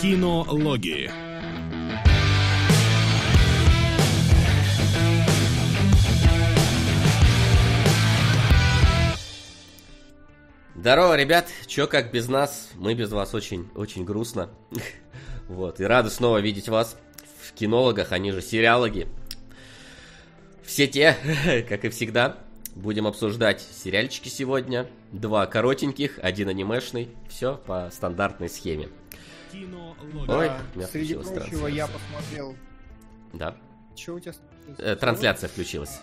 Кинологии. Здорово, ребят. Чё, как без нас? Мы без вас очень, очень грустно. Вот, и рады снова видеть вас в кинологах, они же сериалоги. Все те, как и всегда, будем обсуждать сериальчики сегодня. Два коротеньких, один анимешный. Все по стандартной схеме. Ой, да, среди прочего я посмотрел... Да. Че у тебя? Э, трансляция включилась.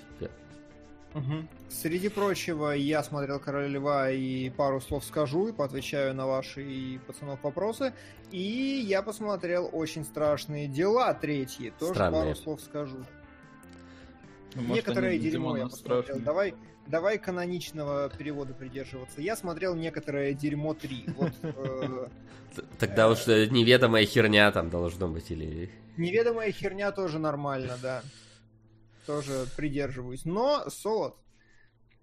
Угу. Среди прочего, я смотрел Короля Льва и пару слов скажу, и поотвечаю на ваши и пацанов вопросы. И я посмотрел очень страшные дела третьи, тоже Странные. пару слов скажу. Ну, может, Некоторое дерьмо я посмотрел. Страшные. Давай, давай каноничного перевода придерживаться. Я смотрел некоторое дерьмо 3. Вот, э, Тогда уж неведомая херня там должно быть или... Неведомая херня тоже нормально, да тоже придерживаюсь. Но, Солод,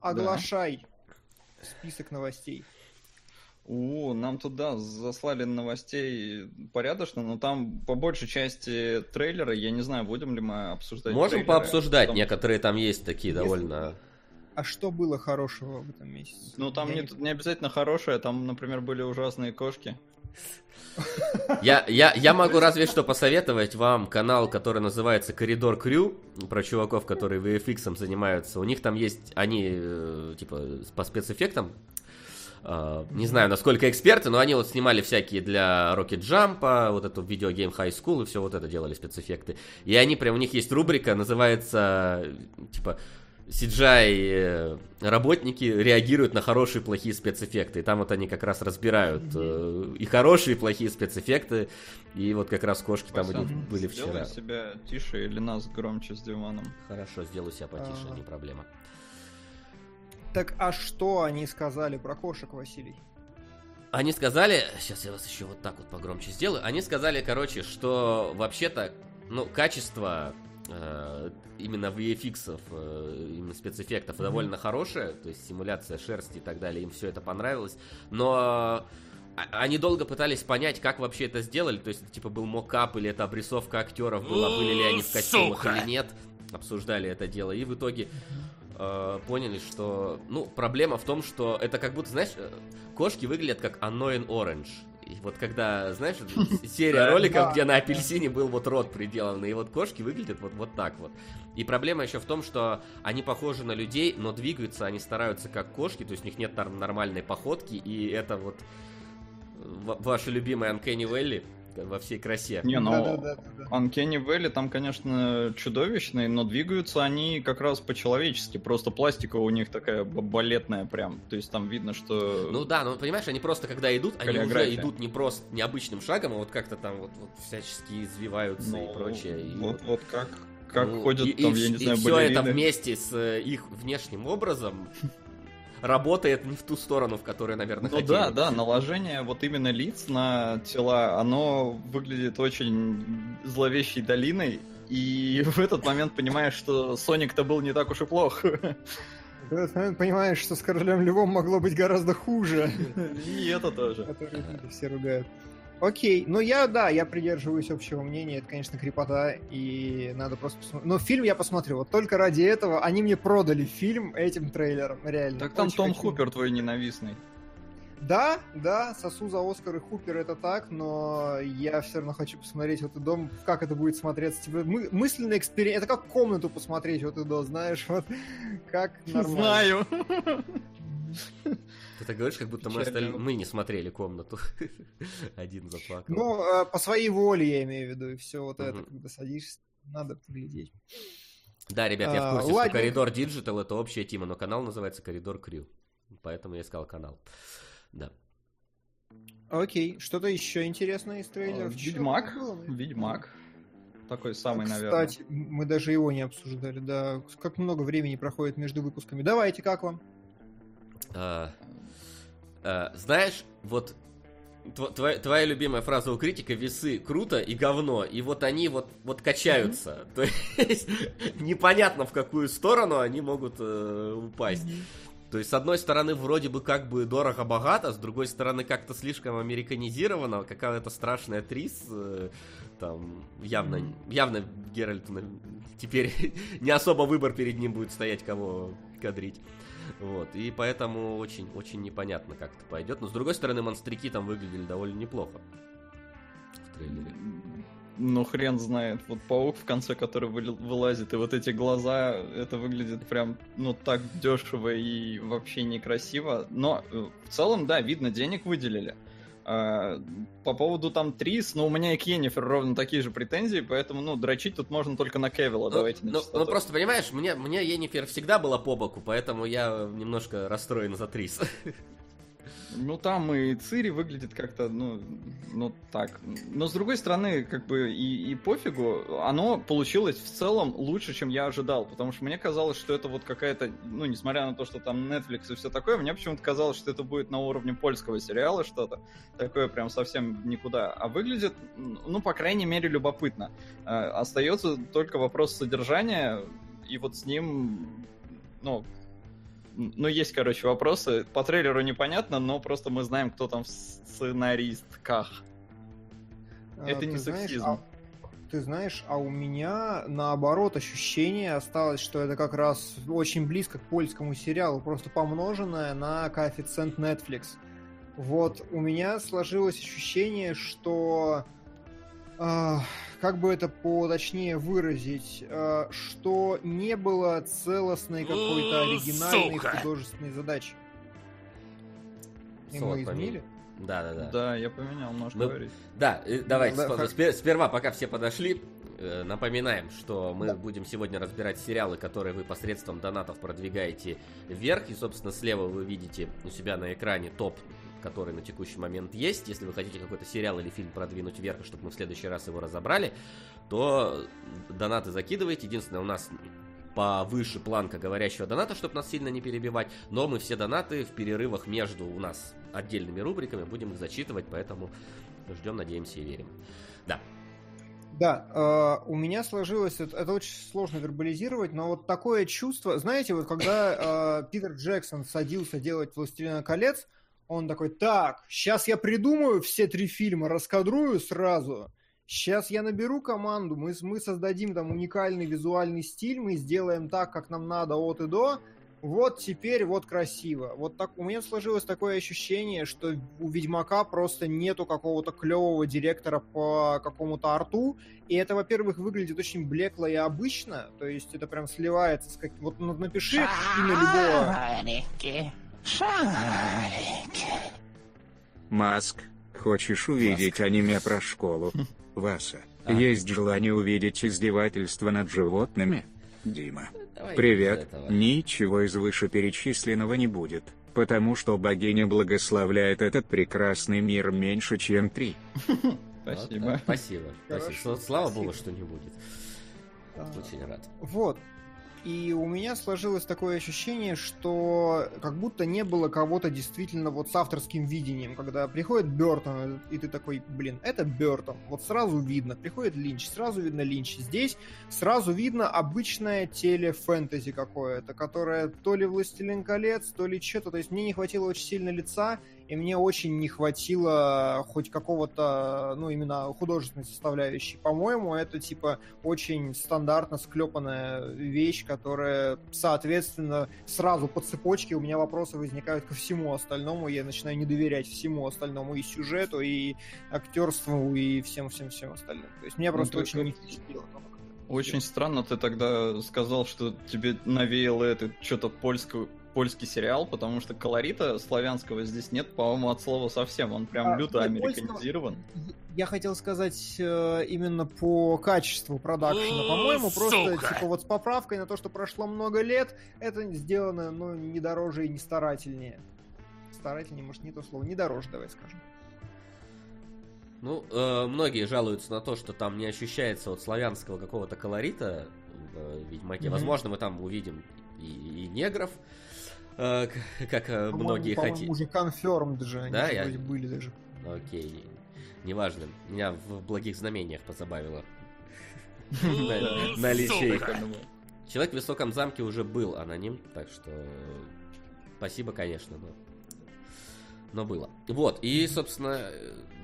оглашай да. список новостей. О, нам туда заслали новостей порядочно, но там по большей части трейлеры, я не знаю, будем ли мы обсуждать Можем трейлеры, пообсуждать, потому... некоторые там есть такие Если... довольно... А что было хорошего в этом месяце? Ну, там не, не... не обязательно хорошее, там, например, были ужасные кошки. Я, я, я могу разве что посоветовать вам канал, который называется Коридор Крю, про чуваков, которые VFX занимаются. У них там есть, они, э, типа, по спецэффектам, Uh, не знаю, насколько эксперты, но они вот снимали всякие для Rocket Jump, вот эту видеогейм High School и все вот это делали спецэффекты. И они прям, у них есть рубрика, называется, типа, CGI э, работники реагируют на хорошие и плохие спецэффекты. И там вот они как раз разбирают э, и хорошие, и плохие спецэффекты. И вот как раз кошки там были, были вчера. Сделай себя тише или нас громче с диваном. Хорошо, сделаю себя потише, а... не проблема. Так а что они сказали про кошек, Василий? Они сказали, сейчас я вас еще вот так вот погромче сделаю. Они сказали, короче, что вообще-то, ну, качество именно VFX, э, именно спецэффектов mm-hmm. довольно хорошая, то есть симуляция шерсти и так далее, им все это понравилось, но а, они долго пытались понять, как вообще это сделали, то есть типа был мокап или это обрисовка актеров была, были ли они в костюмах Сука. или нет, обсуждали это дело, и в итоге э, поняли, что, ну, проблема в том, что это как будто, знаешь, э, кошки выглядят как Annoying Orange, и вот когда, знаешь, серия роликов, где на апельсине был вот рот приделанный, и вот кошки выглядят вот, вот так вот. И проблема еще в том, что они похожи на людей, но двигаются они стараются как кошки, то есть у них нет нормальной походки, и это вот ваша любимая Uncanny Valley, во всей красе. Не, ну, да, да, да, да. Uncanny Valley там, конечно, чудовищные, но двигаются они как раз по-человечески. Просто пластика у них такая балетная прям. То есть там видно, что... Ну да, ну понимаешь, они просто когда идут, они уже идут не просто необычным шагом, а вот как-то там вот, вот всячески извиваются ну, и прочее. И вот, вот, вот как как ну, ходят и, там, и, я не и знаю, все балерины. это вместе с их внешним образом работает не в ту сторону, в которую, наверное, ну, хотели. да, да, наложение вот именно лиц на тела, оно выглядит очень зловещей долиной, и в этот момент понимаешь, что Соник-то был не так уж и плох. В этот момент понимаешь, что с Королем Львом могло быть гораздо хуже. И это тоже. Который все ругают. Окей, ну я, да, я придерживаюсь общего мнения, это, конечно, крепота, и надо просто посмотреть. Но фильм я посмотрю, вот только ради этого они мне продали фильм этим трейлером, реально. Так там Том хочу. Хупер твой ненавистный. Да, да, сосу за Оскар и Хупер это так, но я все равно хочу посмотреть вот и дом, как это будет смотреться. Типа, мы, мысленный эксперимент, это как комнату посмотреть вот и до, знаешь, вот как нормально. Знаю. Ты так говоришь, как будто мы, остальные, мы не смотрели комнату. Один заплакал. Ну, а, по своей воле я имею в виду, и все вот это, когда садишься, надо поглядеть. Да, ребят, я в курсе, что Коридор Digital это общая тема, но канал называется Коридор Крю. Поэтому я искал канал. Да. Окей, что-то еще интересное из трейлеров? Ведьмак. Ведьмак. Такой самый, Кстати, наверное. Кстати, мы даже его не обсуждали, да. Как много времени проходит между выпусками. Давайте, как вам? А, а, знаешь, вот твоя, твоя любимая фраза у критика весы круто и говно, и вот они вот, вот качаются. Mm-hmm. То есть непонятно в какую сторону они могут э, упасть. Mm-hmm. То есть, с одной стороны, вроде бы как бы дорого-богато, с другой стороны, как-то слишком американизировано, какая-то страшная трис, э, там, явно, явно Геральт теперь не особо выбор перед ним будет стоять, кого кадрить. Вот, и поэтому очень, очень непонятно, как это пойдет. Но с другой стороны, монстрики там выглядели довольно неплохо в трейлере. Ну, хрен знает. Вот паук в конце, который вылазит, и вот эти глаза, это выглядит прям, ну, так дешево и вообще некрасиво. Но э, в целом, да, видно, денег выделили. По поводу там Трис, ну, у меня и к Йеннифер ровно такие же претензии, поэтому, ну, дрочить тут можно только на Кевилла, ну, давайте ну, ну, просто, понимаешь, мне, мне Йеннифер всегда была по боку, поэтому я немножко расстроен за Трис. Ну, там и Цири выглядит как-то, ну, ну так. Но с другой стороны, как бы и, и пофигу, оно получилось в целом лучше, чем я ожидал. Потому что мне казалось, что это вот какая-то, ну, несмотря на то, что там Netflix и все такое, мне почему-то казалось, что это будет на уровне польского сериала что-то. Такое прям совсем никуда. А выглядит, ну, по крайней мере, любопытно. Э, остается только вопрос содержания, и вот с ним, ну, ну, есть, короче, вопросы. По трейлеру непонятно, но просто мы знаем, кто там в сценаристках. А, Это не знаешь, сексизм. А, ты знаешь, а у меня наоборот ощущение осталось, что это как раз очень близко к польскому сериалу, просто помноженное на коэффициент Netflix. Вот у меня сложилось ощущение, что э, как бы это поточнее выразить, э, что не было целостной какой-то оригинальной Сука. художественной задачи. И мы изменили? Да, да, да. Да, я поменял, можешь мы... говорить. Да, давайте ну, да, спер- сперва, пока все подошли, э, напоминаем, что мы да. будем сегодня разбирать сериалы, которые вы посредством донатов продвигаете вверх. И, собственно, слева вы видите у себя на экране топ который на текущий момент есть. Если вы хотите какой-то сериал или фильм продвинуть вверх, чтобы мы в следующий раз его разобрали, то донаты закидывайте. Единственное, у нас повыше планка говорящего доната, чтобы нас сильно не перебивать. Но мы все донаты в перерывах между у нас отдельными рубриками будем их зачитывать, поэтому ждем, надеемся и верим. Да. Да, э, у меня сложилось, это, это очень сложно вербализировать, но вот такое чувство, знаете, вот когда э, Питер Джексон садился делать «Властелина колец», он такой, так, сейчас я придумаю все три фильма, раскадрую сразу. Сейчас я наберу команду, мы, мы создадим там уникальный визуальный стиль, мы сделаем так, как нам надо от и до. Вот теперь вот красиво. Вот так у меня сложилось такое ощущение, что у Ведьмака просто нету какого-то клевого директора по какому-то арту. И это, во-первых, выглядит очень блекло и обычно. То есть это прям сливается с как... Вот напиши имя любого... Шарик. Маск, хочешь увидеть Маск. аниме про школу? Васа, а? есть желание увидеть издевательство над животными? Дима. Давай Привет, ничего из вышеперечисленного не будет, потому что богиня благословляет этот прекрасный мир меньше, чем три. Спасибо. Вот, спасибо. Спасибо. Слава богу, что не будет. Очень рад. Вот. И у меня сложилось такое ощущение, что как будто не было кого-то действительно вот с авторским видением, когда приходит Бертон, и ты такой, блин, это Бертон. Вот сразу видно. Приходит Линч, сразу видно Линч. Здесь сразу видно обычное телефэнтези какое-то, которое то ли Властелин колец, то ли что-то. То есть мне не хватило очень сильно лица, и мне очень не хватило хоть какого-то, ну, именно художественной составляющей. По-моему, это, типа, очень стандартно склепанная вещь, которая, соответственно, сразу по цепочке у меня вопросы возникают ко всему остальному, я начинаю не доверять всему остальному, и сюжету, и актерству, и всем-всем-всем остальным. То есть мне ну, просто очень не впечатлило. Очень странно ты тогда сказал, что тебе навеяло это что-то польское польский сериал, потому что колорита славянского здесь нет, по-моему, от слова совсем. Он прям а, люто американизирован. Я хотел сказать э, именно по качеству продакшена. По-моему, просто типа вот с поправкой на то, что прошло много лет, это сделано, ну, не дороже и не старательнее. Старательнее, может, не то слово, не дороже, давай скажем. Ну, э, многие жалуются на то, что там не ощущается вот славянского какого-то колорита в э, Ведьмаке. Mm-hmm. Возможно, мы там увидим и, и негров, Э, как э, многие хотели. уже confirmed же, они да, я... были даже. Окей, неважно. Меня в благих знамениях позабавило. Наличие их. Человек в высоком замке уже был аноним, так что Спасибо, конечно, но... Но было. Вот, и, собственно,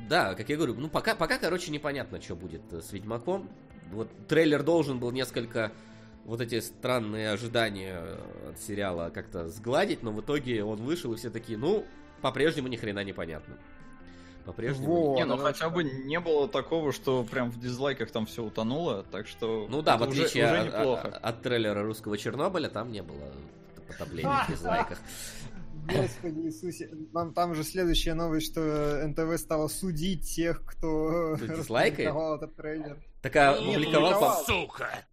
да, как я говорю, ну пока, пока, короче, непонятно, что будет с Ведьмаком. Вот трейлер должен был несколько вот эти странные ожидания от сериала как-то сгладить, но в итоге он вышел, и все такие, ну, по-прежнему ни хрена непонятно. По-прежнему. Вот, не, ну хотя бы не было такого, что прям в дизлайках там все утонуло, так что. Ну да, в отличие уже, уже от, от, от трейлера русского Чернобыля, там не было потопления в дизлайках. Господи Иисусе. Там, там же следующая новость, что НТВ стало судить тех, кто распубликовал этот трейлер. Так а публиковал... Сука!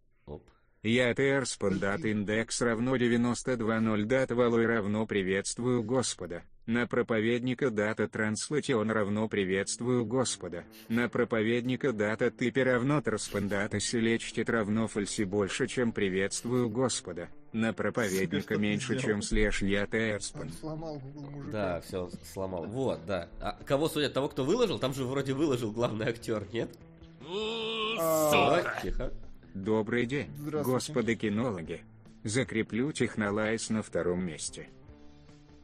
Я Терспондат индекс равно 92.0 дат валой равно приветствую Господа. На проповедника дата транслатион равно приветствую Господа. На проповедника дата тыпи равно транспондата селечтит равно фальси больше, чем приветствую Господа. На проповедника меньше, чем слэш я терспон. Сломал Google мужика. Да, все, сломал. Вот, да. А кого судят? Того, кто выложил? Там же вроде выложил главный актер, нет? Сука! Тихо. Добрый день, господи кинологи. Закреплю технолайс на втором месте.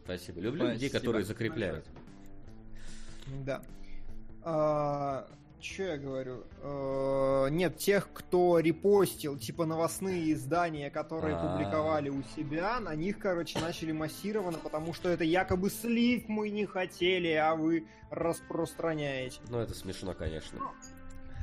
Спасибо. Люблю Спасибо. людей, которые закрепляют. Да. А, что я говорю? А, нет, тех, кто репостил, типа новостные издания, которые А-а-а. публиковали у себя, на них, короче, начали массированно, потому что это якобы слив мы не хотели, а вы распространяете. Ну, это смешно, конечно.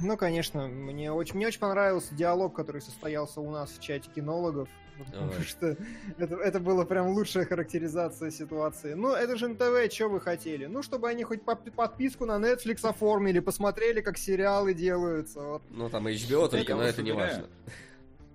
Ну, конечно, мне очень, мне очень понравился диалог, который состоялся у нас в чате кинологов. Потому Ой. что это, это была прям лучшая характеризация ситуации. Ну, это же НТВ, что вы хотели? Ну, чтобы они хоть по подписку на Netflix оформили, посмотрели, как сериалы делаются. Вот. Ну, там HBO только, но это не важно.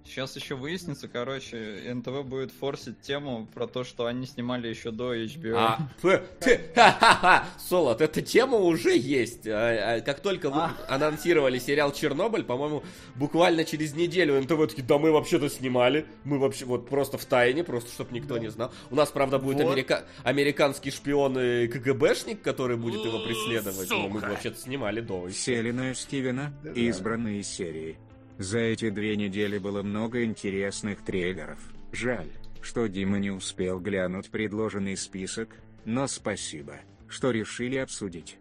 Сейчас еще выяснится, короче, НТВ будет форсить тему про то, что они снимали еще до HBO. А, ха-ха-ха, Солод, эта тема уже есть. А, а, как только вы а. анонсировали сериал Чернобыль, по-моему, буквально через неделю НТВ такие, да мы вообще-то снимали. Мы вообще вот просто в тайне, просто чтобы никто не знал. У нас, правда, будет вот. америка... американский шпион и КГБшник, который будет его преследовать. Но мы вообще-то снимали до. Селина Стивена, избранные серии. За эти две недели было много интересных трейлеров. Жаль, что Дима не успел глянуть предложенный список, но спасибо, что решили обсудить.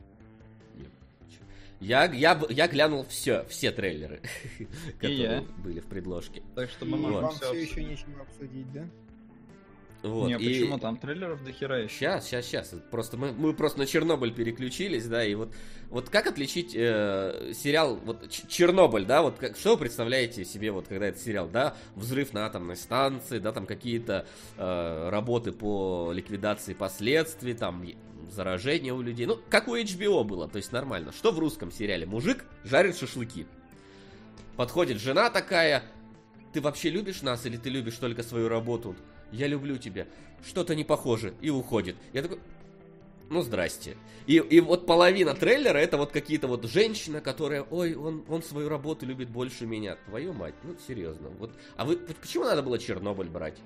Я, я, я глянул все, все трейлеры, которые были в предложке. Так что мы можем Вам все еще нечего обсудить, да? Вот, Не, и... почему там трейлеров до хера еще? Сейчас, сейчас, сейчас. Просто мы, мы просто на Чернобыль переключились, да, и вот, вот как отличить э, сериал, вот Чернобыль, да, вот как, что вы представляете себе, вот когда это сериал, да, взрыв на атомной станции, да, там какие-то э, работы по ликвидации последствий, там заражение у людей, ну, как у HBO было, то есть нормально. Что в русском сериале? Мужик жарит шашлыки. Подходит жена такая, ты вообще любишь нас или ты любишь только свою работу? Я люблю тебя, что-то не похоже, и уходит. Я такой, ну здрасте. И, и вот половина трейлера это вот какие-то вот женщина, которая, ой, он, он свою работу любит больше меня. Твою мать, ну серьезно. Вот, а вы почему надо было Чернобыль брать?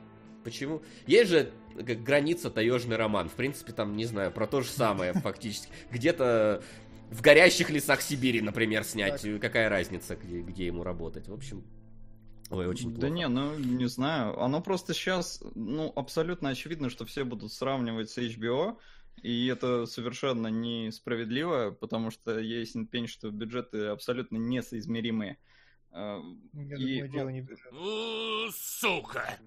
Почему? Есть же как граница таежный роман. В принципе, там, не знаю, про то же самое фактически. Где-то в горящих лесах Сибири, например, снять. Какая разница, где, где ему работать? В общем, Ой, очень плохо. Да не, ну не знаю. Оно просто сейчас, ну, абсолютно очевидно, что все будут сравнивать с HBO, и это совершенно несправедливо, потому что есть пень, что бюджеты абсолютно несоизмеримые. А, Я и... думаю, дело не. Сука!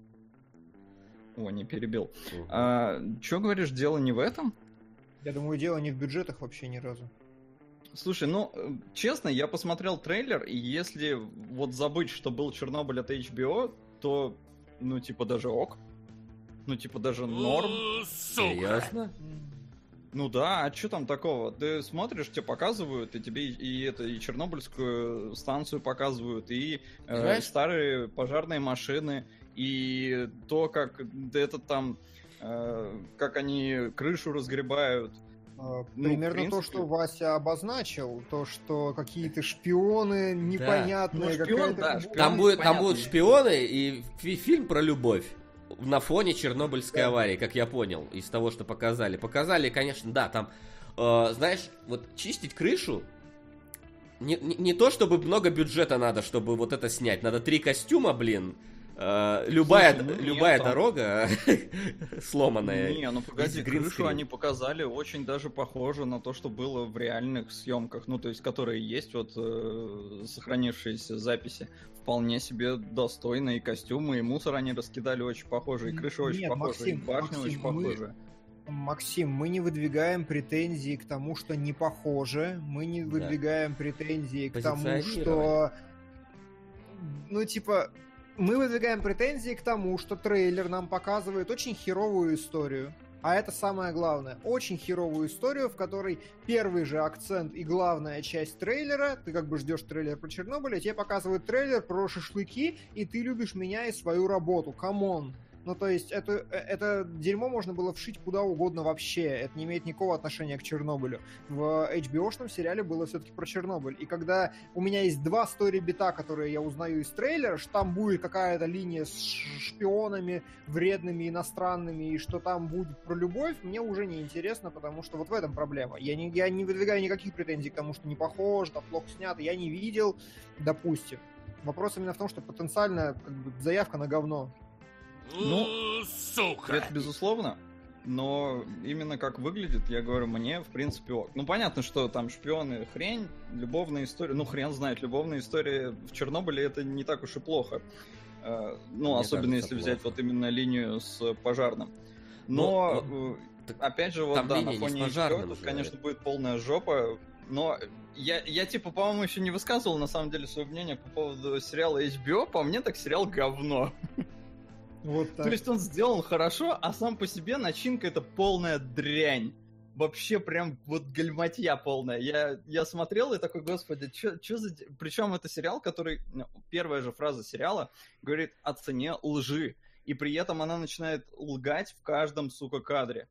О, не перебил. А, что говоришь, дело не в этом? Я думаю, дело не в бюджетах вообще ни разу. Слушай, ну, э, честно, я посмотрел трейлер, и если вот забыть, что был Чернобыль от HBO, то, ну, типа, даже ок. Ну, типа, даже норм. Серьезно? Ну да, а что там такого? Ты смотришь, тебе показывают, и тебе и это и Чернобыльскую станцию показывают, и э, старые пожарные машины, и то, как это там, э, как они крышу разгребают. А, ну, примерно принципе... то, что Вася обозначил, то, что какие-то шпионы непонятные. Да. Ну, шпион, да, шпион там, будет, там будут шпионы и фильм про любовь на фоне Чернобыльской да. аварии, как я понял, из того, что показали. Показали, конечно, да, там, э, знаешь, вот чистить крышу, не, не, не то, чтобы много бюджета надо, чтобы вот это снять. Надо три костюма, блин, Э, любая Слушай, ну, любая нет, там- дорога сломанная. Не, ну погоди, крышу они показали очень даже похоже на то, что было в реальных съемках, ну то есть которые есть вот э, сохранившиеся записи. Вполне себе достойно, и костюмы, и мусор они раскидали очень похоже, и крыша очень Нет, похожа, и Максим, башня Максим, очень мы- похожа. Максим, мы не выдвигаем претензии к тому, что не похоже. Мы не Да. выдвигаем претензии к тому, что... Ну, типа, мы выдвигаем претензии к тому, что трейлер нам показывает очень херовую историю. А это самое главное. Очень херовую историю, в которой первый же акцент и главная часть трейлера, ты как бы ждешь трейлер про Чернобыль, а тебе показывают трейлер про шашлыки, и ты любишь меня и свою работу. Come on. Ну, то есть, это, э, это дерьмо можно было вшить куда угодно вообще. Это не имеет никакого отношения к Чернобылю. В HBO -шном сериале было все-таки про Чернобыль. И когда у меня есть два story beat -а, которые я узнаю из трейлера, что там будет какая-то линия с шпионами, вредными, иностранными, и что там будет про любовь, мне уже не интересно, потому что вот в этом проблема. Я не, я не выдвигаю никаких претензий к тому, что не похож, да плохо снято, я не видел, допустим. Вопрос именно в том, что потенциально как бы, заявка на говно. Ну, сука! Это безусловно. Но именно как выглядит, я говорю, мне в принципе ок. Ну понятно, что там шпионы хрень, любовная история, ну хрен знает, любовная история в Чернобыле это не так уж и плохо. Э, Ну, Мне особенно кажется, если взять плохо. вот именно линию с пожарным. Но, Ну, так опять же, вот там да, на фоне пожарным HBO тут, же. конечно, будет полная жопа. Но я, я типа, по-моему, еще не высказывал на самом деле свое мнение по поводу сериала HBO. По мне так сериал говно. Вот так. То есть он сделан хорошо, а сам по себе начинка это полная дрянь. Вообще прям вот гальматья полная. Я, я смотрел и такой, господи, что за... де-?» Причем это сериал, который... ну, Первая же фраза сериала говорит о цене лжи. И при этом она начинает лгать в каждом, сука, кадре.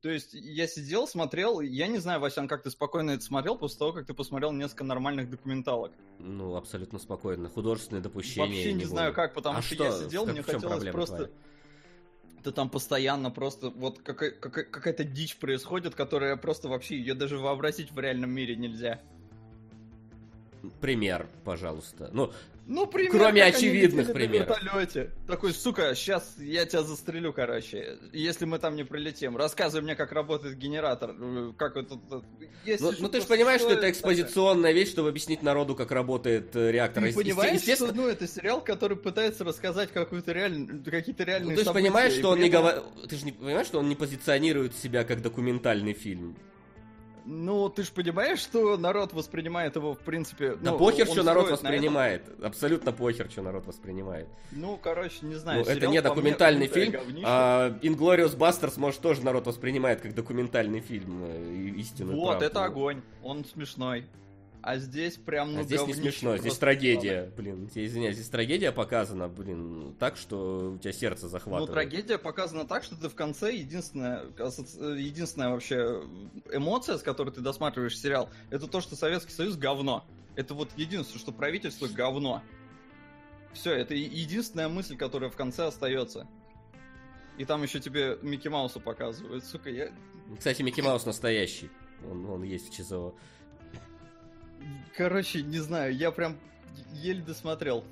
То есть я сидел, смотрел, я не знаю, Васян, как ты спокойно это смотрел после того, как ты посмотрел несколько нормальных документалок. Ну, абсолютно спокойно. Художественное допущение. Вообще не знаю как, потому А что, что? я сидел, Как- мне хотелось просто... твоя? Да там постоянно просто вот какая- какая- какая-то дичь происходит, которая просто вообще ее даже вообразить в реальном мире нельзя. Пример, пожалуйста. Ну, Ну, пример, Кроме очевидных примеров. вертолете. Такой, сука, сейчас я тебя застрелю, короче, если мы там не прилетим. Рассказывай мне, как работает генератор. э, Как это... если ну, ну ты же понимаешь, что это экспозиционная вещь, чтобы объяснить народу, как работает э, реактор. Ты понимаешь, естественно, что ну, это сериал, который пытается рассказать какую-то реаль... какие-то ну, реальные ты же понимаешь, что он не этом- говор... Ты же не понимаешь, что он не позиционирует себя как документальный фильм. Ну, ты же понимаешь, что народ воспринимает его, в принципе... Да ну, похер, что народ строит на этом. воспринимает. Абсолютно похер, что народ воспринимает. Ну, короче, не знаю. Ну, это не документальный фильм, а Inglourious Basterds, может, тоже народ воспринимает как документальный фильм, э, и истинную Вот, правду. это огонь. Он смешной. А здесь прям, ну, А здесь не смешно, здесь трагедия, блин, тебе извиняюсь, здесь трагедия показана, блин, так, что у тебя сердце Ну, захватывает. трагедия показана так, что ты в конце единственная, единственная вообще эмоция, с которой ты досматриваешь сериал, это то, что Советский Союз говно. Это вот единственное, что правительство говно. Все, это единственная мысль, которая в конце остается. И там еще тебе Микки Мауса показывают. Сука, я... Кстати, Микки Маус настоящий, он, он есть в ЧЗО. Короче, не знаю, я прям еле досмотрел.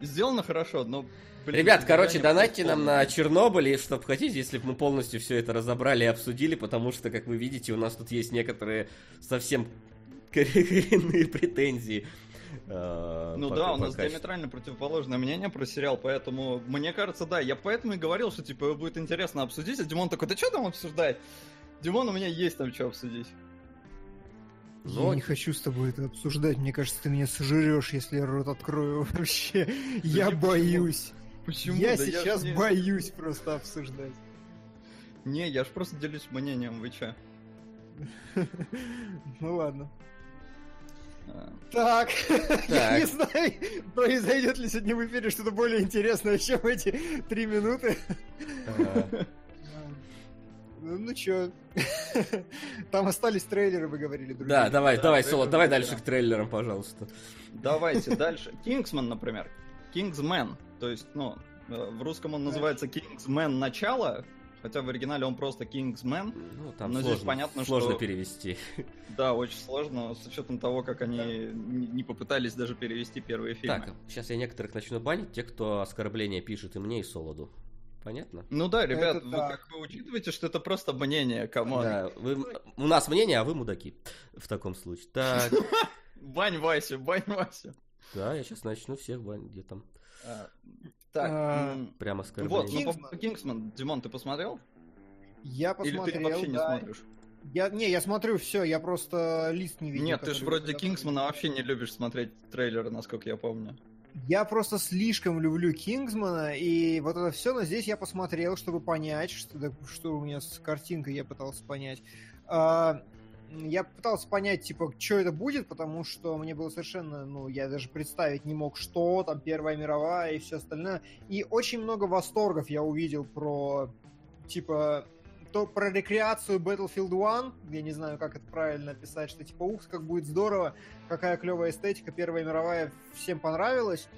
Сделано хорошо, но... блин, Ребят, короче, донатьте нам на Чернобыль, и чтоб хотите, если бы мы полностью все это разобрали и обсудили, потому что, как вы видите, у нас тут есть некоторые совсем коренные претензии. э, Ну по- да, у нас качеству. диаметрально противоположное мнение про сериал, поэтому мне кажется, да, я поэтому и говорил, что типа будет интересно обсудить, а Димон такой, да что там обсуждать? Димон, у меня есть там что обсудить. Ну, Я не хочу с тобой это обсуждать. Мне кажется, ты меня сожрешь, если я рот открою вообще. Я почему? боюсь. Почему? Я Да сейчас не- боюсь просто обсуждать. Не, я ж просто делюсь мнением, вы чё? Ну ладно. А, Так, я не знаю, произойдет ли сегодня в эфире что-то более интересное, чем эти три минуты. Ну, ну чё, там остались трейлеры, вы говорили, другие. Да, давай, Да, давай, Соло, давай дальше к трейлерам, пожалуйста. Давайте дальше. Кингсман, например. Кингсмен. То есть, ну, э, в русском он называется Кингсмен начало, Хотя в оригинале он просто Kingsman. Ну, там Но сложно, здесь понятно, сложно что- перевести. Да, очень сложно, с учетом того, как они не не попытались даже перевести первые фильмы. Так, сейчас я некоторых начну банить, те, кто оскорбления пишет и мне, и Солоду. Понятно? Ну да, ребят, Это вы так. как бы учитываете, что это просто мнение, come on. Да, вы- у нас мнение, а вы мудаки. В таком случае. Так, Бань Васю, бань Васю. да, я сейчас начну всех банить, где там А, Так, А, прямо вот, оскорбление. ну, Кингсман. по- Кингсман, Димон, ты посмотрел? Я Или посмотрел, ты вообще не смотришь? Я, не, я смотрю все, я просто лист не видел. Нет, ты же вроде Кингсмана вообще не любишь смотреть трейлеры, насколько я помню. Я просто слишком люблю Кингсмана, и вот это все, но здесь я посмотрел, чтобы понять, что, что у меня с картинкой я пытался понять. А, я пытался понять, типа, что это будет, потому что мне было совершенно, ну, я даже представить не мог, что там Первая мировая и все остальное. И очень много восторгов я увидел про, типа, то про рекреацию Battlefield 1, я не знаю, как это правильно описать, что типа, ух, как будет здорово, какая клевая эстетика, Первая мировая всем понравилась.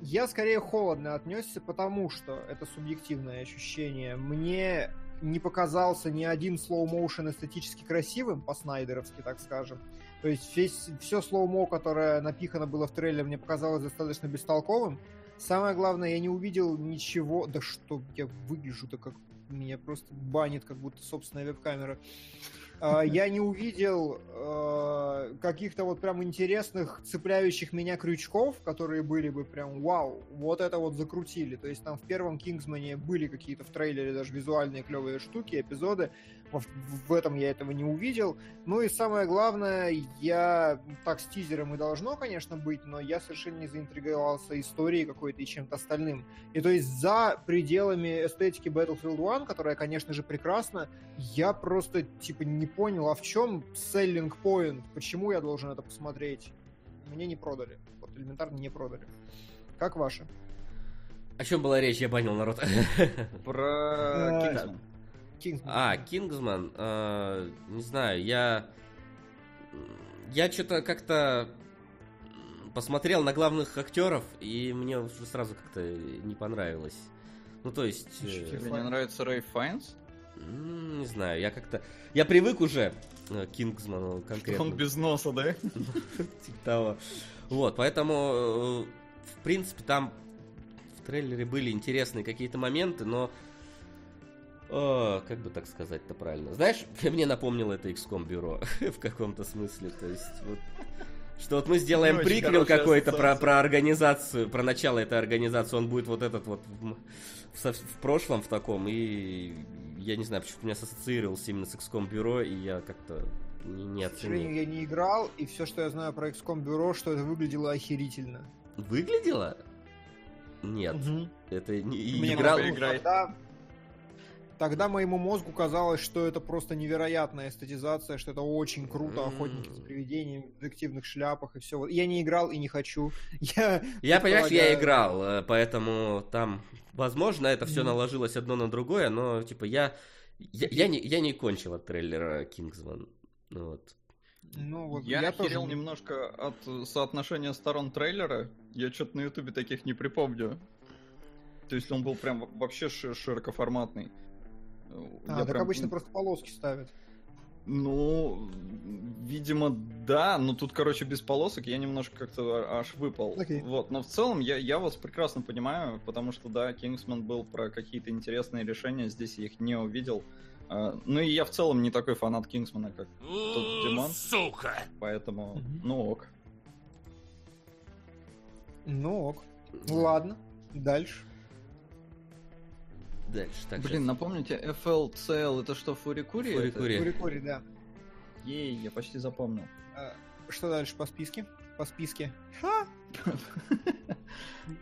Я скорее холодно отнесся, потому что это субъективное ощущение. Мне не показался ни один slow motion эстетически красивым, по-снайдеровски, так скажем. То есть весь, все слоумо, которое напихано было в трейлере, мне показалось достаточно бестолковым. Самое главное, я не увидел ничего... Да что, я выгляжу-то как... Меня просто банит, как будто собственная веб-камера. А, Я не увидел э, каких-то вот прям интересных, цепляющих меня крючков, которые были бы прям вау, вот это вот закрутили. То есть там в первом Кингсмане были какие-то в трейлере даже визуальные клевые штуки, эпизоды. В этом я этого не увидел. Ну и самое главное, я так с тизером и должно, конечно, быть, но я совершенно не заинтриговался историей какой-то и чем-то остальным. И то есть за пределами эстетики Battlefield 1, которая, конечно же, прекрасна, я просто, типа, не понял, а в чем selling point? Почему я должен это посмотреть? Мне не продали. Вот элементарно не продали. Как ваше? О чем была речь? Я банил народ. Про Да. Кингсман. А, Кингсман, э, не знаю, я... Я что-то как-то посмотрел на главных актеров, и мне уже сразу как-то не понравилось. Ну, то есть... э, Ощутил. Тебе не нравится Рэй Файнс? не знаю, я как-то... Я привык уже э, к Кингсману Что конкретно. он без носа, да? Типа того. Вот, поэтому, э, в принципе, там в трейлере были интересные какие-то моменты, но как бы так сказать-то правильно. Знаешь, мне напомнило это XCOM бюро в каком-то смысле. То есть, вот, что вот мы сделаем очень приквел какой-то про, про организацию, про начало этой организации, он будет вот этот вот в, в в прошлом в таком, и я не знаю, почему-то меня ассоциировался именно с XCOM бюро, и я как-то не, не К сожалению, оценил. я не играл, и все, что я знаю про XCOM бюро, что это выглядело охерительно. Выглядело? Нет. Мгм. Это не и Мне играл. Тогда, тогда моему мозгу казалось, что это просто невероятная эстетизация, что это очень круто, М. охотники за привидениями в детективных шляпах и все. Я не играл и не хочу. Я, Я, понимаешь, я играл, э, поэтому там, возможно, это все Мгм. наложилось одно на другое, но типа я, я, я не, я не кончил от трейлера Кингсман. Ну Вот. Ну, вот Я, тоже охерел не- немножко от соотношения сторон трейлера. Я что-то на ютубе таких не припомню. То есть он был прям во- вообще ши- широкоформатный. А, я так прям- обычно просто полоски ставят. Ну, видимо, да, но тут, короче, без полосок я немножко как-то а- аж выпал. Окей. Вот, но в целом я, я вас прекрасно понимаю, потому что, да, Кингсман был про какие-то интересные решения, здесь я их не увидел. А, ну и я в целом не такой фанат Кингсмана, как тот Димон. Сука! Поэтому, ну ок. Ну ок. Ладно, дальше. Дальше, так, Блин, щас. напомните, FLCL это что, Фурикури? Фурикури. Кури-кури, да. Ей, я почти запомнил. А, Что дальше по списке? По списке. Ха!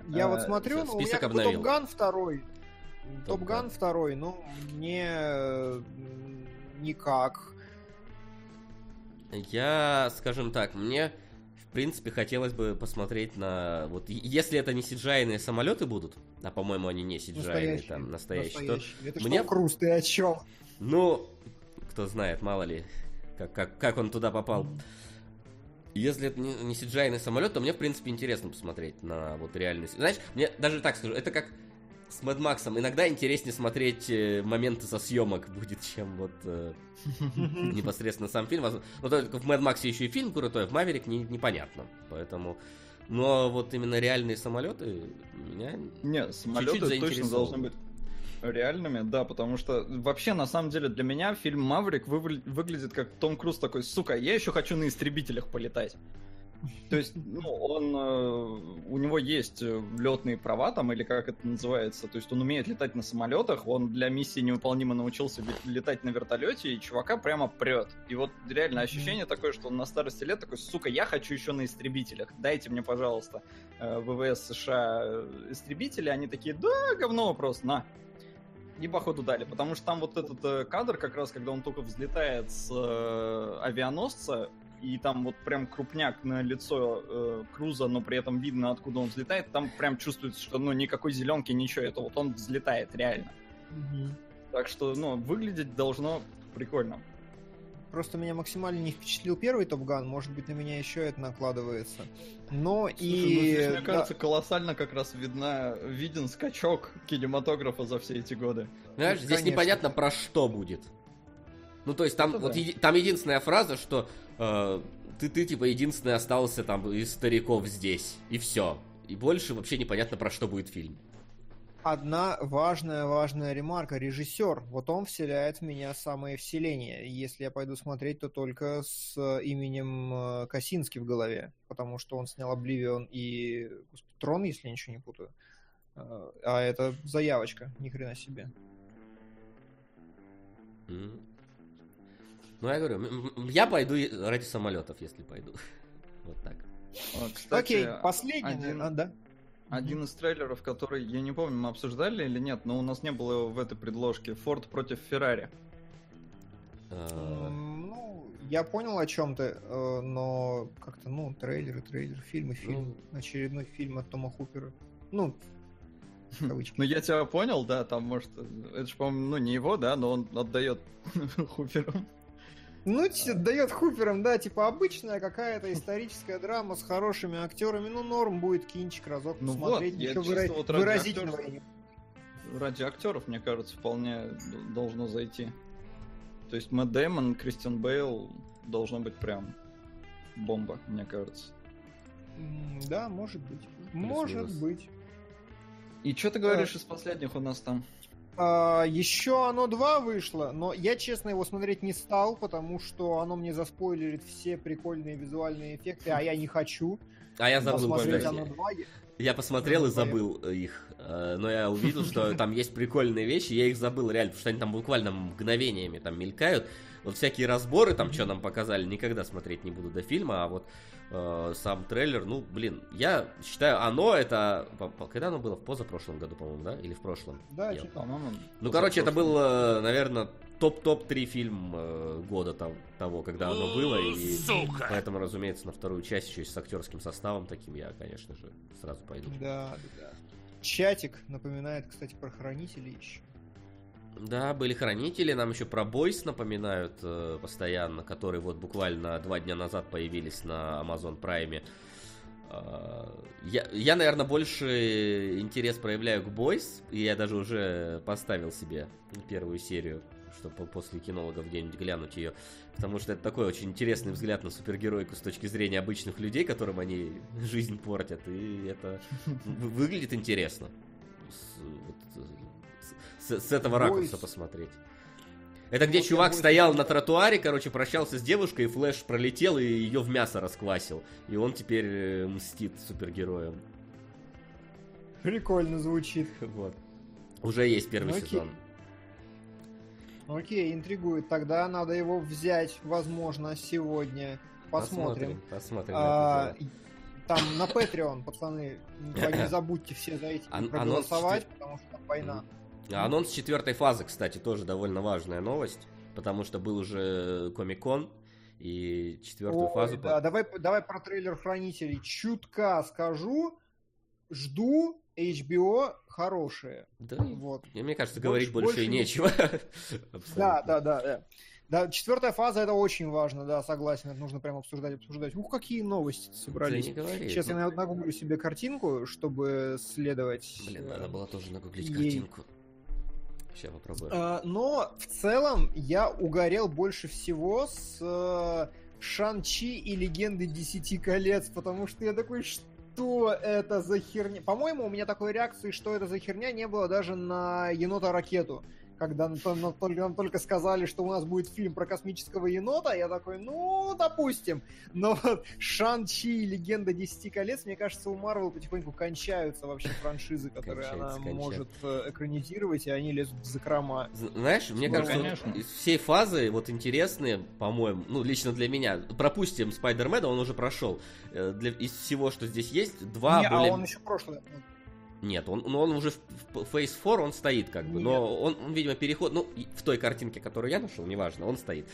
Я вот А, смотрю, всё, ну, у меня. Top Gun второй. Top Top Gun Gun. второй, ну, мне никак. Я, скажем так, мне в принципе хотелось бы посмотреть на вот если это не CGI -ные самолеты будут, а по-моему они не CGI -ные там настоящие, то Это мне- что, Круз, ты о чем? Ну, кто знает, мало ли, как, как, как он туда попал. Если это не, не CGI самолет, то мне, в принципе, интересно посмотреть на вот реальность. Знаешь, мне даже так скажу, это как с Мэд Максом иногда интереснее смотреть э, моменты со съемок будет, чем вот э, непосредственно сам фильм. Ну, только в Мэд Максе еще и фильм крутой, в Маверик не, непонятно. Поэтому... Но вот именно реальные самолеты меня Не, самолеты точно должны быть реальными, да, потому что вообще, на самом деле, для меня фильм «Маврик» вы, выглядит как Том Круз такой, сука, я еще хочу на истребителях полетать. То есть, ну, он, э, у него есть э, летные права там, или как это называется, то есть он умеет летать на самолетах, он для миссии невыполнимо научился летать на вертолете, и чувака прямо прет. И вот реально ощущение такое, что он на старости лет такой, сука, я хочу еще на истребителях, дайте мне, пожалуйста, э, ВВС США истребители, они такие, да, говно просто, на, и походу дали, потому что там вот этот кадр, как раз когда он только взлетает с э, авианосца, и там вот прям крупняк на лицо э, Круза, но при этом видно, откуда он взлетает, там прям чувствуется, что ну никакой зеленки, ничего, это вот он взлетает реально. Угу. Так что, ну, выглядеть должно прикольно. Просто меня максимально не впечатлил первый Топган, может быть, на меня еще это накладывается. Но Слушай, и... Ну, здесь, мне кажется, да. колоссально как раз видна, виден скачок кинематографа за все эти годы. Знаешь, здесь Конечно. непонятно про что будет. Ну, то есть там, вот, да. еди, там единственная фраза, что э, ты, ты, типа, единственный остался там из стариков здесь. И все. И больше вообще непонятно, про что будет фильм. Одна важная, важная ремарка. Режиссер, вот он вселяет в меня самое вселение. Если я пойду смотреть, то только с именем э, Косински в голове, потому что он снял Обливион и Трон, если я ничего не путаю. Э, а это заявочка, ни хрена себе. Mm. Ну, я говорю, я пойду ради самолетов, если пойду. Вот так. А, кстати, Окей, последний, один, а, да? Один из трейлеров, который, я не помню, мы обсуждали или нет, но у нас не было в этой предложке. Форд против Феррари. А. Ну, я понял о чем ты, э, но как-то, ну, трейлеры, трейлер, фильмы, фильм, ну, очередной фильм от Тома Хупера. Ну, Ну, я тебя понял, да, там, может, это же, по-моему, ну, не его, да, но он отдает Хуперу. Ну, дает Хуперам, да, типа обычная какая-то историческая драма с хорошими актерами. Ну, норм будет кинчик разок ну посмотреть. Вот, ничего выра... вот выразительного. Актеров, ради актеров, мне кажется, вполне должно зайти. То есть Мэтт Дэймон, Кристиан Бейл должно быть прям бомба, мне кажется. Да, может быть. Может быть. И что ты говоришь из последних у нас там? А, еще оно 2 вышло, но я, честно, его смотреть не стал, потому что оно мне заспойлерит все прикольные визуальные эффекты, а я не хочу. А я забыл посмотреть оно 2. Я посмотрел и забыл их, но я увидел, что там есть прикольные вещи, я их забыл реально, потому что они там буквально мгновениями там мелькают. Вот всякие разборы, там, что нам показали, никогда смотреть не буду до фильма, а вот э, сам трейлер, ну, блин, я считаю, оно это... Когда оно было? В позапрошлом году, по-моему, да? Или в прошлом? Да, я... по-моему. Ну, короче, это был, э, наверное, топ-топ-3 фильм э, года там, того, когда оно было. И Сука! поэтому, разумеется, на вторую часть еще и с актерским составом таким я, конечно же, сразу пойду. Да, да, да. Чатик напоминает, кстати, про хранителей еще. Да, были хранители, нам еще про Бойс напоминают э, постоянно, которые вот буквально два дня назад появились на Amazon Prime. Э, я, я, наверное, больше интерес проявляю к Бойс, и я даже уже поставил себе первую серию, чтобы после кинологов где-нибудь глянуть ее, потому что это такой очень интересный взгляд на супергеройку с точки зрения обычных людей, которым они жизнь портят, и это выглядит интересно с, с этого ракурса посмотреть. Это где чувак стоял на тротуаре, короче, прощался с девушкой, и Флэш пролетел и ее в мясо расквасил. И он теперь э, мстит супергероям. Прикольно звучит. Вот. Уже есть первый Окей. сезон. Окей, интригует. Тогда надо его взять, возможно, сегодня. Посмотрим. Посмотрим. посмотрим а, там на Patreon, пацаны, не забудьте все зайти и проголосовать, потому что война. Анонс четвертой фазы, кстати, тоже довольно важная новость, потому что был уже Комик-кон, и четвертую Ой, фазу... Да, давай, давай про трейлер Хранителей. Чутка скажу, жду HBO хорошее. Да, вот. мне кажется, говорить больше, больше нечего. Да, да, да, да. Да, четвертая фаза это очень важно, да, согласен, это нужно прям обсуждать, обсуждать. Ух, какие новости собрались. Да не говори. Сейчас Ну, я нагуглю себе картинку, чтобы следовать. Блин, э, надо было тоже нагуглить ей. картинку. Сейчас попробую. А, Но в целом я угорел больше всего с э, Шан-Чи и Легенды Десяти Колец, потому что я такой, что это за херня? По-моему, у меня такой реакции, что это за херня, не было даже на Енота Ракету. Когда нам, то- нам только, сказали, что у нас будет фильм про космического енота, я такой, ну, допустим. Но вот Шан-Чи и Легенда Десяти Колец, мне кажется, у Марвел потихоньку кончаются вообще франшизы, которые она может э, экранизировать, и они лезут в закрома. Знаешь, мне Ну, кажется, конечно. вот всей фазы вот интересные, по-моему, ну, лично для меня, пропустим Спайдермена, он уже прошел. Э, Для, из всего, что здесь есть, два Не, более... а он еще прошлый. Нет, он, ну, он уже в, в Phase 4 он стоит как бы, но он, он, видимо, переход, ну, в той картинке, которую я нашел, неважно, он стоит.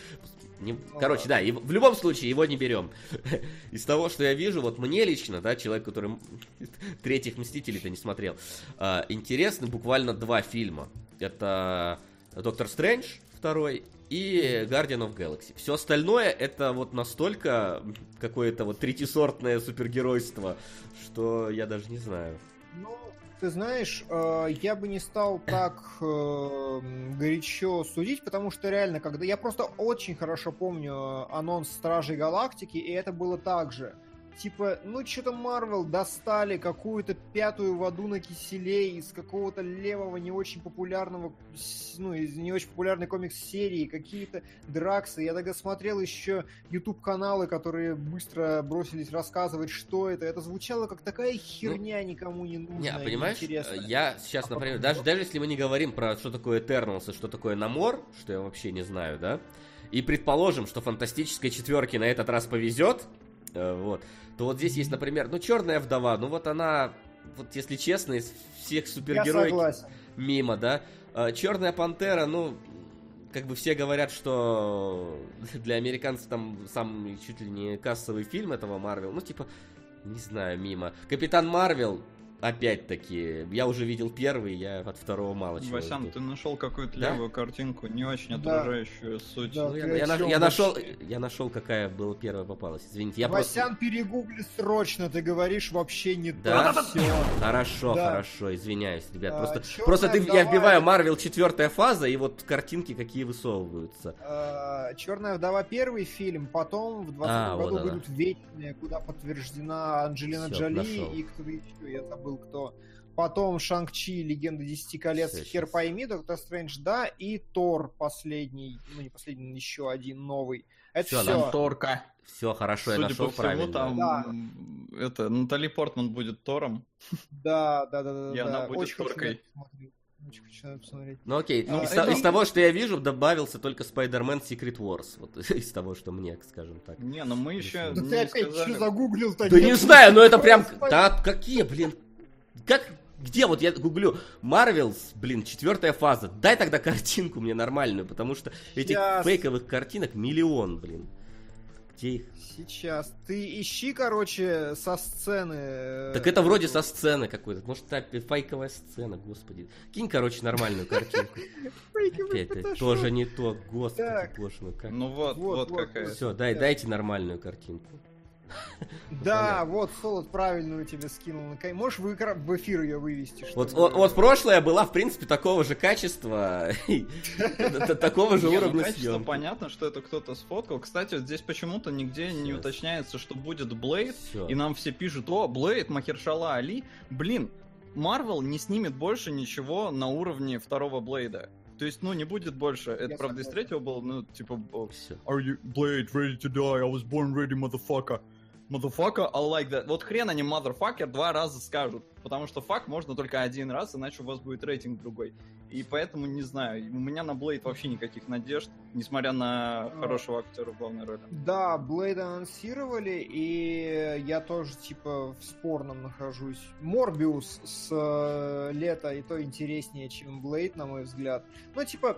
Не- короче, да, и в любом случае его не берем. Из того, что я вижу, вот мне лично, да, человек, который третьих Мстителей-то не смотрел, а, интересны буквально два фильма. Это Доктор Стрэндж второй и Guardian of Galaxy. Все остальное это вот настолько какое-то вот третисортное супергеройство, что я даже не знаю. Ну, ты знаешь, э, я бы не стал так э, горячо судить, потому что реально, когда я просто очень хорошо помню э, анонс Стражей Галактики, и это было так же. Типа, ну что-то Марвел достали какую-то пятую воду на киселе из какого-то левого не очень популярного, ну, из не очень популярной комикс-серии, какие-то драксы. Я тогда смотрел еще YouTube-каналы, которые быстро бросились рассказывать, что это. Это звучало как такая херня никому не нужная. Не, понимаешь, неинтересная. я сейчас, А например, потом- даже, даже если мы не говорим про что такое Eternals и что такое Намор, что я вообще не знаю, да, и предположим, что фантастической четверке на этот раз повезет, э, вот, то вот здесь есть, например, ну, Черная вдова, ну вот она, вот если честно, из всех супергероев мимо, да. Черная пантера, ну, как бы все говорят, что для американцев там самый чуть ли не кассовый фильм этого Марвел. Ну, типа, не знаю, мимо. Капитан Марвел, опять-таки, я уже видел первый, я от второго мало чего Васян, жду. ты нашел какую-то Да? левую картинку, не очень Да. отражающую суть. Да. Ну, я, наш- я нашел, я нашел, какая была первая попалась. Извините, я Васян, просто... перегугли срочно, ты говоришь вообще не Да? то. Все. Хорошо, Да. хорошо, извиняюсь, ребят. А, просто, чёрная просто ты, вдова я вбиваю Марвел четвертая фаза, и вот картинки какие высовываются. Черная вдова первый фильм, потом в 20 А, году вот выйдут Вечные, куда подтверждена Анджелина Всё, Джоли нашел. и кто-то еще, я забыл кто. Потом Шанг-Чи, Легенда Десяти колец, Всё, хер пойми, Доктор Стрэндж, да, и Тор последний, ну не последний, еще один новый. Это Всё, все. нам Торка. Все хорошо, я Судя нашел по всему, правильно. там Да. это Натали Портман будет Тором. Да, да, да, да. И да. она будет Очень Торкой. Очень хочу посмотреть. Ну окей, А, из, это- то- из того, что я вижу, добавился только Spider-Man Secret Wars. Вот из того, что мне, скажем так. Не, но мы еще Да не ты опять сказали. что загуглил-то? Да не знаю, но это прям... Да какие, блин... Как... Где вот я гуглю Марвелс, блин, четвертая фаза. Дай тогда картинку мне нормальную, потому что этих Щас. фейковых картинок миллион, блин. Где их? Сейчас. Ты ищи, короче, со сцены. э, Так это вроде со сцены какой-то. Может, это фейковая сцена, господи. Кинь, короче, нормальную картинку. Опять, это тоже не то, господи, Так. боже мой. Ну вот, Вот, какая. Все, дай, Да. дайте нормальную картинку. Да, вот Солод правильную тебе скинул. Можешь в, эфир ее вывести? Вот, вот, вот прошлая была, в принципе, такого же качества, такого же ну, уровня съемки. понятно, что это кто-то сфоткал. Кстати, здесь почему-то нигде не уточняется, что будет Блейд, и нам все пишут, о, Блейд, Махершала Али. Блин, Марвел не снимет больше ничего на уровне второго Блейда. То есть, ну, не будет больше. Это, правда, из третьего было, ну, типа. Are you Blade ready to die? I was born ready, motherfucker. Motherfucker, I like that. Вот хрен они motherfucker два раза скажут. Потому что фак можно только один раз, иначе у вас будет рейтинг другой. И поэтому, не знаю, у меня на Блейд вообще никаких надежд, несмотря на хорошего актера в главной роли. Да, Блейд анонсировали, и я тоже, типа, в спорном нахожусь. Морбиус с э, лета и то интереснее, чем Блейд, на мой взгляд. Ну, типа,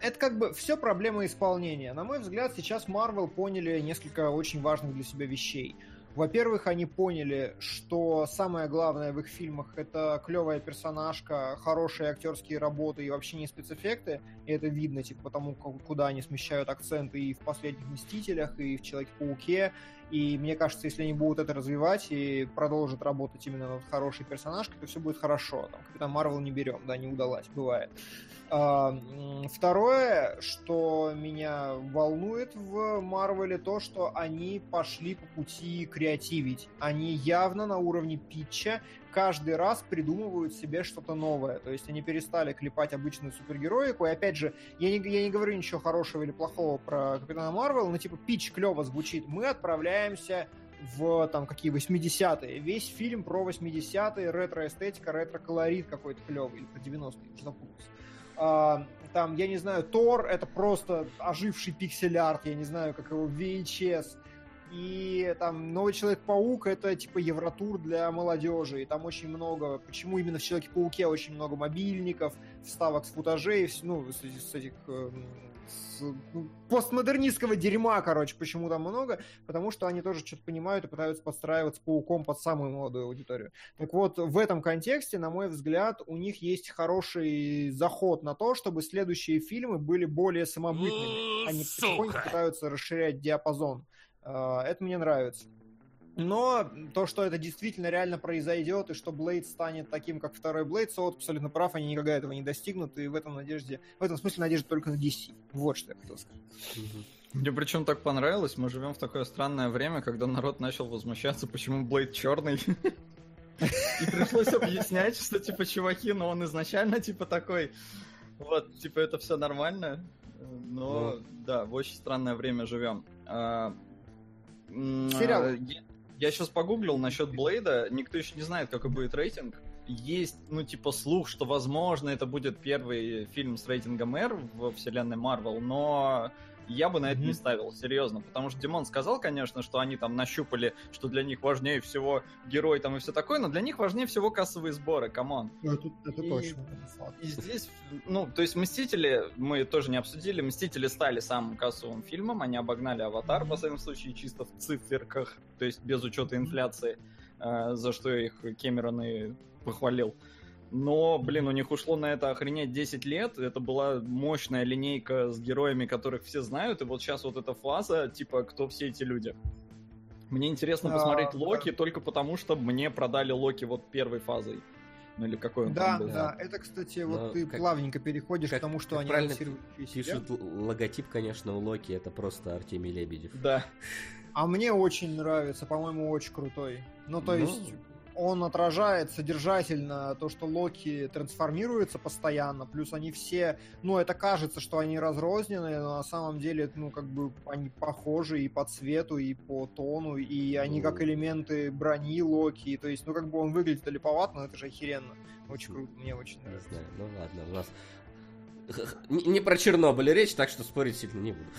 это как бы все проблема исполнения. На мой взгляд, сейчас Марвел поняли несколько очень важных для себя вещей. Во-первых, они поняли, что самое главное в их фильмах это клевая персонажка, хорошие актерские работы и вообще не спецэффекты. И это видно, типа, потому куда они смещают акценты и в последних Мстителях, и в Человеке-пауке. И мне кажется, если они будут это развивать и продолжат работать именно над хорошей персонажкой, то все будет хорошо. Там Капитан Марвел не берем, да, не удалась, бывает. А, второе, что меня волнует в Марвеле, то, что они пошли по пути креативить. Они явно на уровне питча каждый раз придумывают себе что-то новое. То есть они перестали клепать обычную супергероику. И опять же, я не, я не говорю ничего хорошего или плохого про Капитана Марвел, но типа pitch клево звучит. Мы отправляемся в там какие 80-е. Весь фильм про 80-е, ретро-эстетика, ретро-колорит какой-то клевый. Или про 90-е, уже запутался. А, там, я не знаю, Тор это просто оживший пиксель-арт, я не знаю, как его VHS. И там Новый Человек-паук это типа Евротур для молодежи. И там очень много. Почему именно в Человеке-пауке очень много мобильников, вставок с футажей, ну, с, с этих эм, постмодернистского дерьма, короче, почему там много, потому что они тоже что-то понимают и пытаются подстраиваться пауком под самую молодую аудиторию. Так вот, в этом контексте, на мой взгляд, у них есть хороший заход на то, чтобы следующие фильмы были более самобытными. Они потихоньку пытаются расширять диапазон. А, это мне нравится. Но то, что это действительно реально произойдет, и что Блейд станет таким, как второй Блейд, Соут абсолютно прав, они никогда этого не достигнут, и в этом надежде, в этом смысле надежда только на DC. Вот что я хотел сказать. Мне причем так понравилось, мы живем в такое странное время, когда народ начал возмущаться, почему Блейд черный. И пришлось объяснять, что, типа, чуваки, но он изначально, типа, такой, вот, типа, это все нормально, но, ну. да, в очень странное время живем. А, Сериал. Я сейчас погуглил насчет Блейда, никто еще не знает, какой будет рейтинг. Есть, ну, типа, слух, что, возможно, это будет первый фильм с рейтингом R в вселенной Марвел, но я бы на это mm-hmm. не ставил, серьезно. Потому что Димон сказал, конечно, что они там нащупали, что для них важнее всего герой там и все такое, но для них важнее всего кассовые сборы, come on. Ну, это, это и, точно. И здесь, ну, то есть Мстители, мы тоже не обсудили, Мстители стали самым кассовым фильмом, они обогнали Аватар, в своем случае, чисто в циферках, то есть без учета инфляции, э, за что их Кэмерон и похвалил. Но, блин, у них ушло на это охренеть 10 лет. Это была мощная линейка с героями, которых все знают. И вот сейчас вот эта фаза, типа, кто все эти люди. Мне интересно а, посмотреть а, Локи да. только потому, что мне продали Локи вот первой фазой. Ну или какой он да, там был. Да, это, кстати, Но вот ты как, плавненько переходишь как, к тому, что они правильно пишут логотип, конечно, у Локи, это просто Артемий Лебедев. Да. А мне очень нравится, по-моему, очень крутой. Ну, то ну, есть, он отражает содержательно то, что Локи трансформируется постоянно, плюс они все, ну, это кажется, что они разрозненные, но на самом деле, ну, как бы они похожи и по цвету, и по тону, и они как элементы брони Локи, то есть, ну, как бы он выглядит липоват, но это же охеренно. Очень круто, мне очень нравится. Не знаю, ну ладно, у нас не про Чернобыль речь, так что спорить сильно не буду.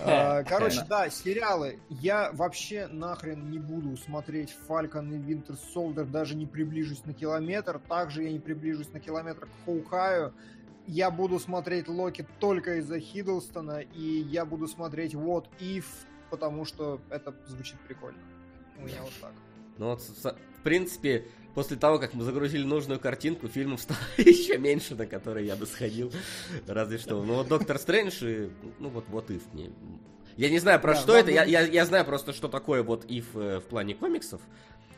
А, короче, да, сериалы. Я вообще нахрен не буду смотреть Falcon и Winter Soldier, даже не приближусь на километр. Также я не приближусь на километр к Хоукаю. Я буду смотреть Локи только из-за Хиддлстона, и я буду смотреть What If, потому что это звучит прикольно. У меня вот так. Ну вот, в принципе, после того, как мы загрузили нужную картинку, фильмов стало еще меньше, на которые я бы сходил. Разве что. Ну вот Доктор Стрэндж и, ну вот, вот мне. Я не знаю, про да, что это, я, я, я знаю просто, что такое вот if э, в плане комиксов.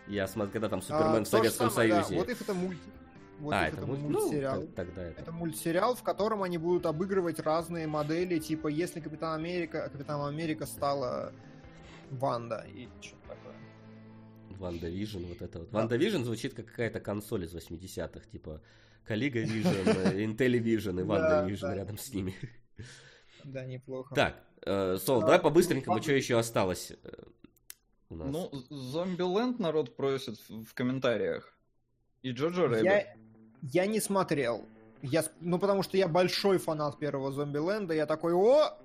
Я смотрю, когда там Супермен а, в Советском самое, Союзе. Да. Вот if это мультик. Вот а, это, это мульт... мультсериал. Ну, тогда это... это мультсериал, в котором они будут обыгрывать разные модели, типа если Капитан Америка, Капитан Америка стала Ванда и такое. WandaVision, вот это вот. WandaVision звучит как какая-то консоль из 80-х, типа ColecoVision, Intellivision и WandaVision рядом с ними. Да, неплохо. Так, э, Сол, давай по-быстренькому, что еще осталось э, у нас? Ну, Зомби-ленд народ просит в комментариях. И Джоджо Рэббит. Я, я не смотрел. Я, ну, потому что я большой фанат первого Зомби-ленда. Я такой, о,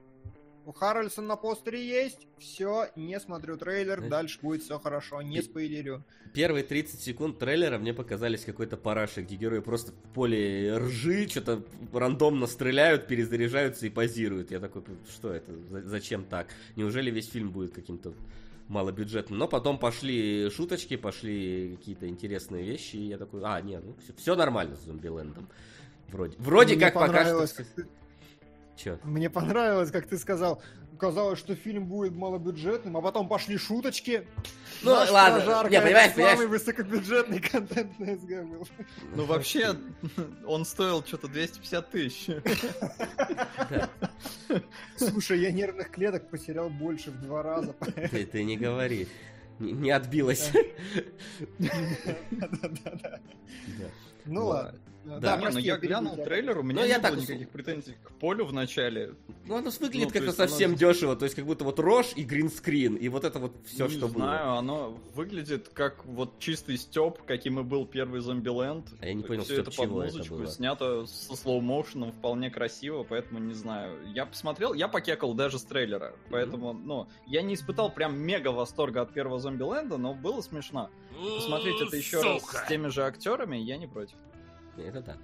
Харрельсон на постере есть, все, не смотрю трейлер, Значит, дальше будет все хорошо, не спойлерю. Первые 30 секунд трейлера мне показались какой-то парашей, где герои просто в поле ржи, что-то рандомно стреляют, перезаряжаются и позируют. Я такой, что это? За- Зачем так? Неужели весь фильм будет каким-то малобюджетным? Но потом пошли шуточки, пошли какие-то интересные вещи, и я такой, а, нет, ну все, нормально с Зомбилендом. Вроде, вроде Мне как пока что... понравилось, как ты- Чё? Мне понравилось, как ты сказал. Казалось, что фильм будет малобюджетным, а потом пошли шуточки. Ну, Наша ладно. прожарка, Не, понимаешь, самый понимаешь. высокобюджетный контент на СГ был. Ну, вообще, он стоил что-то 250 тысяч. Слушай, я нервных клеток потерял больше в два раза. Ты, ты не говори. Не, не отбилась. Да-да-да. Да. Ну ладно. Да. Да, Не, ну прости, я глянул тебя. трейлер, у меня Ну, я не так было усу- никаких претензий к полю в начале. Ну, оно выглядит Ну, то как-то есть оно- совсем дешево, то есть как будто вот рожь и гринскрин, и вот это вот все, не что знаю, было. оно выглядит как вот чистый степ, каким и был первый Зомбиленд. А я не понял, Все это под чего это музычку, было. снято со слоу-моушеном вполне красиво, поэтому не знаю. Я посмотрел, я покекал даже с трейлера, поэтому, ну, я не испытал прям мега восторга от первого Зомбиленда, но было смешно. Посмотреть это еще раз с теми же актерами, я не против. Это да.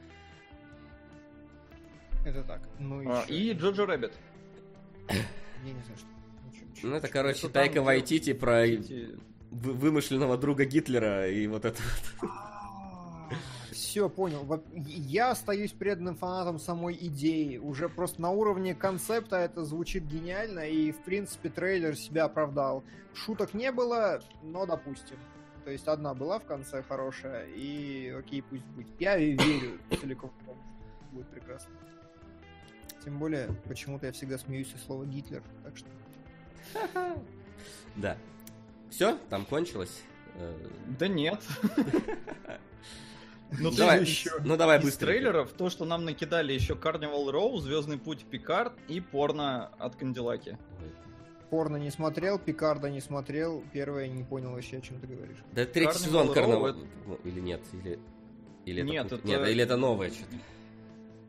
Это так. Ну А, ещё. И Джоджо Рэббит. Я не знаю, что. Ну, Ну, это, короче, Тайка Вайтити про вымышленного друга Гитлера и вот это вот. Все, понял. Я остаюсь преданным фанатом самой идеи. Уже просто на уровне концепта это звучит гениально, и, в принципе, трейлер себя оправдал. Шуток не было, но допустим. То есть одна была в конце хорошая, и окей, пусть будет. Я верю целиком будет прекрасно. Тем более, почему-то я всегда смеюсь из слова Гитлер, так что... Да. Все, там кончилось. Э, Да нет. Ну, давай, еще. ну давай Из быстро. трейлеров то, что нам накидали еще Carnival Row, Звездный путь Пикард и порно от Канделаки. Порно не смотрел, Пикарда не смотрел, первое не понял вообще, о чем ты говоришь. Да третий Carnival сезон Карнавал. это- Ну, Или нет? Или... Или Нет, это- Нет, или это новое что-то.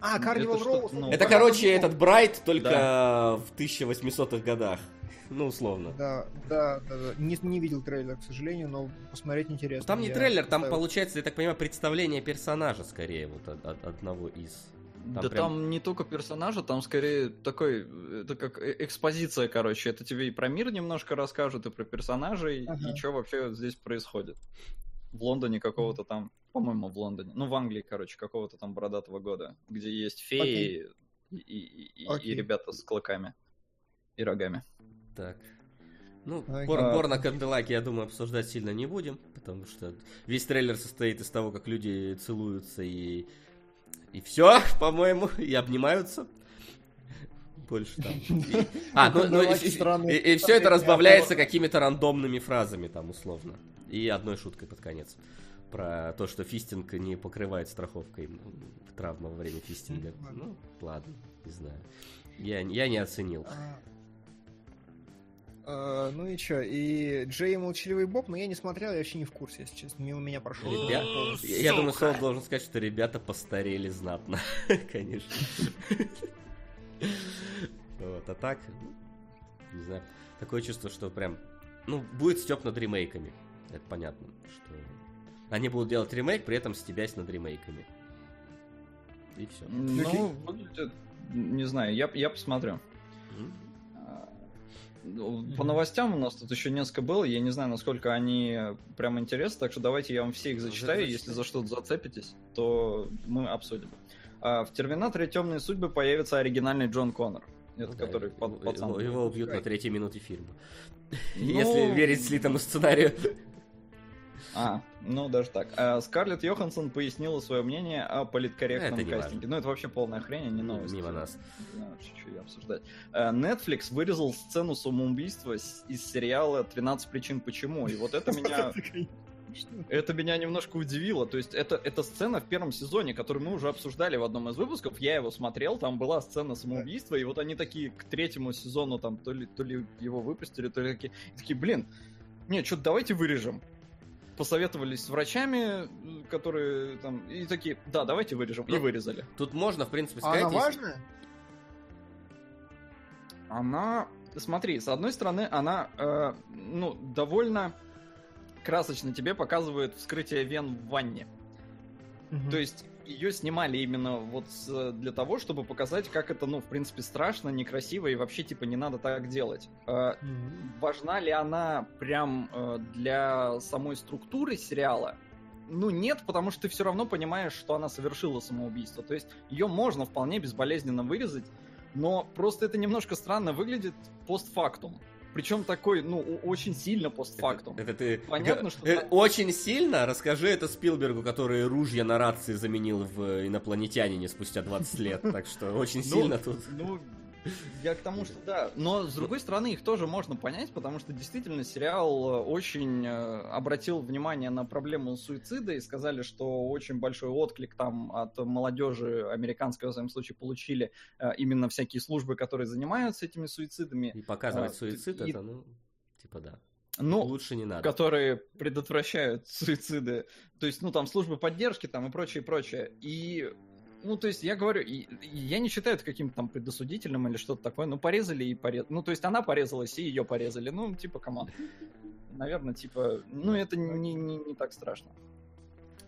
А, Это Carnival Row. новое. Это, короче, Row. этот Брайт только в 1800-х годах. Ну, условно. Да, да, да, да. Не, не видел трейлер, к сожалению, но посмотреть интересно. Там не Я трейлер, там получается, я так понимаю, представление персонажа скорее, вот от- от- одного из. Там да прям- там не только персонажа, там скорее такой, это как э- экспозиция, короче. Это тебе и про мир немножко расскажут, и про персонажей, Ага. и что вообще здесь происходит. В Лондоне какого-то там, по-моему, в Лондоне, ну в Англии, короче, какого-то там бородатого года, где есть феи и, и- и- и ребята с клыками и рогами. Так. Ну, Окей. Бор, А. Борна Канделаки, я думаю, обсуждать сильно не будем, потому что весь трейлер состоит из того, как люди целуются и... И все, по-моему, и обнимаются. Больше там. И- А, ну, ну, и, все это разбавляется какими-то рандомными фразами там, условно. И одной шуткой под конец. Про то, что фистинг не покрывает страховкой м, травмы во время фистинга. Ну, ладно, не знаю. Я, я не оценил. А, ну и чё, и Джей и Молчаливый Боб, но я не смотрел, я вообще не в курсе, если честно, мимо меня прошел. Ребят, я думаю, Сол должен сказать, что ребята постарели знатно, конечно. Вот, а так, ну, не знаю, такое чувство, что прям, ну, будет степ над ремейками. Это понятно, что они будут делать ремейк, при этом стебясь над ремейками. И все. Ну, выглядит, не знаю, я, я посмотрю. Ну, По новостям у нас тут еще несколько было, я не знаю, насколько они прям интересны, так что давайте я вам все их зачитаю, если за что-то зацепитесь, то мы обсудим. А, в Терминаторе Темные судьбы появится оригинальный Джон Коннор. Это да, который его- пацан. его, его убьют на третьей минуте фильма. Ну, Если верить слитому сценарию. А, ну даже так. А, Скарлетт Йоханссон пояснила свое мнение о политкорректном Это не кастинге. важно. Ну это вообще полная хрень, а не новость. Мимо нас. Не знаю, что ее обсуждать. А, Netflix вырезал сцену самоубийства из сериала «13 причин почему». И вот это меня... Это меня немножко удивило. То есть это, это сцена в первом сезоне, которую мы уже обсуждали в одном из выпусков. Я его смотрел, там была сцена самоубийства, и вот они такие к третьему сезону там то ли, то ли его выпустили, то ли такие, и такие, блин, не, что-то давайте вырежем. Посоветовались с врачами, которые там, и такие, да, давайте вырежем, и Ну, вырезали. Тут можно, в принципе, А она сказать... если- важная? Она, смотри, с одной стороны, она, э, ну, довольно красочно тебе показывает вскрытие вен в ванне. Мгм. То есть ее снимали именно вот с- для того, чтобы показать, как это, ну, в принципе, страшно, некрасиво и вообще, типа, не надо так делать. Э, Мгм. важна ли она прям э, для самой структуры сериала? Ну, нет, потому что ты все равно понимаешь, что она совершила самоубийство. То есть ее можно вполне безболезненно вырезать, но просто это немножко странно выглядит постфактум. Причем такой, ну, очень сильно постфактум. Это ты... Понятно, что Э. Очень сильно расскажи это Спилбергу, который ружья на рации заменил в инопланетянине спустя 20 лет. Так что очень Ну, сильно тут... Ну, я к тому, что да. Но, с другой стороны, их тоже можно понять, потому что действительно сериал э, очень э, обратил внимание на проблему суицида и сказали, что очень большой отклик там от молодежи американской, в своем случае, получили э, именно всякие службы, которые занимаются этими суицидами. И показывать А, суицид, и- это, ну, типа да. Ну, Лучше не надо. которые предотвращают суициды. То есть, ну, там, службы поддержки там и прочее, прочее. И, ну, то есть, я говорю, я не считаю это каким-то там предосудительным или что-то такое. Ну, порезали и порезали. Ну, то есть, она порезалась, и ее порезали. Ну, типа, команд. Наверное, типа, ну, это не, не, не так страшно.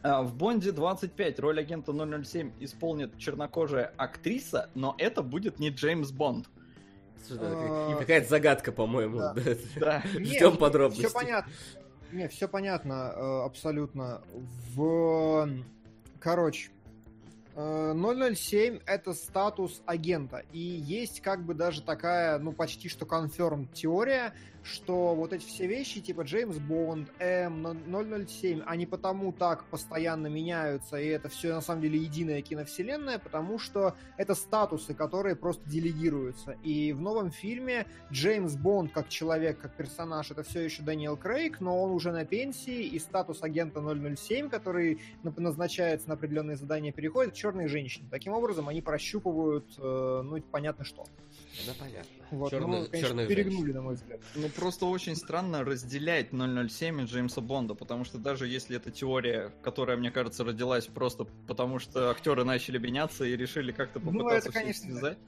А, В Бонде 25 роль агента 007 исполнит чернокожая актриса, но это будет не Джеймс Бонд. А, Какая-то загадка, по-моему. да. Ждем подробностей. Все понятно. Не, все понятно, э, абсолютно. В... Короче, 007 это статус агента. И есть как бы даже такая, ну, почти что конферм теория, что вот эти все вещи, типа Джеймс Бонд, М, 007, они потому так постоянно меняются, и это все на самом деле единая киновселенная, потому что это статусы, которые просто делегируются. И в новом фильме Джеймс Бонд как человек, как персонаж, это все еще Дэниел Крейг, но он уже на пенсии, и статус агента 007, который назначается на определенные задания, переходит к черной женщине. Таким образом, они прощупывают, э, ну, понятно что. Да, понятно. Вот, Черный- ну, конечно, черных перегнули, на мой взгляд. Ну, просто очень странно разделять 007 и Джеймса Бонда, потому что даже если это теория, которая, мне кажется, родилась просто потому, что актеры начали меняться и решили как-то Ну, попытаться это, всё конечно, связать.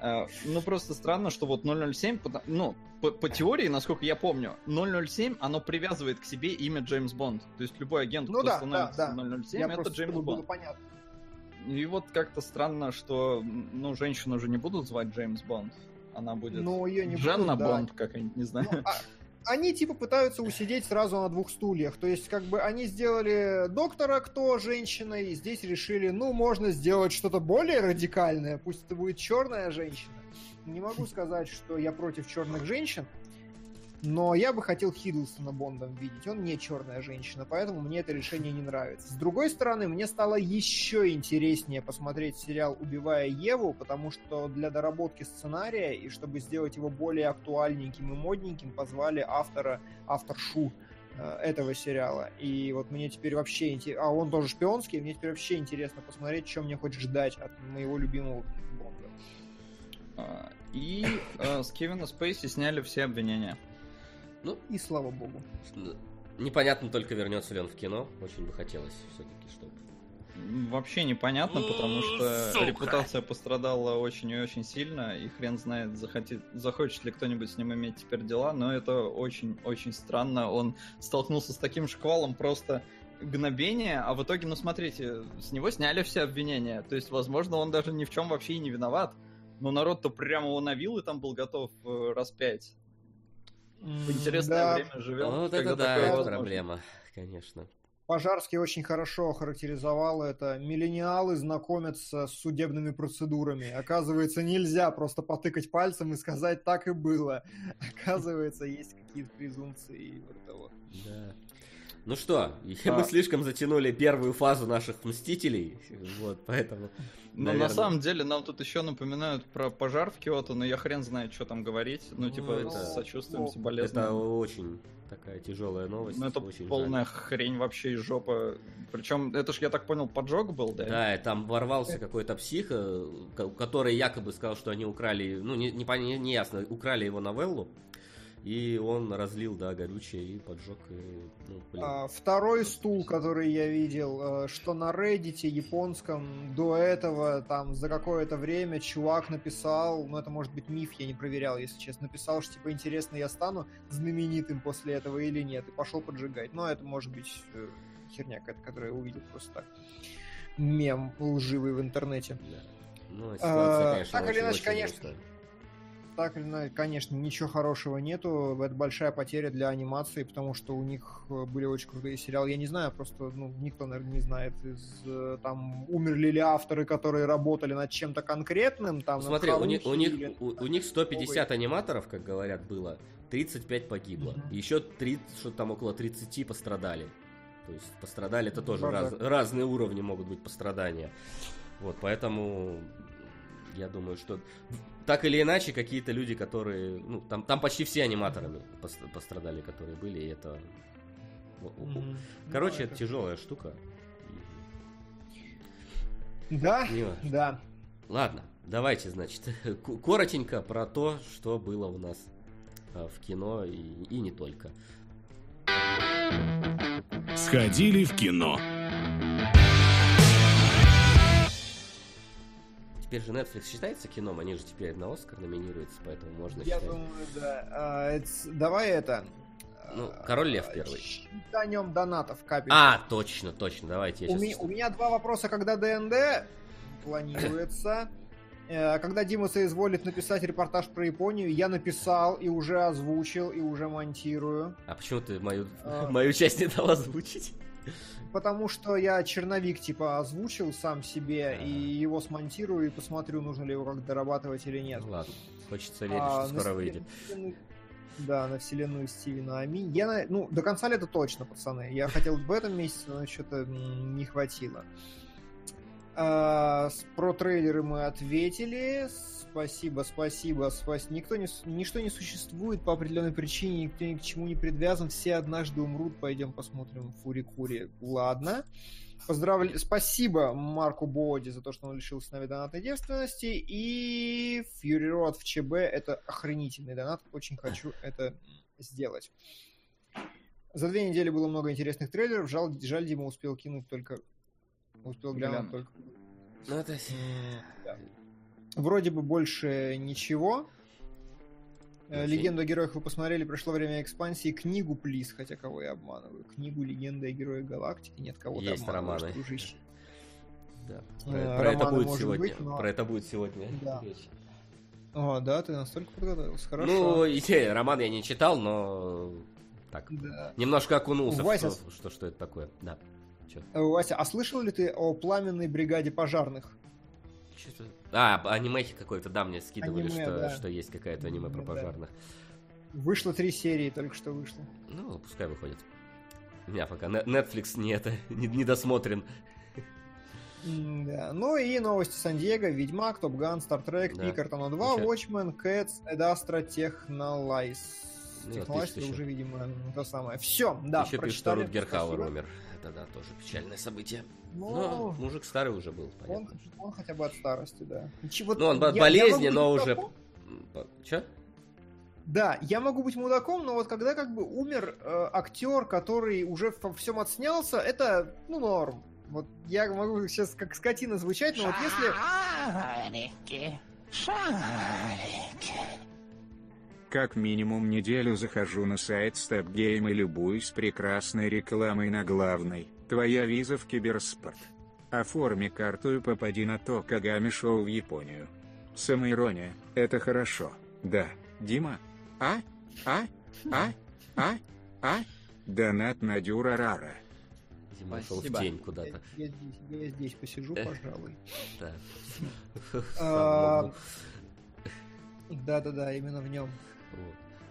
А, Ну, просто странно, что вот 007, пота- ну, по, по теории, насколько я помню, 007, оно привязывает к себе имя Джеймс Бонд. То есть любой агент, Ну кто да, становится да, да. 007, Я это Джеймс было Бонд. понятно. И вот как-то странно, что, ну, женщину уже не будут звать Джеймс Бонд. Она будет Но ее не Дженна будут, да. Бонд какая-нибудь, не знаю. Ну, а- они типа пытаются усидеть сразу на двух стульях. То есть, как бы они сделали доктора, кто женщина, и здесь решили, ну, можно сделать что-то более радикальное, пусть это будет черная женщина. Не могу сказать, что я против черных женщин, но я бы хотел Хиддлстона Бондом видеть. Он не черная женщина, поэтому мне это решение не нравится. С другой стороны, мне стало еще интереснее посмотреть сериал «Убивая Еву», потому что для доработки сценария и чтобы сделать его более актуальненьким и модненьким, позвали автора, авторшу э, этого сериала. И вот мне теперь вообще интересно... А он тоже шпионский, мне теперь вообще интересно посмотреть, что мне хоть ждать от моего любимого Бонда. А, И э, с Кевина Спейси сняли все обвинения. Ну, И слава богу. непонятно только, вернется ли он в кино. Очень бы хотелось все-таки, чтобы... Вообще непонятно, потому что Сука. репутация пострадала очень и очень сильно, и хрен знает, захотит, захочет ли кто-нибудь с ним иметь теперь дела, но это очень-очень странно. Он столкнулся с таким шквалом просто гнобения, а в итоге, ну смотрите, с него сняли все обвинения. То есть, возможно, он даже ни в чем вообще и не виноват. Но народ-то прямо его навил и там был готов э, распять. В интересное Да, время живем. Вот когда это да, это проблема, конечно. Пожарский очень хорошо охарактеризовал это. Миллениалы знакомятся с судебными процедурами. Оказывается, нельзя просто потыкать пальцем и сказать так и было. Оказывается, есть какие-то презумпции и вот это вот. Да. Ну что, А. мы слишком затянули первую фазу наших Мстителей, вот, поэтому... Но наверное, на самом деле нам тут еще напоминают про пожар в Киото, но я хрен знает, что там говорить. Ну, Ну, типа, это- с сочувствием, ну, соболезнуем. Это очень такая тяжелая новость. Ну, это очень полная жаль. хрень вообще из жопы. Причем, это ж, я так понял, поджог был, да? Да, и там ворвался какой-то псих, э, ко- который якобы сказал, что они украли, ну, не, не, не ясно, украли его новеллу. И он разлил, да, горючее и поджег. И, ну, блин. А, второй стул, который я видел, э, что на Reddit японском до этого, там, за какое-то время чувак написал, ну, это может быть миф, я не проверял, если честно, написал, что, типа, интересно, я стану знаменитым после этого или нет, и пошел поджигать. Но это может быть э, херня какая-то, которую я увидел просто так. Мем лживый в интернете. Да. Ну, ситуация, А, конечно, так или иначе, конечно, грустная. Так или иначе, конечно, ничего хорошего нету. Это большая потеря для анимации, потому что у них э, были очень крутые сериалы. Я не знаю, просто ну, никто, наверное, не знает из э, там умерли ли авторы, которые работали над чем-то конкретным. Там, Ну, Смотри, у них, у, них, у, у них 150 аниматоров, как говорят, было, 35 погибло. Мгм. Еще 30, что там около 30 пострадали. То есть пострадали это тоже раз- разные уровни могут быть пострадания. Вот, поэтому я думаю, что так или иначе какие-то люди, которые, ну, там, там почти все аниматорами пос- пострадали, которые были, и это... ну, Мгм. Короче, Ну, это тяжелая штука. Да, да. Ладно, давайте, значит, коротенько про то, что было у нас а, в кино и, и не только. Сходили в кино. Теперь же Netflix считается кином, они же теперь на Оскар номинируются, поэтому можно Я считать. думаю, да. А, давай это. Ну, а, Король Лев первый. Считанем донатов капель. А, точно, точно, давайте я У, ми- у меня два вопроса, когда ДНД планируется. Э, Когда Дима соизволит написать репортаж про Японию, я написал и уже озвучил, и уже монтирую. А почему ты мою, А. мою часть не дал озвучить? Потому что я черновик типа озвучил сам себе, и его смонтирую, и посмотрю, нужно ли его как дорабатывать или нет. Ну ладно, хочется верить, А, что скоро выйдет. вселенную- Да, на вселенную Стивена Ами. Я, на- ну, до конца лета точно, пацаны. Я хотел в этом месяце, но что-то не хватило. А, с- про трейлеры мы ответили. Спасибо, спасибо, спасибо. Никто не, ничто не существует по определенной причине, никто ни к чему не привязан. Все однажды умрут. Пойдем посмотрим Фури-Кури. Ладно. Поздравляю. Спасибо Марку Боди за то, что он лишился нами донатной девственности. И Fury Road в ЧБ это охренительный донат. Очень хочу это сделать. За две недели было много интересных трейлеров. Жаль, жаль Дима успел кинуть только... Успел Глянуть. только... Ну, это... Да. Вроде бы больше ничего. Э, Вообще- Легенду о героях вы посмотрели, пришло время экспансии. Книгу, плиз, хотя кого я обманываю. Книгу Легенда о героях галактики. Нет, кого ты Есть обманываешь, романы. дружище. Да. Э, Про, про это будет сегодня. быть, но- Про это будет сегодня Да. речь. О, да, ты настолько подготовился. Хорошо. Ну, и, э, роман я не читал, но так. Да. Немножко окунулся в Вася- что, что, что это такое. Да. Чё? Э, Вася, а слышал ли ты о пламенной бригаде пожарных? Чё-то- А, анимехи какой-то, да, мне скидывали, Аниме, что, да. что есть какая-то аниме про Аниме, да. пожарных. Вышло три серии, только что вышло. Ну, пускай выходит. У меня пока Netflix не это, не, не досмотрен. Да. Ну и новости Сан-Диего, Ведьмак, Топ Ган, Стартрек, Да. Пикартон 2, Ничего. Watchmen, Cats, Эдастра, Технолайз. Ну, Технолайз пишет это еще. уже, видимо, то самое. Все, да, Еще прочитали. Рутгер Хауэр Спасибо. умер. Это, да, тоже печальное событие. Ну, Но мужик старый уже был, он, понятно. он хотя бы от старости, да. Ничего- Ну, он я- от я болезни, могу но уже... Чё? Да, я могу быть мудаком, но вот когда как бы умер э, актер, который уже во всем отснялся, это, ну, норм. Вот я могу сейчас как скотина звучать, но вот если... Шарики, шарики. Как минимум неделю захожу на сайт StepGame и любуюсь прекрасной рекламой на главной. Твоя виза в киберспорт. Оформи карту и попади на то Кагами шоу в Японию. Самоирония, это хорошо. Да, Дима? А? А? А? А? А? Донат на Дюрарара. Дима ушел в тень Я, куда-то. я здесь, я здесь посижу, пожалуй. Да. Да-да-да, именно в нем.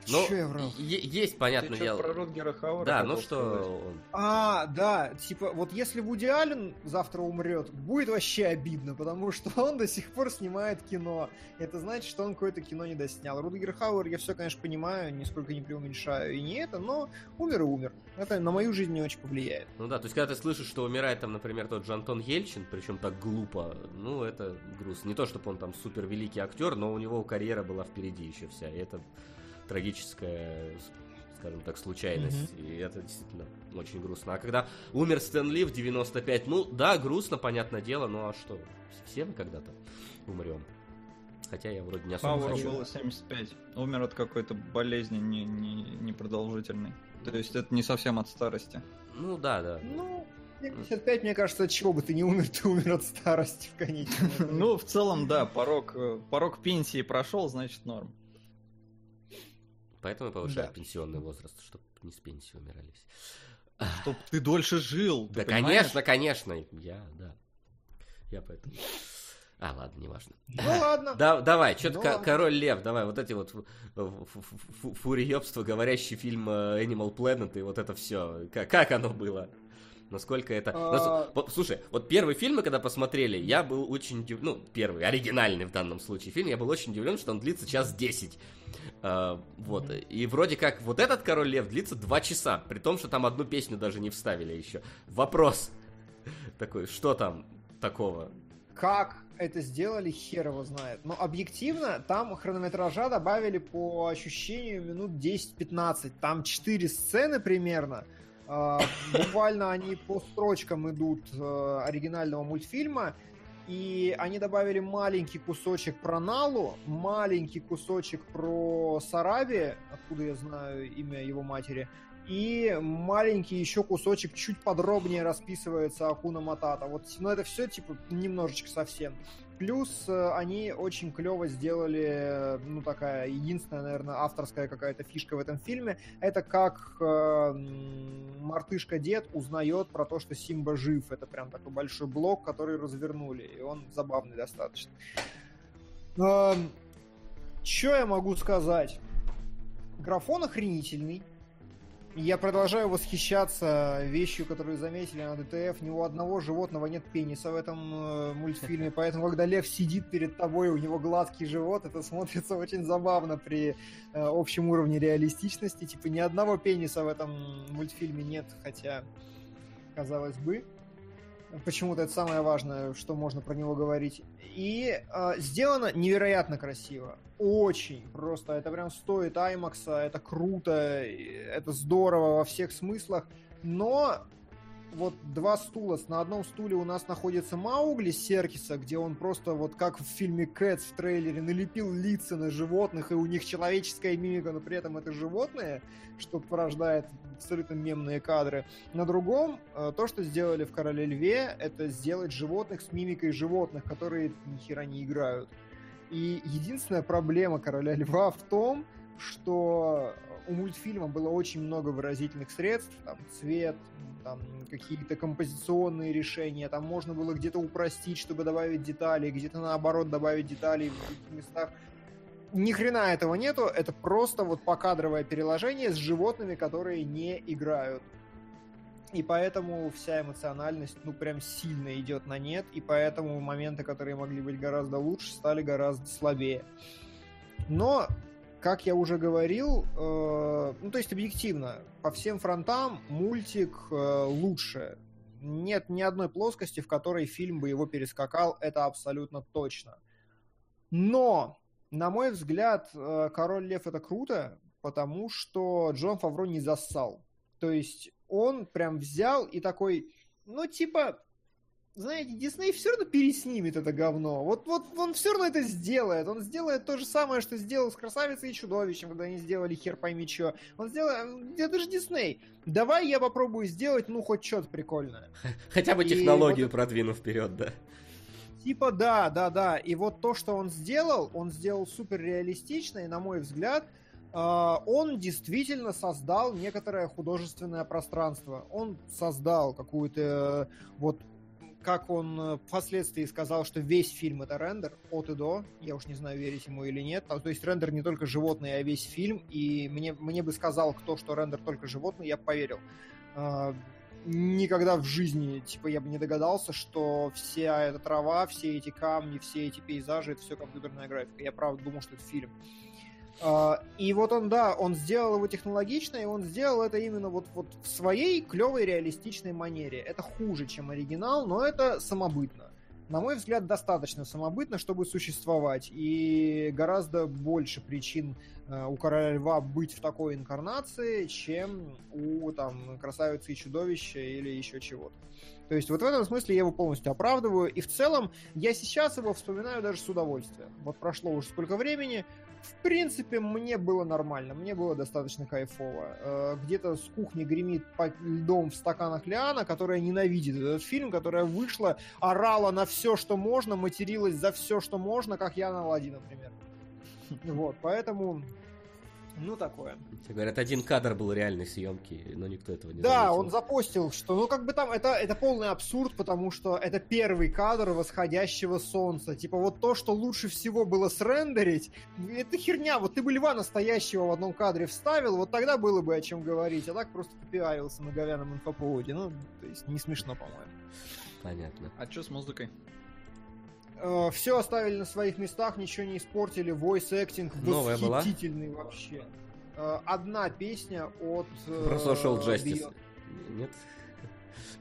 Ну, есть, Ты понятное чё дело. про Рутгера Хауэра Да, ну что он... А, да, типа, вот если Вуди Аллен завтра умрет, будет вообще обидно, потому что он до сих пор снимает кино. Это значит, что он какое-то кино не доснял. Рудгер Хауэр, я все, конечно, понимаю, нисколько не преуменьшаю и не это, но умер и умер. Это на мою жизнь не очень повлияет. Ну да, то есть когда ты слышишь, что умирает там, например, тот же Антон Ельчин, причем так глупо, ну это грустно. Не то, чтобы он там супер великий актер, но у него карьера была впереди еще вся, и это трагическая, скажем так, случайность. И это действительно очень грустно. А когда умер Стэн Ли в 95, ну да, грустно, понятное дело, ну а что, все мы когда-то умрем. Хотя я вроде не особо Пауэру хочу. было 75. Умер от какой-то болезни не, не, непродолжительной. То есть это не совсем от старости. Ну да, да. Ну, 75, мне кажется, от чего бы ты не умер, ты умер от старости в конечном. Ну, в целом, да, порог, э, порог пенсии прошел, значит норм. Поэтому повышают Да. пенсионный возраст, чтобы не с пенсии умирались. Чтоб ты дольше жил. ты Да, понимаешь? конечно, конечно. Я, да. Я поэтому... А, ладно, неважно. Ну ладно. Да, давай, что-то Ну. Король Лев, давай, вот эти вот фу- фу- фу- фу- фуриёбства, говорящий фильм э, Animal Planet и вот это все. Как, как оно было? Насколько это... А. Нас- Слушай, вот первый фильм мы когда посмотрели, я был очень удивлен, ну, первый, оригинальный в данном случае фильм, я был очень удивлен, что он длится час 10. А, вот, и вроде как вот этот Король Лев длится 2 часа, при том, что там одну песню даже не вставили еще. Вопрос такой, что там такого? Как это сделали, хер его знает. Но объективно, там хронометража добавили по ощущению минут 10-15. Там 4 сцены примерно. А, Буквально они по строчкам идут э, оригинального мультфильма. И они добавили маленький кусочек про Налу, маленький кусочек про Сараби, откуда я знаю имя его матери, и маленький еще кусочек чуть подробнее расписывается Акуна Матата. Вот, но это все типа немножечко совсем. Плюс э, они очень клево сделали, э, ну такая единственная, наверное, авторская какая-то фишка в этом фильме, это как э, м, мартышка дед узнает про то, что Симба жив. Это прям такой большой блок, который развернули, и он забавный достаточно. Что я могу сказать? Графон охренительный. Я продолжаю восхищаться вещью, которую заметили на ДТФ. Ни у одного животного нет пениса в этом э, мультфильме, поэтому когда лев сидит перед тобой, у него гладкий живот, это смотрится очень забавно при э, общем уровне реалистичности. Типа ни одного пениса в этом мультфильме нет, хотя казалось бы. Почему-то это самое важное, что можно про него говорить. И э, сделано невероятно красиво. Очень просто. Это прям стоит Аймакса, это круто, это здорово во всех смыслах. Но вот два стула. На одном стуле у нас находится Маугли Серкиса, где он просто вот как в фильме Кэтс в трейлере налепил лица на животных, и у них человеческая мимика, но при этом это животные, что порождает абсолютно мемные кадры. На другом, э, то, что сделали в Короле Льве, это сделать животных с мимикой животных, которые ни хера не играют. И единственная проблема Короля Льва в том, что у мультфильма было очень много выразительных средств, там цвет, там какие-то композиционные решения, там можно было где-то упростить, чтобы добавить детали, где-то наоборот добавить деталей в каких-то местах. Ни хрена этого нету, это просто вот покадровое переложение с животными, которые не играют. И поэтому вся эмоциональность, ну, прям сильно идет на нет, и поэтому моменты, которые могли быть гораздо лучше, стали гораздо слабее. Но, как я уже говорил, э, ну, то есть объективно, по всем фронтам мультик э, лучше. Нет ни одной плоскости, в которой фильм бы его перескакал, это абсолютно точно. Но, на мой взгляд, э, Король Лев это круто, потому что Джон Фавро не зассал. То есть он прям взял и такой, ну, типа, знаете, Дисней все равно переснимет это говно. Вот, вот он все равно это сделает. Он сделает то же самое, что сделал с Красавицей и Чудовищем, когда они сделали хер пойми что. Он сделает... Это же Дисней. Давай я попробую сделать, ну, хоть что-то прикольное. Хотя бы И технологию вот продвину вперед, да. Типа да, да, да. И вот то, что он сделал, он сделал супер реалистично, и на мой взгляд, э, он действительно создал некоторое художественное пространство. Он создал какую-то э, вот как он э, впоследствии сказал, что весь фильм это рендер от и до. Я уж не знаю, верить ему или нет. А, То есть рендер не только животные, а весь фильм. И мне, мне бы сказал кто, что рендер только животные, я бы поверил. А, Никогда в жизни, типа, я бы не догадался, что вся эта трава, все эти камни, все эти пейзажи, это все компьютерная графика. Я правда думал, что это фильм. А, И вот он, да, он сделал его технологично, и он сделал это именно вот, вот в своей клевой реалистичной манере. Это хуже, чем оригинал, но это самобытно. на мой взгляд, достаточно самобытно, чтобы существовать. И гораздо больше причин э, у короля льва быть в такой инкарнации, чем у там красавицы и чудовища или еще чего-то. То есть вот в этом смысле я его полностью оправдываю. И в целом я сейчас его вспоминаю даже с удовольствием. Вот прошло уже сколько времени. В принципе, мне было нормально, мне было достаточно кайфово. Э, Где-то с кухни гремит по льдом в стаканах Лиана, которая ненавидит этот фильм, которая вышла, орала на все, что можно, материлась за все, что можно, как я на Лади, например. Вот, поэтому, ну такое. Говорят, один кадр был реальной съемки, но никто этого не Да, заметил. он запостил, что, ну, как бы там, это, это полный абсурд, потому что это первый кадр восходящего солнца. Типа, вот то, что лучше всего было срендерить, это херня. Вот ты бы льва настоящего в одном кадре вставил, вот тогда было бы о чем говорить. А так просто попиарился на говяном инфоповоде. Ну, то есть, не смешно, по-моему. Понятно. А что с музыкой? Все оставили на своих местах, ничего не испортили. Voice acting Новая была? восхитительный вообще. Э, Одна песня от... э, Про Social Justice. Beyond. Нет?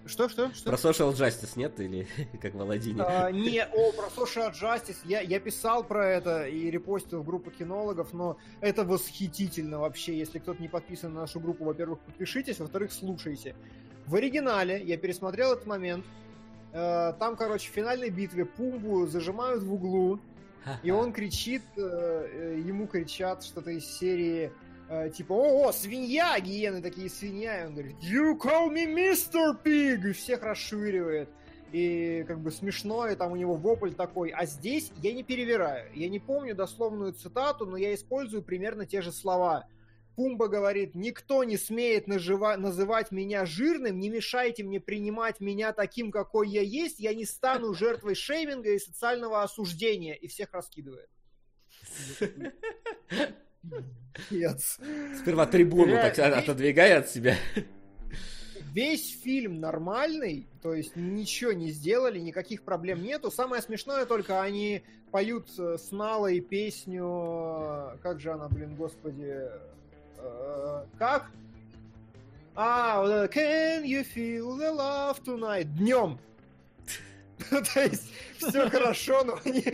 Что, что, что? Про Social Justice нет? Или как в Аладдине? А, не, о, про Social Justice. Я, я писал про это и репостил в группу кинологов, но это восхитительно вообще. Если кто-то не подписан на нашу группу, во-первых, подпишитесь, во-вторых, слушайте. В оригинале я пересмотрел этот момент. Э, Там, короче, в финальной битве Пумбу зажимают в углу, и он кричит, э, э, ему кричат что-то из серии типа «О, о, свинья!» Гиены такие «Свинья!» И он говорит «You call me Mr. Pig!» И всех расшвыривает. И как бы смешно, и там у него вопль такой. А здесь я не перевираю. Я не помню дословную цитату, но я использую примерно те же слова. Пумба говорит, никто не смеет нажива- называть меня жирным, не мешайте мне принимать меня таким, какой я есть, я не стану жертвой шейминга и социального осуждения. И всех раскидывает. Нет. Сперва трибуну так отодвигай от себя. Весь фильм нормальный, то есть ничего не сделали, никаких проблем нету. Самое смешное только они поют э, с Налой песню, э, как же она, блин, господи, как? А, Can you feel the love tonight? Днем. То есть все хорошо, но они,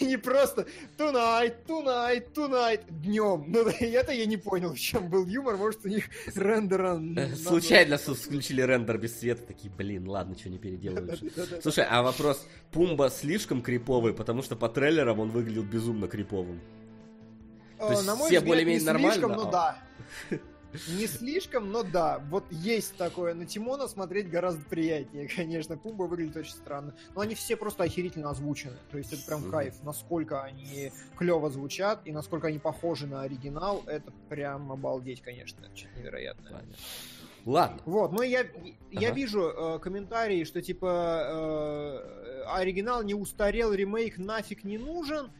они просто tonight, tonight, tonight, днем. Ну, это я не понял, в чем был юмор. Может, у них рендера... Случайно включили рендер без света, такие, блин, ладно, что не. Да-да-да. Слушай, а вопрос, Пумба слишком криповый, потому что по трейлерам он выглядел безумно криповым. То есть На мой все взгляд, более-менее не нормально, слишком, но а- да. Не слишком, но да. Вот есть такое. На Тимона смотреть гораздо приятнее, конечно. Пумба выглядит очень странно. Но они все просто охерительно озвучены. То есть это прям кайф. Насколько они клево звучат и насколько они похожи на оригинал, это прям обалдеть, конечно. Что-то невероятное. Понятно. Ладно. Вот, но я, я Ага. вижу э, комментарии, что типа э, оригинал не устарел, ремейк нафиг не нужен.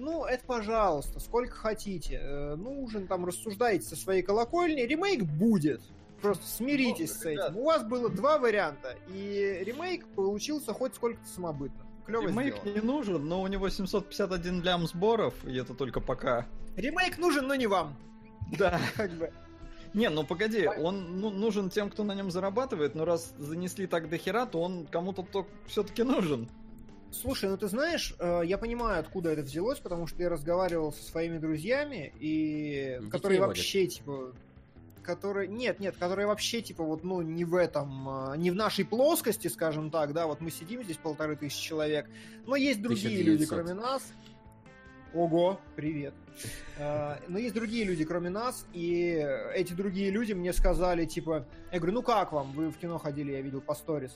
Ну, это пожалуйста, сколько хотите. Э, нужен, там, рассуждайте со своей колокольни. Ремейк будет. Просто смиритесь Ну, с этим. ребят. У вас было два варианта, и ремейк получился хоть сколько-то самобытно. Клево Ремейк сделано. не нужен, но у него 751 лям сборов, и это только пока. Ремейк нужен, но не вам. Да. Как бы. Не, ну погоди, он ну, нужен тем, кто на нем зарабатывает, но раз занесли так до хера, то он кому-то все-таки нужен. Слушай, ну ты знаешь, э, я понимаю, откуда это взялось, потому что я разговаривал со своими друзьями, и Детей которые водят. вообще, типа, которые... Нет, нет, которые вообще, типа, вот, ну, не в этом, э, не в нашей плоскости, скажем так, да, вот мы сидим здесь полторы тысячи человек, но есть другие люди, 1900. кроме нас. Ого, привет. Э, Но есть другие люди, кроме нас, и эти другие люди мне сказали, типа, я говорю, ну как вам? Вы в кино ходили, я видел по сторис.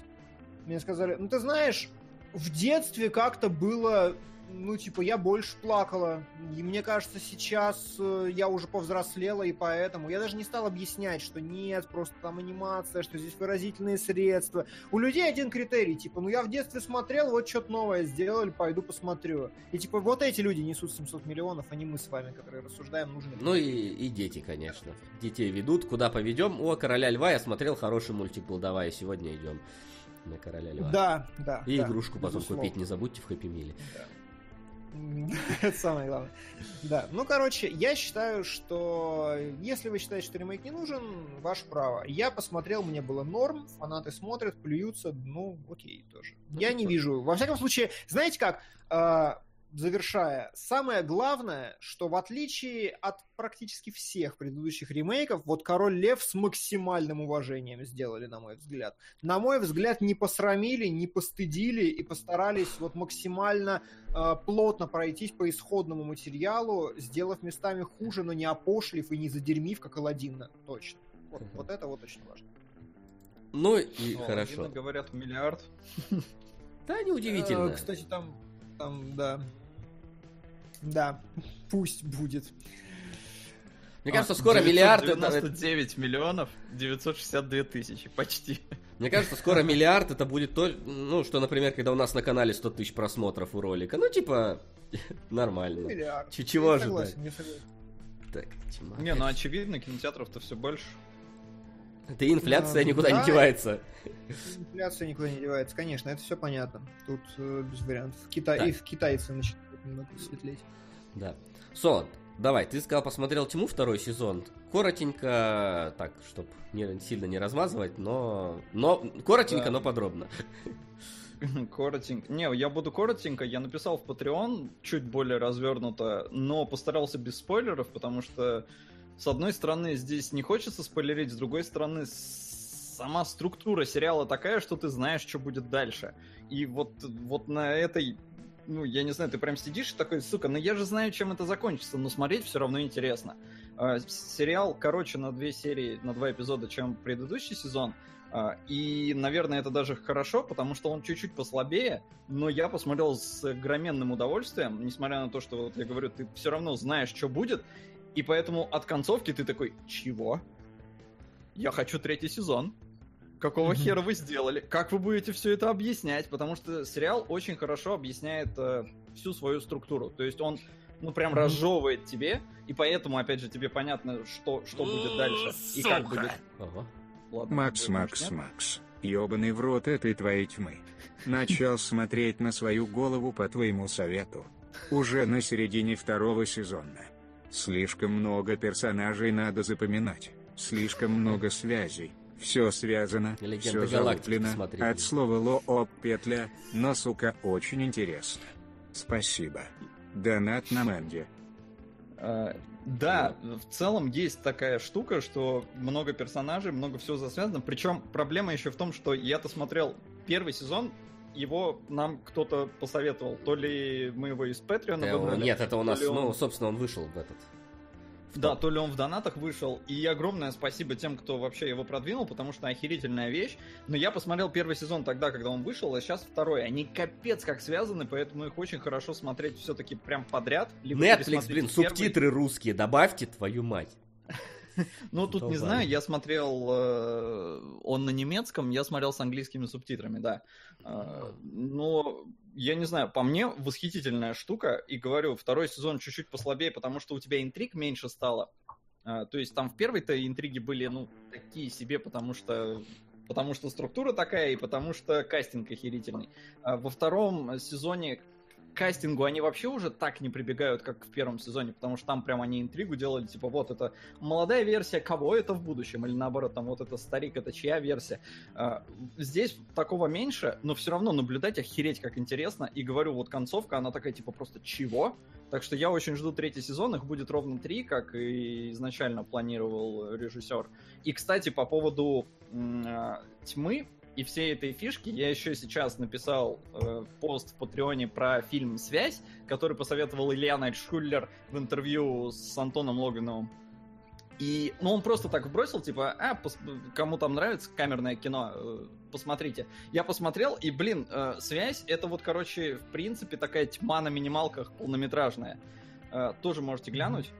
Мне сказали, ну ты знаешь, в детстве как-то было, ну типа, я больше плакала. И мне кажется, сейчас э, я уже повзрослела, и поэтому я даже не стал объяснять, что нет, просто там анимация, что здесь выразительные средства. У людей один критерий, типа, ну я в детстве смотрел, вот что-то новое сделали, пойду посмотрю. И типа, вот эти люди несут 700 миллионов, а не мы с вами, которые рассуждаем, нужно Ну и, и дети, конечно. Детей ведут, куда поведем. О, Короля Льва я смотрел, хороший мультик был, давай, сегодня идем на Короля Льва. Да, да. И да, игрушку потом безусловно. купить не забудьте в Хэппи Миле. Да. Это самое главное. Да. Ну, короче, я считаю, что если вы считаете, что ремейк не нужен, ваше право. Я посмотрел, мне было норм, фанаты смотрят, плюются, ну, окей, тоже. Я не вижу. Во всяком случае, знаете как, а, завершая, самое главное, что в отличие от практически всех предыдущих ремейков, вот Король Лев с максимальным уважением сделали, на мой взгляд. На мой взгляд, не посрамили, не постыдили и постарались вот максимально э, плотно пройтись по исходному материалу, сделав местами хуже, но не опошлив и не задермив, как Аладдина. Точно. Вот, uh-huh. вот это вот очень важно. Ну и О, хорошо. Аладдина, говорят, миллиард. Да, неудивительно. Э, кстати, там, там, да, да, пусть будет. Мне кажется, скоро миллиард... 99 миллионов 962 тысячи, почти. Мне кажется, скоро миллиард это будет то, ну, что, например, когда у нас на канале 100 тысяч просмотров у ролика. Ну, типа, нормально. Миллиард. Чего ожидать? Так, тьма. Не, ну очевидно, кинотеатров-то все больше. Да инфляция а, никуда да, не девается. Инфляция никуда не девается, конечно, это все понятно. Тут э, без вариантов. Китай, да. И китайцы начинают немного светлеть. Да. Сон, давай, ты сказал, посмотрел Тьму второй сезон. Коротенько, так, чтобы не, сильно не размазывать, но, но коротенько, да. но подробно. Коротенько. Не, я буду коротенько. Я написал в Patreon чуть более развернуто, но постарался без спойлеров, потому что, с одной стороны, здесь не хочется спойлерить, с другой стороны, сама структура сериала такая, что ты знаешь, что будет дальше. И вот, вот на этой ну, я не знаю, ты прям сидишь такой, сука, ну я же знаю, чем это закончится, но смотреть все равно интересно. Э, сериал короче на две серии, на два эпизода, чем предыдущий сезон. Uh, и, наверное, это даже хорошо, потому что он чуть-чуть послабее, но я посмотрел с громенным удовольствием, несмотря на то, что, вот я говорю, ты все равно знаешь, что будет, и поэтому от концовки ты такой, чего? Я хочу третий сезон. Какого хера вы сделали? Как вы будете все это объяснять? Потому что сериал очень хорошо объясняет э, всю свою структуру. То есть он, ну, прям разжевывает тебе, и поэтому, опять же, тебе понятно, что, что будет дальше. И как будет. Ага. Ладно, Макс, Макс, нет? Макс. Ёбаный в рот этой твоей тьмы. Начал смотреть на свою голову по твоему совету. Уже на середине второго сезона. Слишком много персонажей надо запоминать. Слишком много связей все связано, Легенда все залуплено. От слова ло петля, но, сука, очень интересно. Спасибо. Донат на Мэнди. А, да, в целом есть такая штука, что много персонажей, много всего засвязано. Причем проблема еще в том, что я-то смотрел первый сезон, его нам кто-то посоветовал. То ли мы его из Патреона выбрали. Нет, это у нас, он... ну, собственно, он вышел в этот да, то ли он в донатах вышел. И огромное спасибо тем, кто вообще его продвинул, потому что охерительная вещь. Но я посмотрел первый сезон тогда, когда он вышел, а сейчас второй. Они капец как связаны, поэтому их очень хорошо смотреть все-таки прям подряд. Netflix, блин, первый. субтитры русские, добавьте твою мать. Ну, тут не знаю, я смотрел э, он на немецком, я смотрел с английскими субтитрами, да. Э, но, я не знаю, по мне восхитительная штука, и говорю, второй сезон чуть-чуть послабее, потому что у тебя интриг меньше стало. Э, то есть там в первой-то интриги были, ну, такие себе, потому что потому что структура такая и потому что кастинг охерительный. Во втором сезоне кастингу они вообще уже так не прибегают, как в первом сезоне, потому что там прям они интригу делали, типа, вот это молодая версия, кого это в будущем, или наоборот, там вот это старик, это чья версия. А, здесь такого меньше, но все равно наблюдать охереть как интересно, и говорю, вот концовка, она такая, типа, просто чего? Так что я очень жду третий сезон, их будет ровно три, как и изначально планировал режиссер. И, кстати, по поводу э, тьмы, и всей этой фишки я еще сейчас написал э, пост в Патреоне про фильм «Связь», который посоветовал Илья Найтшуллер в интервью с Антоном Логановым. И, ну, он просто так вбросил, типа, а, пос- кому там нравится камерное кино, э, посмотрите. Я посмотрел, и, блин, э, «Связь» — это вот, короче, в принципе, такая тьма на минималках полнометражная. Э, тоже можете глянуть.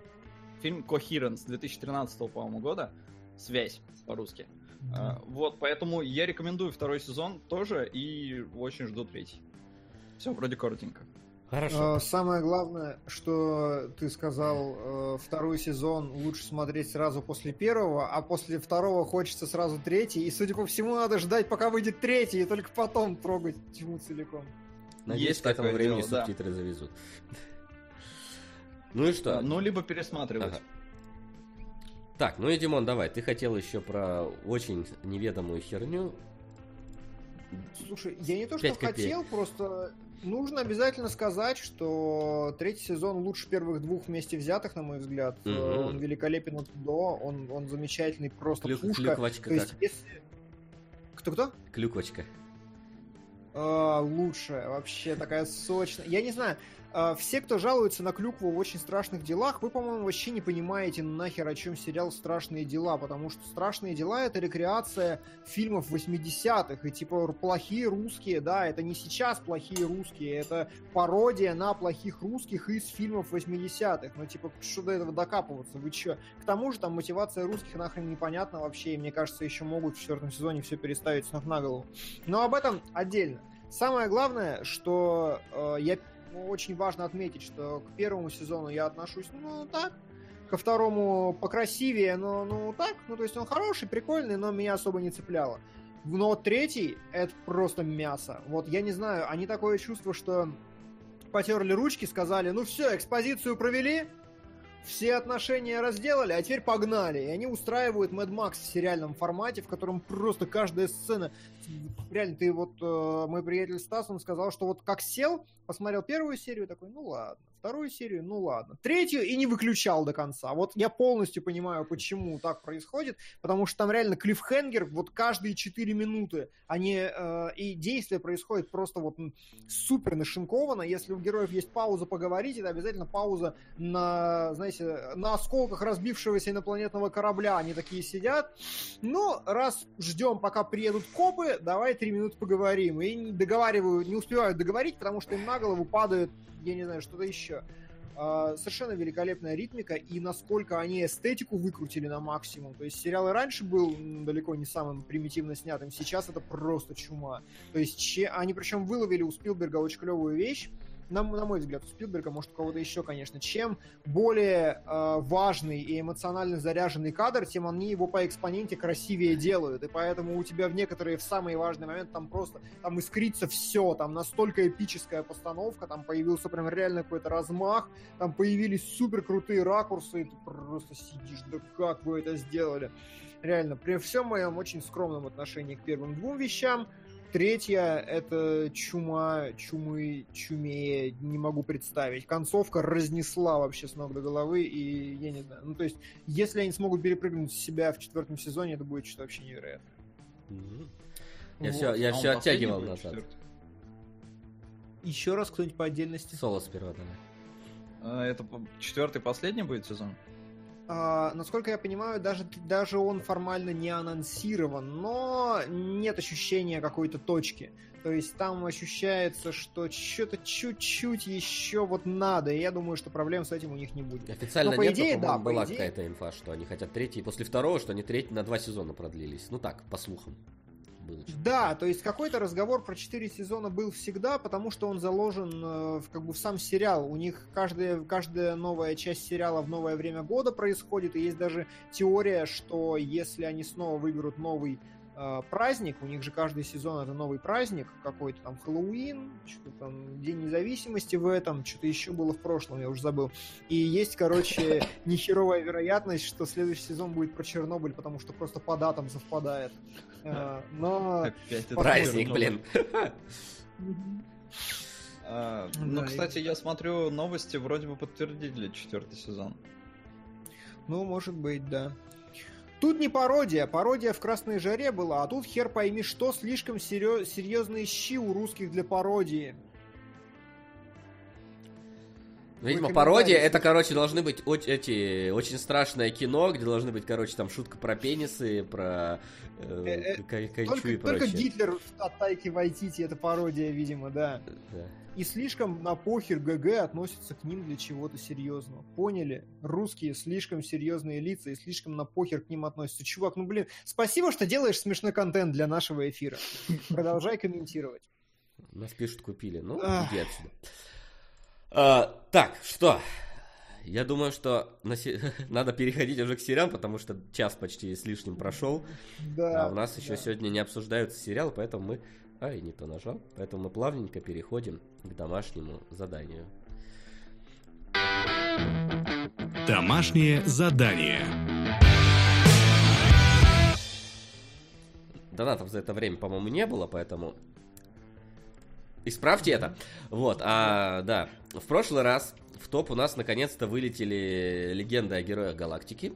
Фильм «Coherence» 2013, по-моему, года. «Связь» по-русски. А, вот, поэтому я рекомендую второй сезон тоже и очень жду третий. Все, вроде коротенько. Хорошо. А, самое главное, что ты сказал, э, второй сезон лучше смотреть сразу после первого, а после второго хочется сразу третий, и, судя по всему, надо ждать, пока выйдет третий, и только потом трогать тьму целиком. Надеюсь, Есть к этому времени дело, да. субтитры завезут. Ну и что? Ну, либо пересматривать. Ага. Так, ну и Димон, давай, ты хотел еще про очень неведомую херню. Слушай, я не то, что хотел, просто нужно обязательно сказать, что третий сезон лучше первых двух вместе взятых, на мой взгляд. Э, Он великолепен от до, он, он замечательный, просто Клю- пушка. клюквочка То есть, как? если... Кто-кто? Клюквочка. А, лучшая, вообще такая сочная. Я не знаю, все, кто жалуется на клюкву в очень страшных делах, вы, по-моему, вообще не понимаете нахер, о чем сериал «Страшные дела», потому что «Страшные дела» — это рекреация фильмов 80-х, и типа плохие русские, да, это не сейчас плохие русские, это пародия на плохих русских из фильмов 80-х. Ну, типа, что до этого докапываться, вы чё? К тому же там мотивация русских нахрен непонятна вообще, и мне кажется, еще могут в четвертом сезоне все переставить с ног на голову. Но об этом отдельно. Самое главное, что э, я очень важно отметить, что к первому сезону я отношусь, ну, так, ко второму покрасивее, но, ну, так, ну, то есть он хороший, прикольный, но меня особо не цепляло. Но третий, это просто мясо. Вот я не знаю, они такое чувство, что потерли ручки, сказали, ну все, экспозицию провели, все отношения разделали, а теперь погнали. И они устраивают Mad Max в сериальном формате, в котором просто каждая сцена... Реально, ты вот... э, мой приятель Стас, он сказал, что вот как сел, посмотрел первую серию, такой, ну ладно. Вторую серию, ну ладно. Третью и не выключал до конца. Вот я полностью понимаю, почему так происходит, потому что там реально клиффхенгер вот каждые 4 минуты, они, э, и действие происходит просто вот супер нашинковано. Если у героев есть пауза поговорить, это обязательно пауза на, знаете, на осколках разбившегося инопланетного корабля. Они такие сидят. Ну, раз ждем, пока приедут копы, давай три минуты поговорим. И договариваю, не успевают договорить, потому что им на голову падает, я не знаю, что-то еще. А, Совершенно великолепная ритмика, и насколько они эстетику выкрутили на максимум. То есть сериал и раньше был далеко не самым примитивно снятым, сейчас это просто чума. То есть че- они причем выловили у Спилберга очень клевую вещь, на, на мой взгляд, у Спилберга, может, у кого-то еще, конечно, чем более э, важный и эмоционально заряженный кадр, тем они его по экспоненте красивее делают. И поэтому у тебя в некоторые, в самый важный момент, там просто, там искрится все, там настолько эпическая постановка, там появился прям реально какой-то размах, там появились супер крутые ракурсы, и ты просто сидишь, да как вы это сделали? Реально, при всем моем очень скромном отношении к первым двум вещам, Третья — это чума, чумы, чумее, не могу представить. Концовка разнесла вообще с ног до головы, и я не знаю. Ну, то есть, если они смогут перепрыгнуть с себя в четвертом сезоне, это будет что-то вообще невероятное. Мгм. Я Вот. все, я А все оттягивал назад. четвертый? Еще раз кто-нибудь по отдельности? Соло сперва давай. А, Это четвертый последний будет сезон? А, насколько я понимаю, даже, даже он формально не анонсирован, но нет ощущения какой-то точки. То есть там ощущается, что что-то чуть-чуть еще вот надо, и я думаю, что проблем с этим у них не будет. Официально Ну, по нет, идее, но, да, была идее. какая-то инфа, что они хотят третий, после второго, что они третий на два сезона продлились. Ну так, по слухам. Было Да, то есть какой-то разговор про 4 сезона был всегда, потому что он заложен э, в, как бы в сам сериал. У них каждая, каждая новая часть сериала в новое время года происходит, и есть даже теория, что если они снова выберут новый э, праздник, у них же каждый сезон это новый праздник, какой-то там Хэллоуин, что-то там День независимости в этом, что-то еще было в прошлом, я уже забыл. И есть, короче, нехеровая вероятность, что следующий сезон будет про Чернобыль, потому что просто по датам совпадает. Э, Но Праздник, блин. А, Ну, кстати, я смотрю, новости вроде бы подтвердили четвертый сезон. Ну, может быть, да. Тут не пародия, пародия в «Красной жаре» была, а тут хер пойми что, слишком серьезные щи у русских для пародии. Ну, Видимо, пародия, это, короче, должны быть эти очень страшное кино, где должны быть, короче, там шутка про пенисы, про э, Э, э, кай- кайчу Только, и только прочее. Гитлер от Тайки Вайтити, это пародия, видимо, да. Да. И слишком на похер ГГ относится к ним для чего-то серьезного. Поняли? Русские слишком серьезные лица и слишком на похер к ним относятся. Чувак, ну блин, спасибо, что делаешь смешной контент для нашего эфира. Продолжай комментировать. Нас пишут, купили. Ну, иди отсюда. А, так, что? Я думаю, что на се- надо переходить уже к сериалам, потому что час почти с лишним прошел. Да. а у нас еще да. сегодня не обсуждаются сериалы, поэтому мы А, и не то нажал. Поэтому мы плавненько переходим к домашнему заданию. Домашнее задание. Донатов за это время, по-моему, не было, поэтому исправьте это. Вот, а, да, в прошлый раз в топ у нас наконец-то вылетели легенды о героях галактики.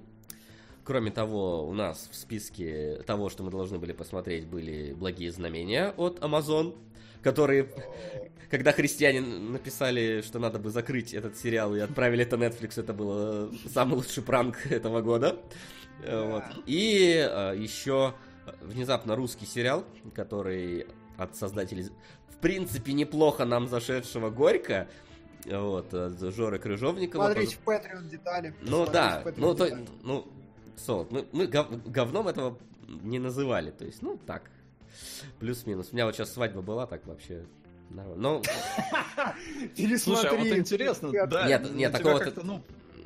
Кроме того, у нас в списке того, что мы должны были посмотреть, были благие знамения от Amazon, которые, когда христиане написали, что надо бы закрыть этот сериал и отправили это Netflix, это был самый лучший пранк этого года. Вот. И э, еще внезапно русский сериал, который от создателей, в принципе, неплохо нам зашедшего Горько, вот, от Жоры Крыжовникова. Смотрите в Patreon детали. Ну да, ну, то, ну, Солод, мы, мы гов- говном этого не называли, то есть, ну, так, плюс-минус. У меня вот сейчас свадьба была, так вообще. Ну, Пересмотри. Слушай, а вот интересно, да. нет, нет, такого ну,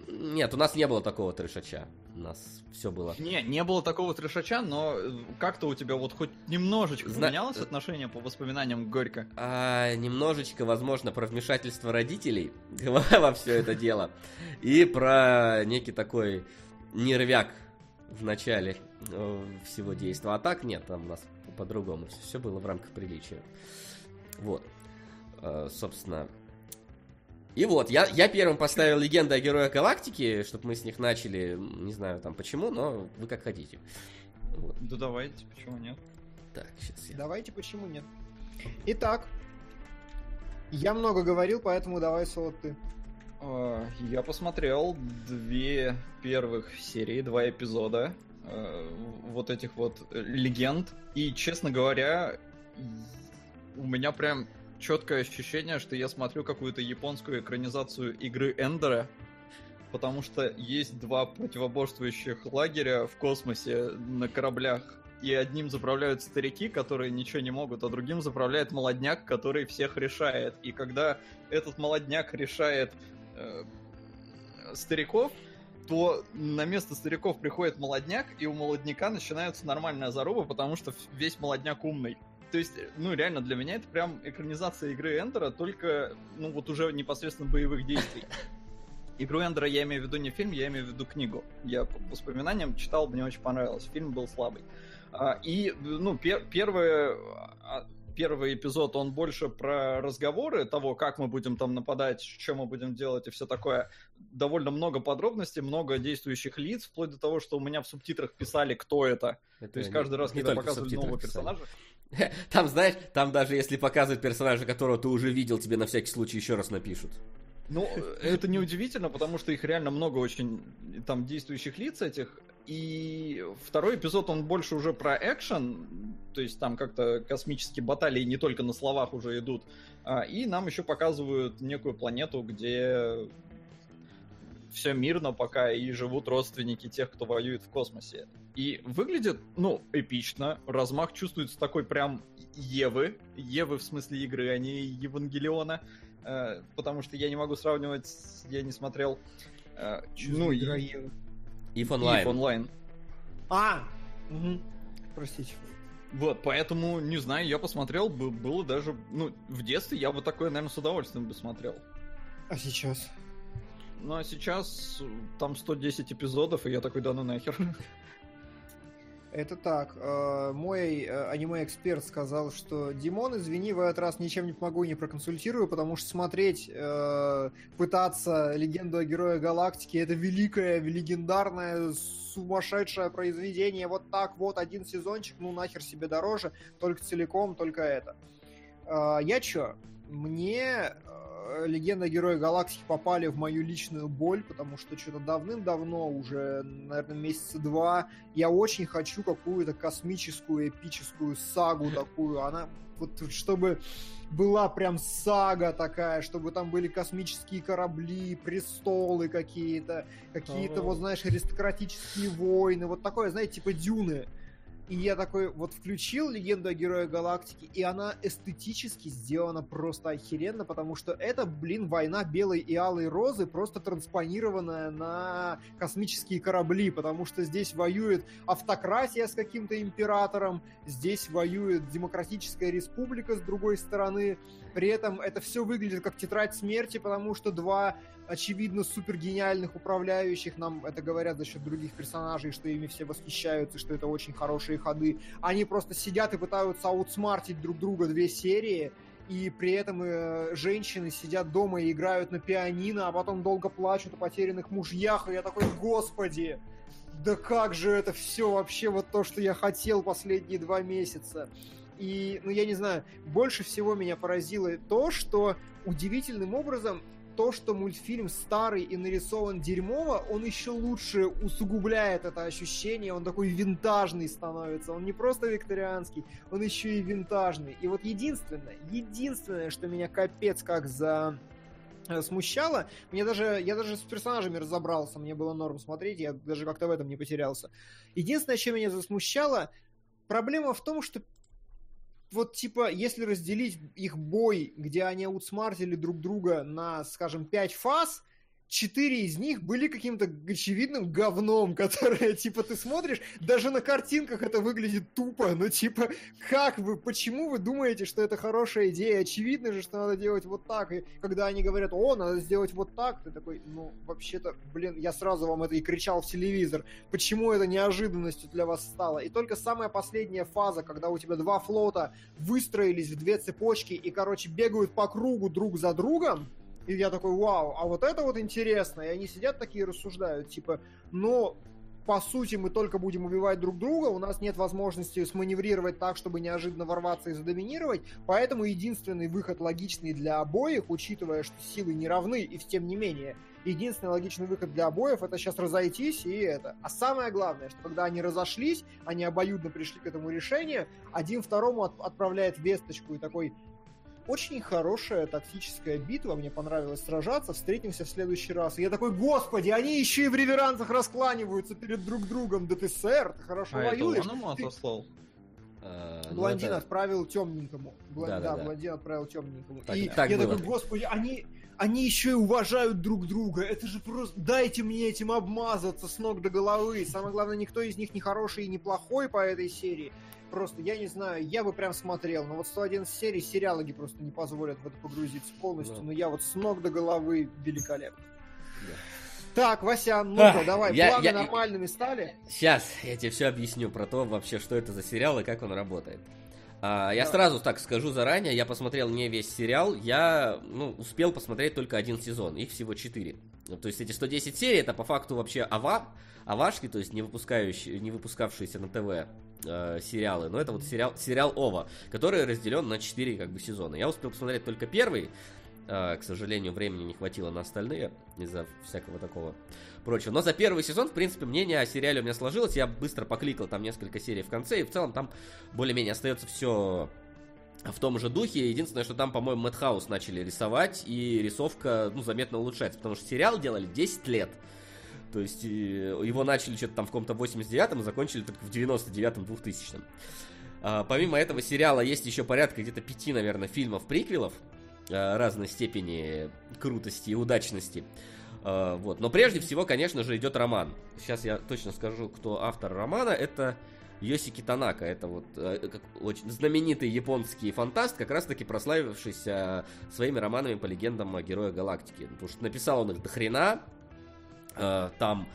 нет, у нас не было такого трешача. У нас все было. Не, не было такого трешача, но э, как-то у тебя вот хоть немножечко Зна- поменялось отношение по воспоминаниям Горько. А, немножечко, возможно, про вмешательство родителей во все это дело. И про некий такой нервяк в начале э, всего действия. А так нет, там у нас по-другому. Все было в рамках приличия. Вот. Э, Собственно. И вот, я, я первым поставил легенды о героях галактики, чтобы мы с них начали. Не знаю там почему, но вы как хотите. Вот. Да давайте, почему нет? Так, сейчас я. Давайте, почему нет? Итак, я много говорил, поэтому давай, Солод, ты. А, Я посмотрел две первых серии, два эпизода э, вот этих вот легенд. И, честно говоря, у меня прям четкое ощущение, что я смотрю какую-то японскую экранизацию игры Эндера, потому что есть два противоборствующих лагеря в космосе на кораблях. И одним заправляют старики, которые ничего не могут, а другим заправляет молодняк, который всех решает. И когда этот молодняк решает э, стариков, то на место стариков приходит молодняк, и у молодняка начинается нормальная заруба, потому что весь молодняк умный. То есть, ну, реально, для меня это прям экранизация игры Эндера, только, ну, вот уже непосредственно боевых действий. Игру Эндера я имею в виду не фильм, я имею в виду книгу. Я по воспоминаниям читал, мне очень понравилось. Фильм был слабый. А, И, ну, пер- первое, а, первый эпизод, он больше про разговоры того, как мы будем там нападать, что мы будем делать и все такое. Довольно много подробностей, много действующих лиц, вплоть до того, что у меня в субтитрах писали, кто это. Это То есть не- каждый раз, когда показывали нового писали. персонажа, Там, знаешь, там даже если показывают персонажа, которого ты уже видел, тебе на всякий случай еще раз напишут. Ну, это неудивительно, потому что их реально много очень там действующих лиц этих. И второй эпизод, он больше уже про экшен, то есть там как-то космические баталии не только на словах уже идут. А, И нам еще показывают некую планету, где все мирно пока и живут родственники тех, кто воюет в космосе. И выглядит, ну, эпично. Размах чувствуется такой прям Евы. Евы в смысле игры, а не Евангелиона. Э, потому что я не могу сравнивать, я не смотрел. Э, ну, и If и Online. онлайн. А! Мгм. Простите. Вот, поэтому, не знаю, я посмотрел, бы- было даже, ну, в детстве я бы такое, наверное, с удовольствием бы смотрел. А сейчас? Ну, а сейчас э, там 110 эпизодов, и я такой, да ну нахер. Это так. э, Мой э, аниме-эксперт сказал, что Димон, извини, в этот раз ничем не помогу, не проконсультирую, потому что смотреть, э, пытаться легенду о герое галактики это великое, легендарное, сумасшедшее произведение. Вот так вот, один сезончик, ну нахер себе дороже, только целиком, только это. Я чё? Мне легенда о герое галактики попали в мою личную боль, потому что что-то давным-давно, уже, наверное, месяца два, я очень хочу какую-то космическую, эпическую сагу такую. Она вот чтобы была прям сага такая, чтобы там были космические корабли, престолы какие-то, какие-то, вот знаешь, аристократические войны, вот такое, знаете, типа Дюны. И я такой вот включил «Легенду о Герое Галактики», и она эстетически сделана просто охеренно, потому что это, блин, война белой и алой розы, просто транспонированная на космические корабли, потому что здесь воюет автократия с каким-то императором, здесь воюет демократическая республика с другой стороны, при этом это все выглядит как тетрадь смерти, потому что два очевидно супер гениальных управляющих, нам это говорят за счет других персонажей, что ими все восхищаются, что это очень хорошие ходы. Они просто сидят и пытаются аутсмартить друг друга две серии, и при этом э, женщины сидят дома и играют на пианино, а потом долго плачут о потерянных мужьях, и я такой, господи, да как же это все вообще вот то, что я хотел последние два месяца. И, ну, я не знаю, больше всего меня поразило то, что удивительным образом то, что мультфильм старый и нарисован дерьмово, он еще лучше усугубляет это ощущение, он такой винтажный становится, он не просто викторианский, он еще и винтажный. И вот единственное, единственное, что меня капец как за э, смущало. Мне даже, я даже с персонажами разобрался, мне было норм смотреть, я даже как-то в этом не потерялся. Единственное, что меня засмущало, проблема в том, что вот типа, если разделить их бой, где они аутсмартили друг друга на, скажем, 5 фаз, четыре из них были каким-то очевидным говном, которое, типа, ты смотришь, даже на картинках это выглядит тупо, но, типа, как вы, почему вы думаете, что это хорошая идея? Очевидно же, что надо делать вот так, и когда они говорят, о, надо сделать вот так, ты такой, ну, вообще-то, блин, я сразу вам это и кричал в телевизор, почему это неожиданностью для вас стало? И только самая последняя фаза, когда у тебя два флота выстроились в две цепочки и, короче, бегают по кругу друг за другом, и я такой, вау, а вот это вот интересно. И они сидят такие рассуждают, типа, ну, по сути, мы только будем убивать друг друга, у нас нет возможности сманеврировать так, чтобы неожиданно ворваться и задоминировать, поэтому единственный выход логичный для обоих, учитывая, что силы не равны, и тем не менее, единственный логичный выход для обоев это сейчас разойтись и это. А самое главное, что когда они разошлись, они обоюдно пришли к этому решению, один второму от, отправляет весточку и такой, очень хорошая тактическая битва, мне понравилось сражаться, встретимся в следующий раз. И я такой, господи, они еще и в реверансах раскланиваются перед друг другом, да ты, сэр, ты хорошо А это воюешь. он ему Ты- отослал? Э, ну, Блондин это- отправил темненькому. Блон- Да, Да, да, да. блондин отправил темненькому. Так- и так я было. такой, господи, они, они еще и уважают друг друга. Это же просто... Дайте мне этим обмазаться с ног до головы. Самое главное, никто из них не хороший и не плохой по этой серии. Просто, я не знаю, я бы прям смотрел. Но вот 111 серий сериалоги просто не позволят в это погрузиться полностью. Да. Но я вот с ног до головы великолепно. Да. Так, Вася, ну-ка, Ах, давай, я- планы я- нормальными стали? Сейчас я тебе все объясню про то вообще, что это за сериал и как он работает. А, я сразу так скажу заранее, я посмотрел не весь сериал, я ну, успел посмотреть только один сезон, их всего четыре. Ну, То есть эти 110 серий это по факту вообще ава, авашки, то есть не, выпускающие, не выпускавшиеся на ТВ э, сериалы. Но это вот сериал, сериал Ова, который разделен на 4 как бы, сезона. Я успел посмотреть только первый, э, к сожалению, времени не хватило на остальные из-за всякого такого прочего. Но за первый сезон, в принципе, мнение о сериале у меня сложилось. Я быстро покликал там несколько серий в конце, и в целом там более-менее остается все в том же духе. Единственное, что там, по-моему, Мэтхаус начали рисовать, и рисовка, ну, заметно улучшается, потому что сериал делали 10 лет. То есть его начали что-то там в каком-то 89-м и закончили только в 99-м, 2000-м. А, помимо этого сериала есть еще порядка где-то пяти, наверное, фильмов-приквелов э, разной степени крутости и удачности. Э, вот. Но прежде всего, конечно же, идет роман. Сейчас я точно скажу, кто автор романа. Это Йосики Танака. Это вот как очень знаменитый японский фантаст, как раз таки прославившийся своими романами по легендам о Герое Галактики. Потому что написал он их до хрена. Э, там,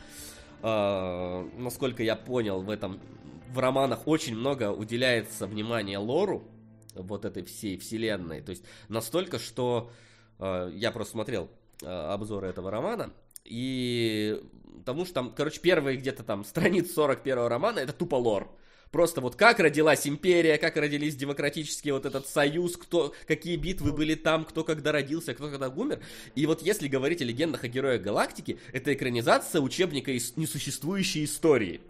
э, насколько я понял, в этом в романах очень много уделяется внимания лору вот этой всей вселенной. То есть настолько, что э, я просто смотрел обзоры этого романа, и потому что там, короче, первые где-то там страниц 41 романа это тупо лор. Просто вот как родилась империя, как родились демократический вот этот союз, кто, какие битвы были там, кто когда родился, кто когда умер. И вот если говорить о легендах о героях галактики, это экранизация учебника из несуществующей истории.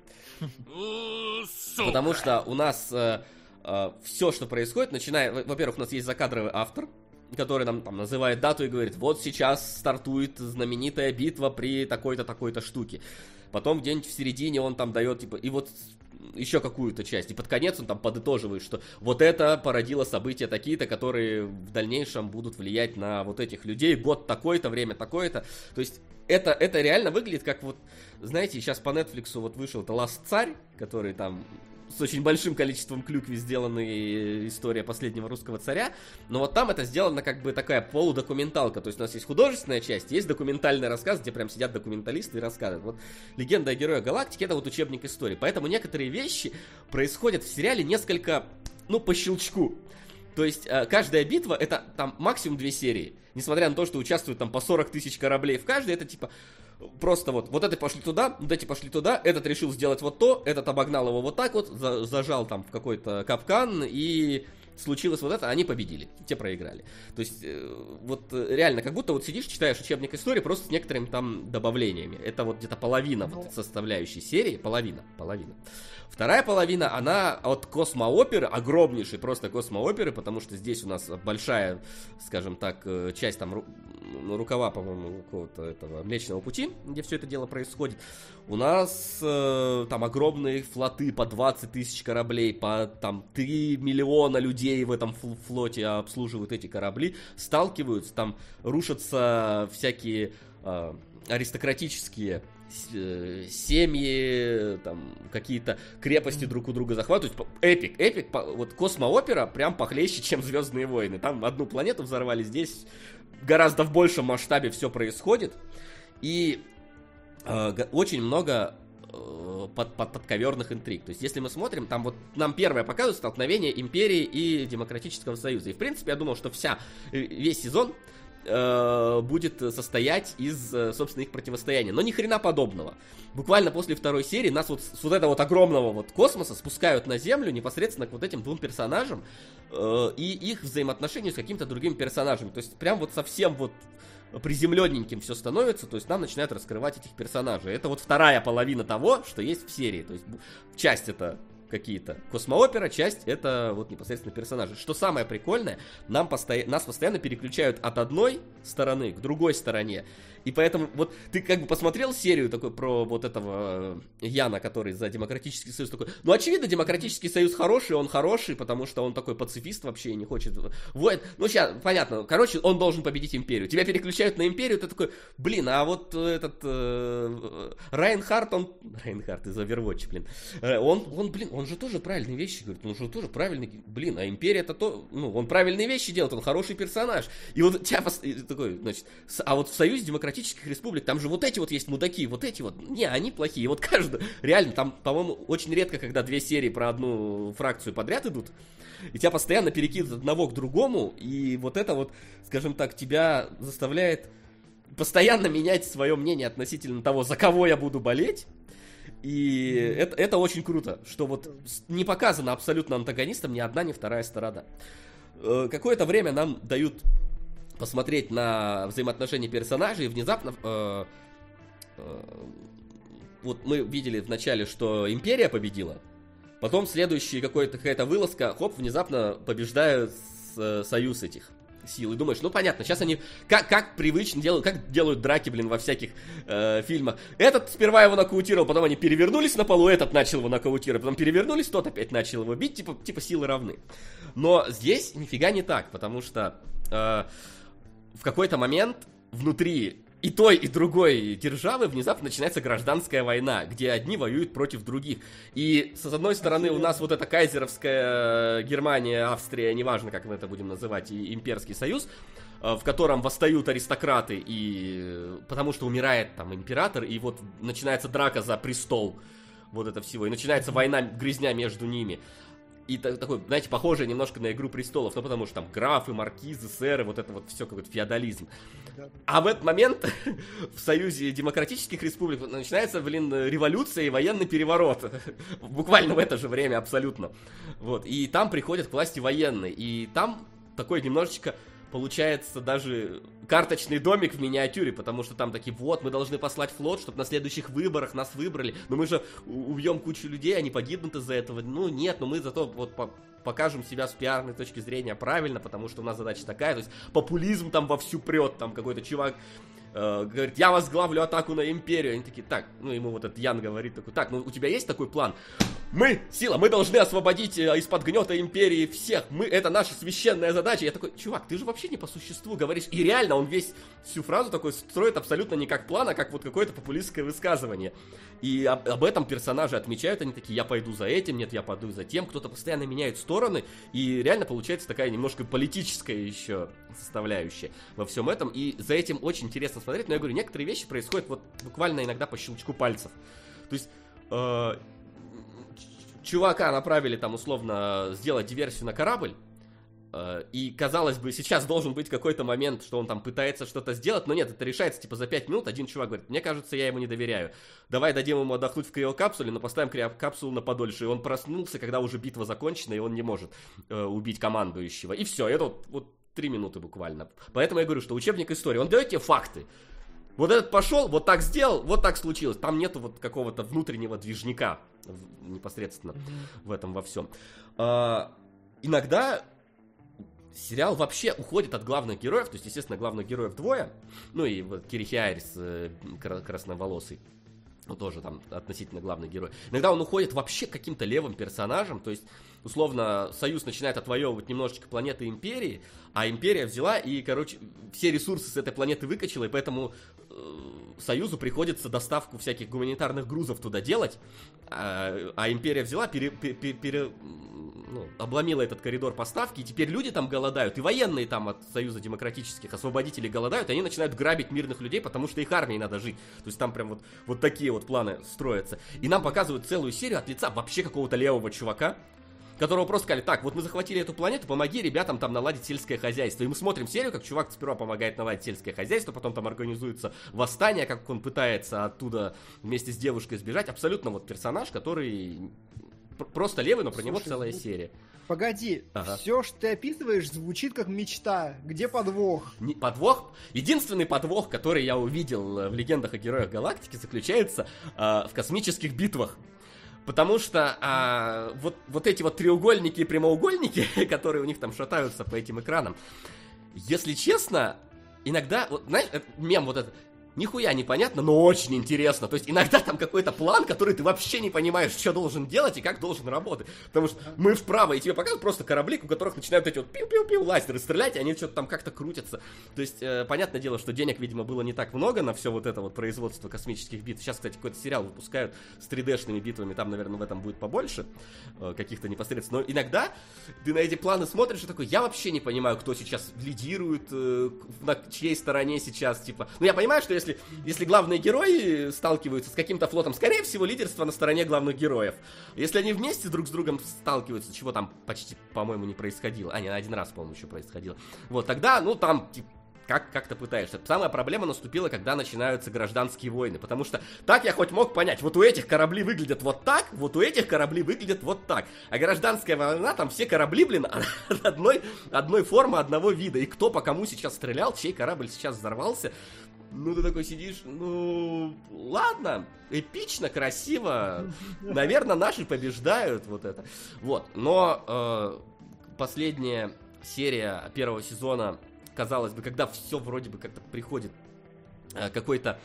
Потому что у нас все, что происходит, начиная, во- во-первых, у нас есть закадровый автор, который нам там называет дату и говорит, вот сейчас стартует знаменитая битва при такой-то, такой-то штуке. Потом где-нибудь в середине он там дает, типа, и вот еще какую-то часть. И под конец он там подытоживает, что вот это породило события такие-то, которые в дальнейшем будут влиять на вот этих людей. Год такой-то, время такое-то. То есть это, это реально выглядит как вот, знаете, сейчас по Netflix вот вышел это Last Царь, который там с очень большим количеством клюкви сделаны история последнего русского царя, но вот там это сделано как бы такая полудокументалка, то есть у нас есть художественная часть, есть документальный рассказ, где прям сидят документалисты и рассказывают. Вот «Легенда о герое галактики» — это вот учебник истории, поэтому некоторые вещи происходят в сериале несколько, ну, по щелчку. То есть э, каждая битва это там максимум две серии. Несмотря на то, что участвуют там по 40 тысяч кораблей в каждой, это типа просто вот, вот это пошли туда, вот эти пошли туда, этот решил сделать вот то, этот обогнал его вот так вот, за, зажал там в какой-то капкан и случилось вот это, они победили, те проиграли. То есть, э, вот э, реально, как будто вот сидишь, читаешь учебник истории просто с некоторыми там добавлениями. Это вот где-то половина вот Ну. составляющей серии, половина, половина. Вторая половина, она от космооперы, огромнейшей просто космооперы, потому что здесь у нас большая, скажем так, э, часть там ру- ну, рукава, по-моему, какого-то этого Млечного Пути, где все это дело происходит. У нас э, там огромные флоты по 20 тысяч кораблей, по там 3 миллиона людей в этом фл- флоте обслуживают эти корабли, сталкиваются, там рушатся всякие э, аристократические семьи, там какие-то крепости друг у друга захватывают. Эпик, эпик, вот космоопера прям похлеще, чем Звездные войны. Там одну планету взорвали, здесь гораздо в большем масштабе все происходит. И э, очень много э, под, под, подковерных интриг. То есть, если мы смотрим, там вот нам первое показывают столкновение империи и демократического союза. И, в принципе, я думал, что вся, э, весь сезон э, будет состоять из, э, собственно, их противостояния. Но ни хрена подобного. Буквально после второй серии нас вот с вот этого вот огромного вот космоса спускают на Землю непосредственно к вот этим двум персонажам э, и их взаимоотношению с какими-то другими персонажами. То есть прям вот совсем вот приземленненьким все становится, то есть нам начинают раскрывать этих персонажей. Это вот вторая половина того, что есть в серии. То есть часть это какие-то космоопера, часть это вот непосредственно персонажи. Что самое прикольное, нам постоя... нас постоянно переключают от одной стороны к другой стороне. И поэтому вот ты как бы посмотрел серию такой про вот этого э, Яна, который за Демократический Союз такой. Ну, очевидно, Демократический Союз хороший, он хороший, потому что он такой пацифист вообще не хочет... Вот, ну, сейчас, понятно. Короче, он должен победить Империю. Тебя переключают на Империю, ты такой, блин, а вот этот э, Райнхард, он... Райнхард из Overwatch, блин. Э, Он, он, блин, он же тоже правильные вещи говорит, он же тоже правильный... Блин, а Империя это то... Ну, он правильные вещи делает, он хороший персонаж. И вот тебя такой, значит, а вот в Союзе Демократических Республик, там же вот эти вот есть мудаки, вот эти вот, не, они плохие. Вот каждый, реально, там, по-моему, очень редко, когда две серии про одну фракцию подряд идут, и тебя постоянно перекидывают одного к другому, и вот это вот, скажем так, тебя заставляет постоянно менять свое мнение относительно того, за кого я буду болеть. И это, это очень круто, что вот не показано абсолютно антагонистам ни одна, ни вторая сторона. Э, Какое-то время нам дают посмотреть на взаимоотношения персонажей, и внезапно э, э, вот мы видели в начале, что Империя победила, потом следующий какой-то какая-то вылазка, хоп, внезапно побеждают э, союз этих сил. И думаешь, ну понятно, сейчас они как, как привычно делают, как делают драки, блин, во всяких э, фильмах. Этот сперва его нокаутировал, потом они перевернулись на полу, этот начал его нокаутировать, потом перевернулись, тот опять начал его бить, типа, типа силы равны. Но здесь нифига не так, потому что э, в какой-то момент внутри и той, и другой державы внезапно начинается гражданская война, где одни воюют против других. И с одной стороны у нас вот эта кайзеровская Германия, Австрия, неважно, как мы это будем называть, и имперский союз, э, в котором восстают аристократы, и э, потому что умирает там император, и вот начинается драка за престол вот это всего, и начинается война, грязня между ними. И та- такой, знаете, похожее немножко на Игру Престолов, ну потому что там графы, маркизы, сэры, вот это вот все какой-то феодализм. А в этот момент в Союзе Демократических Республик начинается, блин, революция и военный переворот. Буквально в это же время абсолютно. Вот. И там приходят к власти военные. И там такой немножечко получается даже карточный домик в миниатюре, потому что там такие, вот, мы должны послать флот, чтобы на следующих выборах нас выбрали, но мы же убьем кучу людей, они погибнут из-за этого. Ну, нет, но мы зато вот по- покажем себя с пиарной точки зрения правильно, потому что у нас задача такая, то есть популизм там вовсю прет, там какой-то чувак э, говорит, я возглавлю атаку на империю. Они такие, так, ну ему вот этот Ян говорит такой, так, ну у тебя есть такой план? Мы, сила, мы должны освободить э, из-под гнета империи всех. Мы, это наша священная задача. Я такой, чувак, ты же вообще не по существу говоришь. И реально он весь всю фразу такой строит абсолютно не как план, а как вот какое-то популистское высказывание. И об, об этом персонажи отмечают, они такие, я пойду за этим, нет, я пойду за тем. Кто-то постоянно меняет стороны. И реально получается такая немножко политическая еще составляющая во всем этом. И за этим очень интересно смотреть. Но я говорю, некоторые вещи происходят вот буквально иногда по щелчку пальцев. То есть... Э, чувака направили там условно сделать диверсию на корабль, э, и, казалось бы, сейчас должен быть какой-то момент, что он там пытается что-то сделать, но нет, это решается типа за 5 минут. Один чувак говорит, мне кажется, я ему не доверяю. Давай дадим ему отдохнуть в криокапсуле, но поставим криокапсулу на подольше. И он проснулся, когда уже битва закончена, и он не может э, убить командующего. И все, это вот, вот 3 минуты буквально. Поэтому я говорю, что учебник истории, он дает тебе факты. Вот этот пошел, вот так сделал, вот так случилось. Там нету вот какого-то внутреннего движника непосредственно mm-hmm. в этом во всем. А, иногда сериал вообще уходит от главных героев, то есть, естественно, главных героев двое, ну и вот Кирихи Айрис, э, красноволосый, ну, тоже там относительно главный герой. Иногда он уходит вообще к каким-то левым персонажам, то есть, условно, Союз начинает отвоевывать немножечко планеты Империи, а Империя взяла и, короче, все ресурсы с этой планеты выкачала, и поэтому э, Союзу приходится доставку всяких гуманитарных грузов туда делать, а, а Империя взяла, пере, пере, пере, ну, обломила этот коридор поставки, и теперь люди там голодают, и военные там от Союза Демократических Освободителей голодают, и они начинают грабить мирных людей, потому что их армии надо жить. То есть там прям вот, вот такие вот планы строятся. И нам показывают целую серию от лица вообще какого-то левого чувака, которого просто сказали, так, вот мы захватили эту планету, помоги ребятам там наладить сельское хозяйство. И мы смотрим серию, как чувак сперва помогает наладить сельское хозяйство, потом там организуется восстание, как он пытается оттуда вместе с девушкой сбежать. Абсолютно вот персонаж, который просто левый, но про Слушай, него целая ну, серия. Погоди, ага. все, что ты описываешь, звучит как мечта. Где подвох? Не, подвох? Единственный подвох, который я увидел э, в легендах о героях галактики, заключается э, в космических битвах. Потому что а, вот, вот эти вот треугольники и прямоугольники, которые у них там шатаются по этим экранам, если честно, иногда, вот, знаешь, мем вот этот, нихуя непонятно, но очень интересно. То есть иногда там какой-то план, который ты вообще не понимаешь, что должен делать и как должен работать. Потому что мы вправо, и тебе показывают просто корабли, у которых начинают эти вот пиу-пиу-пиу лазеры стрелять, и они что-то там как-то крутятся. То есть, э, понятное дело, что денег, видимо, было не так много на все вот это вот производство космических битв. Сейчас, кстати, какой-то сериал выпускают с 3D-шными битвами, там, наверное, в этом будет побольше э, каких-то непосредственно. Но иногда ты на эти планы смотришь и такой, я вообще не понимаю, кто сейчас лидирует, э, на чьей стороне сейчас, типа. Ну, я понимаю, что если если, если главные герои сталкиваются с каким-то флотом, скорее всего, лидерство на стороне главных героев. Если они вместе друг с другом сталкиваются, чего там почти, по-моему, не происходило. А, не, один раз, по-моему, еще происходило. Вот, тогда, ну, там, типа, как, как ты пытаешься. Самая проблема наступила, когда начинаются гражданские войны. Потому что так я хоть мог понять, вот у этих корабли выглядят вот так, вот у этих корабли выглядят вот так. А гражданская война, там все корабли, блин, одной, одной формы, одного вида. И кто по кому сейчас стрелял, чей корабль сейчас взорвался. Ну, ты такой сидишь, ну, ладно, эпично, красиво. Наверное, наши побеждают вот это. Вот, но э, последняя серия первого сезона, казалось бы, когда все вроде бы как-то приходит э, какой-то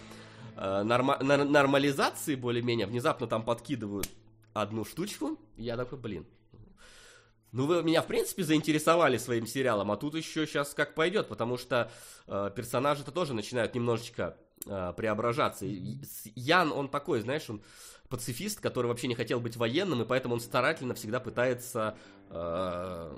э, норма- нормализации более-менее, внезапно там подкидывают одну штучку, я такой, блин, ну, вы меня, в принципе, заинтересовали своим сериалом, а тут еще сейчас как пойдет, потому что э, персонажи-то тоже начинают немножечко э, преображаться. И, Ян, он такой, знаешь, он пацифист, который вообще не хотел быть военным, и поэтому он старательно всегда пытается э,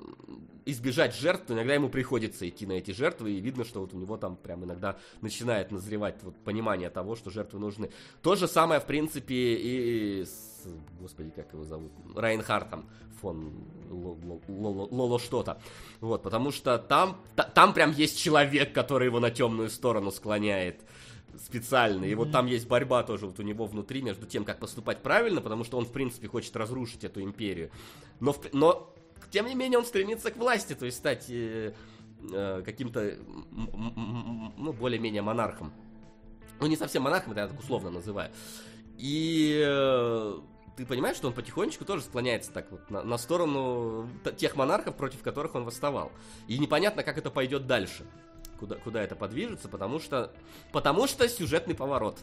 избежать жертв, но иногда ему приходится идти на эти жертвы, и видно, что вот у него там прям иногда начинает назревать вот понимание того, что жертвы нужны. То же самое, в принципе, и с, господи, как его зовут, Райнхартом фон Лоло что-то. Вот, потому что там, там прям есть человек, который его на темную сторону склоняет специально. И вот там есть борьба тоже вот у него внутри между тем, как поступать правильно, потому что он, в принципе, хочет разрушить эту империю. Но, но тем не менее, он стремится к власти, то есть стать э, э, каким-то, ну, более-менее монархом. Ну, не совсем монархом, это я так условно называю. И э, ты понимаешь, что он потихонечку тоже склоняется так вот на, на сторону тех монархов, против которых он восставал. И непонятно, как это пойдет дальше. Куда, куда это подвижется, потому что, потому что сюжетный поворот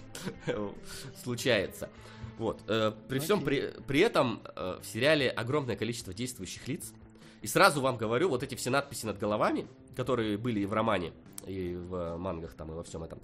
случается. Вот. Э, при всем при, при этом э, в сериале огромное количество действующих лиц. И сразу вам говорю, вот эти все надписи над головами, которые были и в романе, и в мангах там, и во всем этом,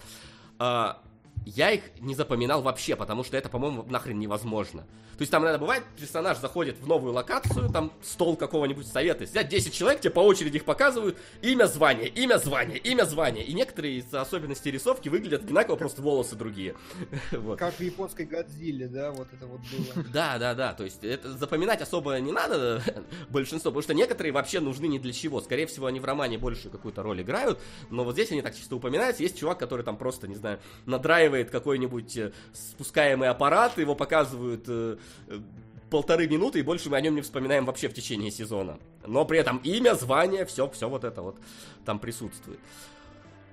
а, я их не запоминал вообще, потому что это, по-моему, нахрен невозможно. То есть там иногда бывает, персонаж заходит в новую локацию, там стол какого-нибудь совета, сидят 10 человек, тебе по очереди их показывают, имя, звание, имя, звание, имя, звание. И некоторые из особенностей рисовки выглядят одинаково, просто волосы другие. вот. Как в японской Годзилле, да, вот это вот было. Да, да, да, то есть это запоминать особо не надо большинство, потому что некоторые вообще нужны ни для чего. Скорее всего, они в романе больше какую-то роль играют, но вот здесь они так чисто упоминаются. Есть чувак, который там просто, не знаю, надраивает какой-нибудь э, спускаемый аппарат, его показывают э, полторы минуты, и больше мы о нем не вспоминаем вообще в течение сезона. Но при этом имя, звание, все, все вот это вот там присутствует.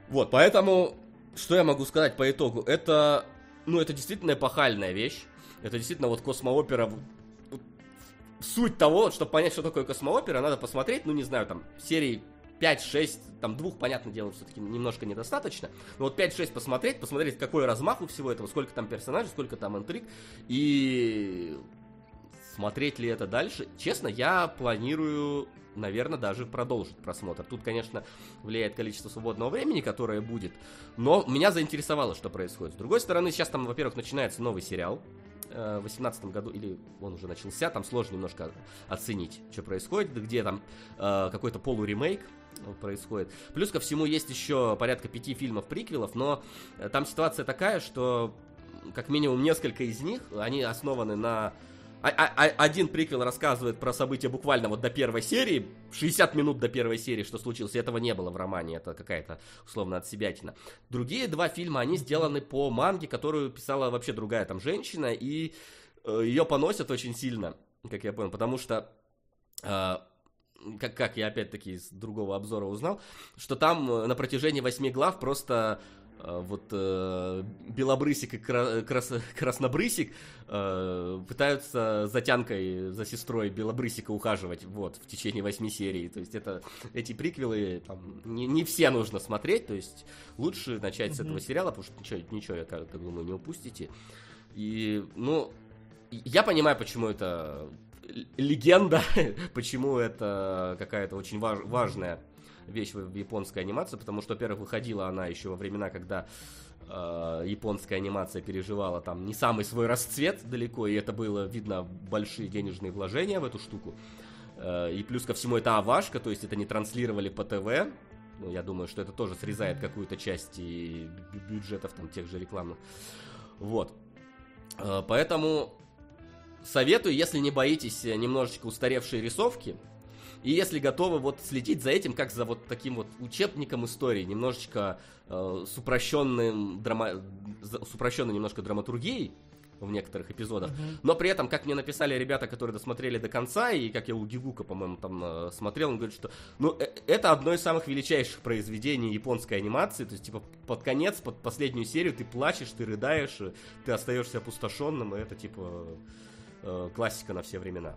Вот, поэтому, что я могу сказать по итогу? Это, ну, это действительно эпохальная вещь. Это действительно вот космоопера суть того, чтобы понять, что такое космоопера, надо посмотреть, ну, не знаю, там, серии 5-6, там двух, понятное дело, все-таки немножко недостаточно. Но вот 5-6 посмотреть, посмотреть, какой размах у всего этого, сколько там персонажей, сколько там интриг. И смотреть ли это дальше. Честно, я планирую, наверное, даже продолжить просмотр. Тут, конечно, влияет количество свободного времени, которое будет. Но меня заинтересовало, что происходит. С другой стороны, сейчас там, во-первых, начинается новый сериал э, в 2018 году, или он уже начался, там сложно немножко оценить, что происходит, где там э, какой-то полуремейк происходит. Плюс ко всему есть еще порядка пяти фильмов-приквелов, но э, там ситуация такая, что как минимум несколько из них, они основаны на а, а, а, один приквел рассказывает про события буквально вот до первой серии, 60 минут до первой серии, что случилось, этого не было в романе, это какая-то условно отсебятина. Другие два фильма, они сделаны по манге, которую писала вообще другая там женщина, и э, ее поносят очень сильно, как я понял, потому что э, как, как я опять-таки из другого обзора узнал, что там э, на протяжении восьми глав просто э, вот э, Белобрысик и кра- крас- Краснобрысик э, пытаются затянкой за сестрой Белобрысика ухаживать вот в течение восьми серий. То есть это эти приквелы там, не, не все нужно смотреть, то есть лучше начать mm-hmm. с этого сериала, потому что ничего, ничего я как, как думаю, не упустите. И, ну, я понимаю, почему это легенда, почему это какая-то очень важ, важная вещь в, японской анимации, потому что, во-первых, выходила она еще во времена, когда э, японская анимация переживала там не самый свой расцвет далеко, и это было видно большие денежные вложения в эту штуку. Э, и плюс ко всему это авашка, то есть это не транслировали по ТВ. Ну, я думаю, что это тоже срезает какую-то часть и бюджетов там тех же рекламных. Вот. Э, поэтому советую, если не боитесь э, немножечко устаревшие рисовки, и если готовы вот следить за этим, как за вот таким вот учебником истории, немножечко э, с упрощенным драма... с упрощенной немножко драматургией в некоторых эпизодах, uh-huh. но при этом, как мне написали ребята, которые досмотрели до конца, и как я у Гигука, по-моему, там э, смотрел, он говорит, что ну э, это одно из самых величайших произведений японской анимации, то есть типа под конец, под последнюю серию ты плачешь, ты рыдаешь, ты остаешься опустошенным, и это типа э, классика на все времена.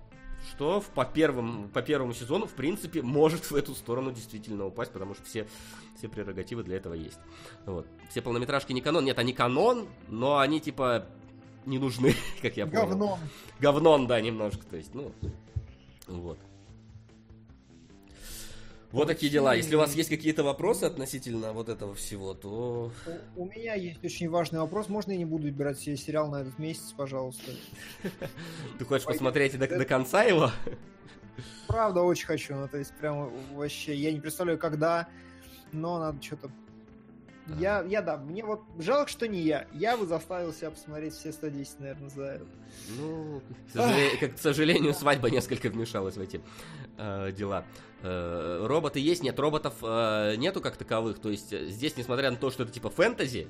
Что в, по, первым, по первому сезону, в принципе, может в эту сторону действительно упасть, потому что все, все прерогативы для этого есть. Вот. Все полнометражки не канон. Нет, они канон, но они типа не нужны, как я понял. Говном. Говнон, да, немножко. То есть, ну, вот. Вот такие дела. Если у вас есть какие-то вопросы относительно вот этого всего, то... У, у меня есть очень важный вопрос. Можно я не буду выбирать себе сериал на этот месяц, пожалуйста? Ты хочешь посмотреть до, конца его? Правда, очень хочу. Ну, то есть, прям вообще, я не представляю, когда, но надо что-то я, я, да, мне вот жалко, что не я. Я бы заставил себя посмотреть все 110, наверное, за это. Ну, к, сожале... как, к сожалению, свадьба несколько вмешалась в эти э, дела. Э, роботы есть, нет, роботов э, нету как таковых. То есть э, здесь, несмотря на то, что это типа фэнтези,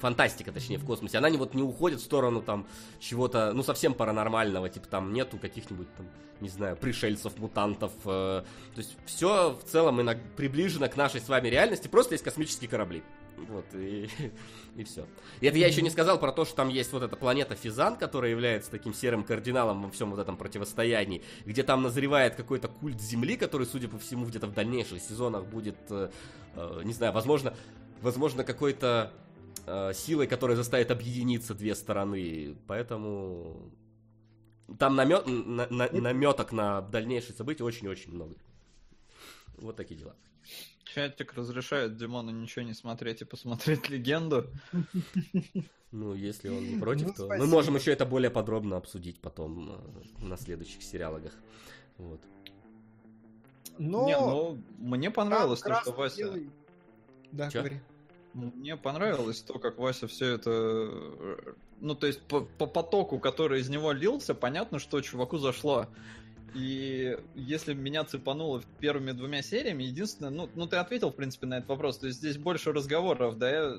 фантастика, точнее, в космосе, она не вот не уходит в сторону там чего-то, ну, совсем паранормального, типа там нету каких-нибудь там, не знаю, пришельцев, мутантов. Э, то есть все в целом иногда приближено к нашей с вами реальности, просто есть космические корабли. Вот, и, и все. И это я еще не сказал про то, что там есть вот эта планета Физан, которая является таким серым кардиналом во всем вот этом противостоянии, где там назревает какой-то культ Земли, который, судя по всему, где-то в дальнейших сезонах будет, э, э, не знаю, возможно, возможно какой-то э, силой, которая заставит объединиться две стороны. Поэтому там намет, на, на, наметок на дальнейшие события очень-очень много. Вот такие дела. Чатик разрешает Димону ничего не смотреть и посмотреть легенду. Ну, если он не против, Ну, то спасибо. мы можем еще это более подробно обсудить потом э, на следующих сериалогах. Вот. Но... Не, ну, мне понравилось то, что Вася... белый- Да, Чё? говори. Мне понравилось то, как Вася все это... э, Ну, то есть по, по потоку, который из него лился, понятно, что чуваку зашло. И если меня цепануло первыми двумя сериями, единственное, ну, ну ты ответил, в принципе, на этот вопрос. То есть здесь больше разговоров, да,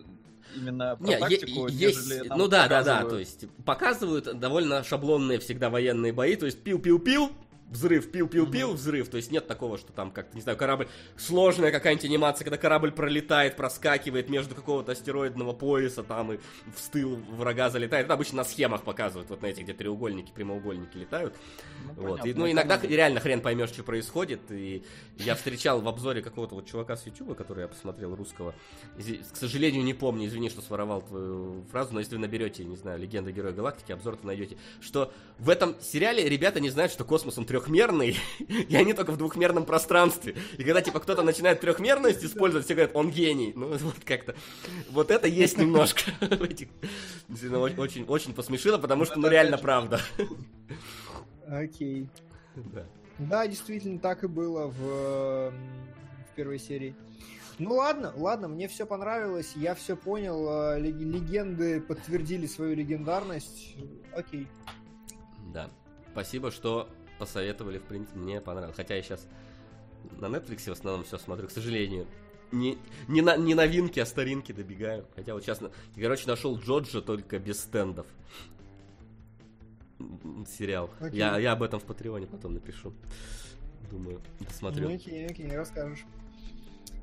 именно про Не, е- тактику, есть, нежели там ну да, да, да, показывают. то есть показывают довольно шаблонные всегда военные бои, то есть пил-пил-пил, взрыв, пил-пил-пил, взрыв, то есть нет такого, что там как-то, не знаю, корабль, сложная какая-нибудь анимация, когда корабль пролетает, проскакивает между какого-то астероидного пояса там и в стыл врага залетает, это обычно на схемах показывают, вот на этих, где треугольники, прямоугольники летают, Ну, вот. И, понятно, ну, это иногда надо. реально хрен поймешь, что происходит. И я встречал в обзоре какого-то вот чувака с Ютуба, который я посмотрел, русского. К сожалению, не помню, извини, что своровал твою фразу, но если вы наберете, не знаю, Легенда Героя Галактики, обзор то найдете, что в этом сериале ребята не знают, что космос он трехмерный, и они только в двухмерном пространстве. И когда, типа, кто-то начинает трехмерность использовать, все говорят, он гений. Ну, вот как-то. Вот это есть немножко Очень, очень посмешило, потому что, ну, реально правда. Окей. Да. Да, действительно, так и было в, в первой серии. Ну ладно, ладно, мне все понравилось, я все понял, лег- легенды подтвердили свою легендарность. Окей. Да. Спасибо, что посоветовали, в принципе, мне понравилось. Хотя я сейчас на Netflix в основном все смотрю, к сожалению. Не, не, на, не новинки, а старинки добегаю. Хотя вот сейчас, короче, нашел Джоджо только без стендов. Сериал. Окей. Я, я об этом в Патреоне потом напишу. Думаю, посмотрю. Ну, окей, окей, расскажешь.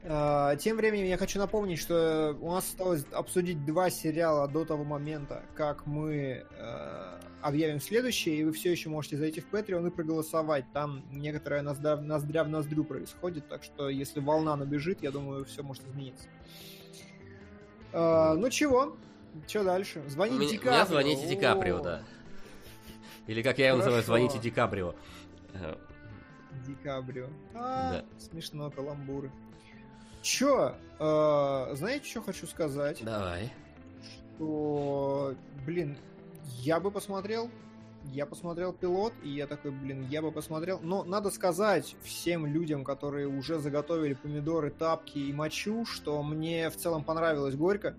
А, Тем временем я хочу напомнить, что у нас осталось обсудить два сериала до того момента, как мы э, объявим следующее, и вы все еще можете зайти в Patreon и проголосовать. Там некоторая ноздря, ноздря в ноздрю происходит, так что если волна набежит, я думаю, все может измениться. А, ну чего? Что дальше? Звоните Меня, Ди меня Каприо. звоните Ди Каприо, да. Или как я его называю, звоните Ди Каприо. Э, Ди Каприо. А, Да. смешно, каламбуры. Чё? э, знаете, что хочу сказать? Давай. Что, блин, я бы посмотрел. Я посмотрел пилот, и я такой, блин, я бы посмотрел. Но надо сказать всем людям, которые уже заготовили помидоры, тапки и мочу, что мне в целом понравилось горько.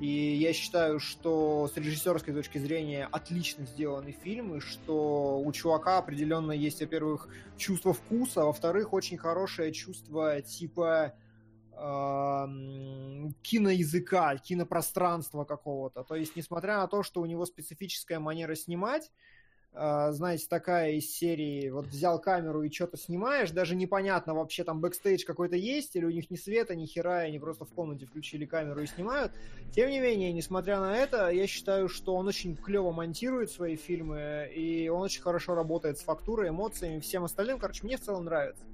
И я считаю, что с режиссерской точки зрения отлично сделанный фильм, и что у чувака определенно есть, во-первых, чувство вкуса, а во-вторых, очень хорошее чувство типа киноязыка, кинопространства какого-то. То есть, несмотря на то, что у него специфическая манера снимать, э, знаете, такая из серии, вот взял камеру и что-то снимаешь, даже непонятно вообще там бэкстейдж какой-то есть, или у них ни света, ни хера, и они просто в комнате включили камеру и снимают. Тем не менее, несмотря на это, я считаю, что он очень клево монтирует свои фильмы, и он очень хорошо работает с фактурой, эмоциями, всем остальным. Короче, мне в целом нравится.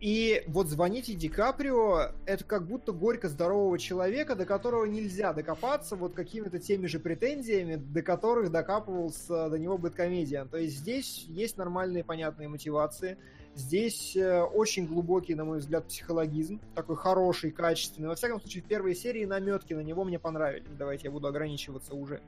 И вот звоните Ди Каприо, это как будто горько здорового человека, до которого нельзя докопаться вот какими-то теми же претензиями, до которых докапывался до него Бэткомедиан. То есть здесь есть нормальные понятные мотивации, здесь э, очень глубокий, на мой взгляд, психологизм, такой хороший, качественный. Во всяком случае, в первой серии наметки на него мне понравились. Давайте я буду ограничиваться уже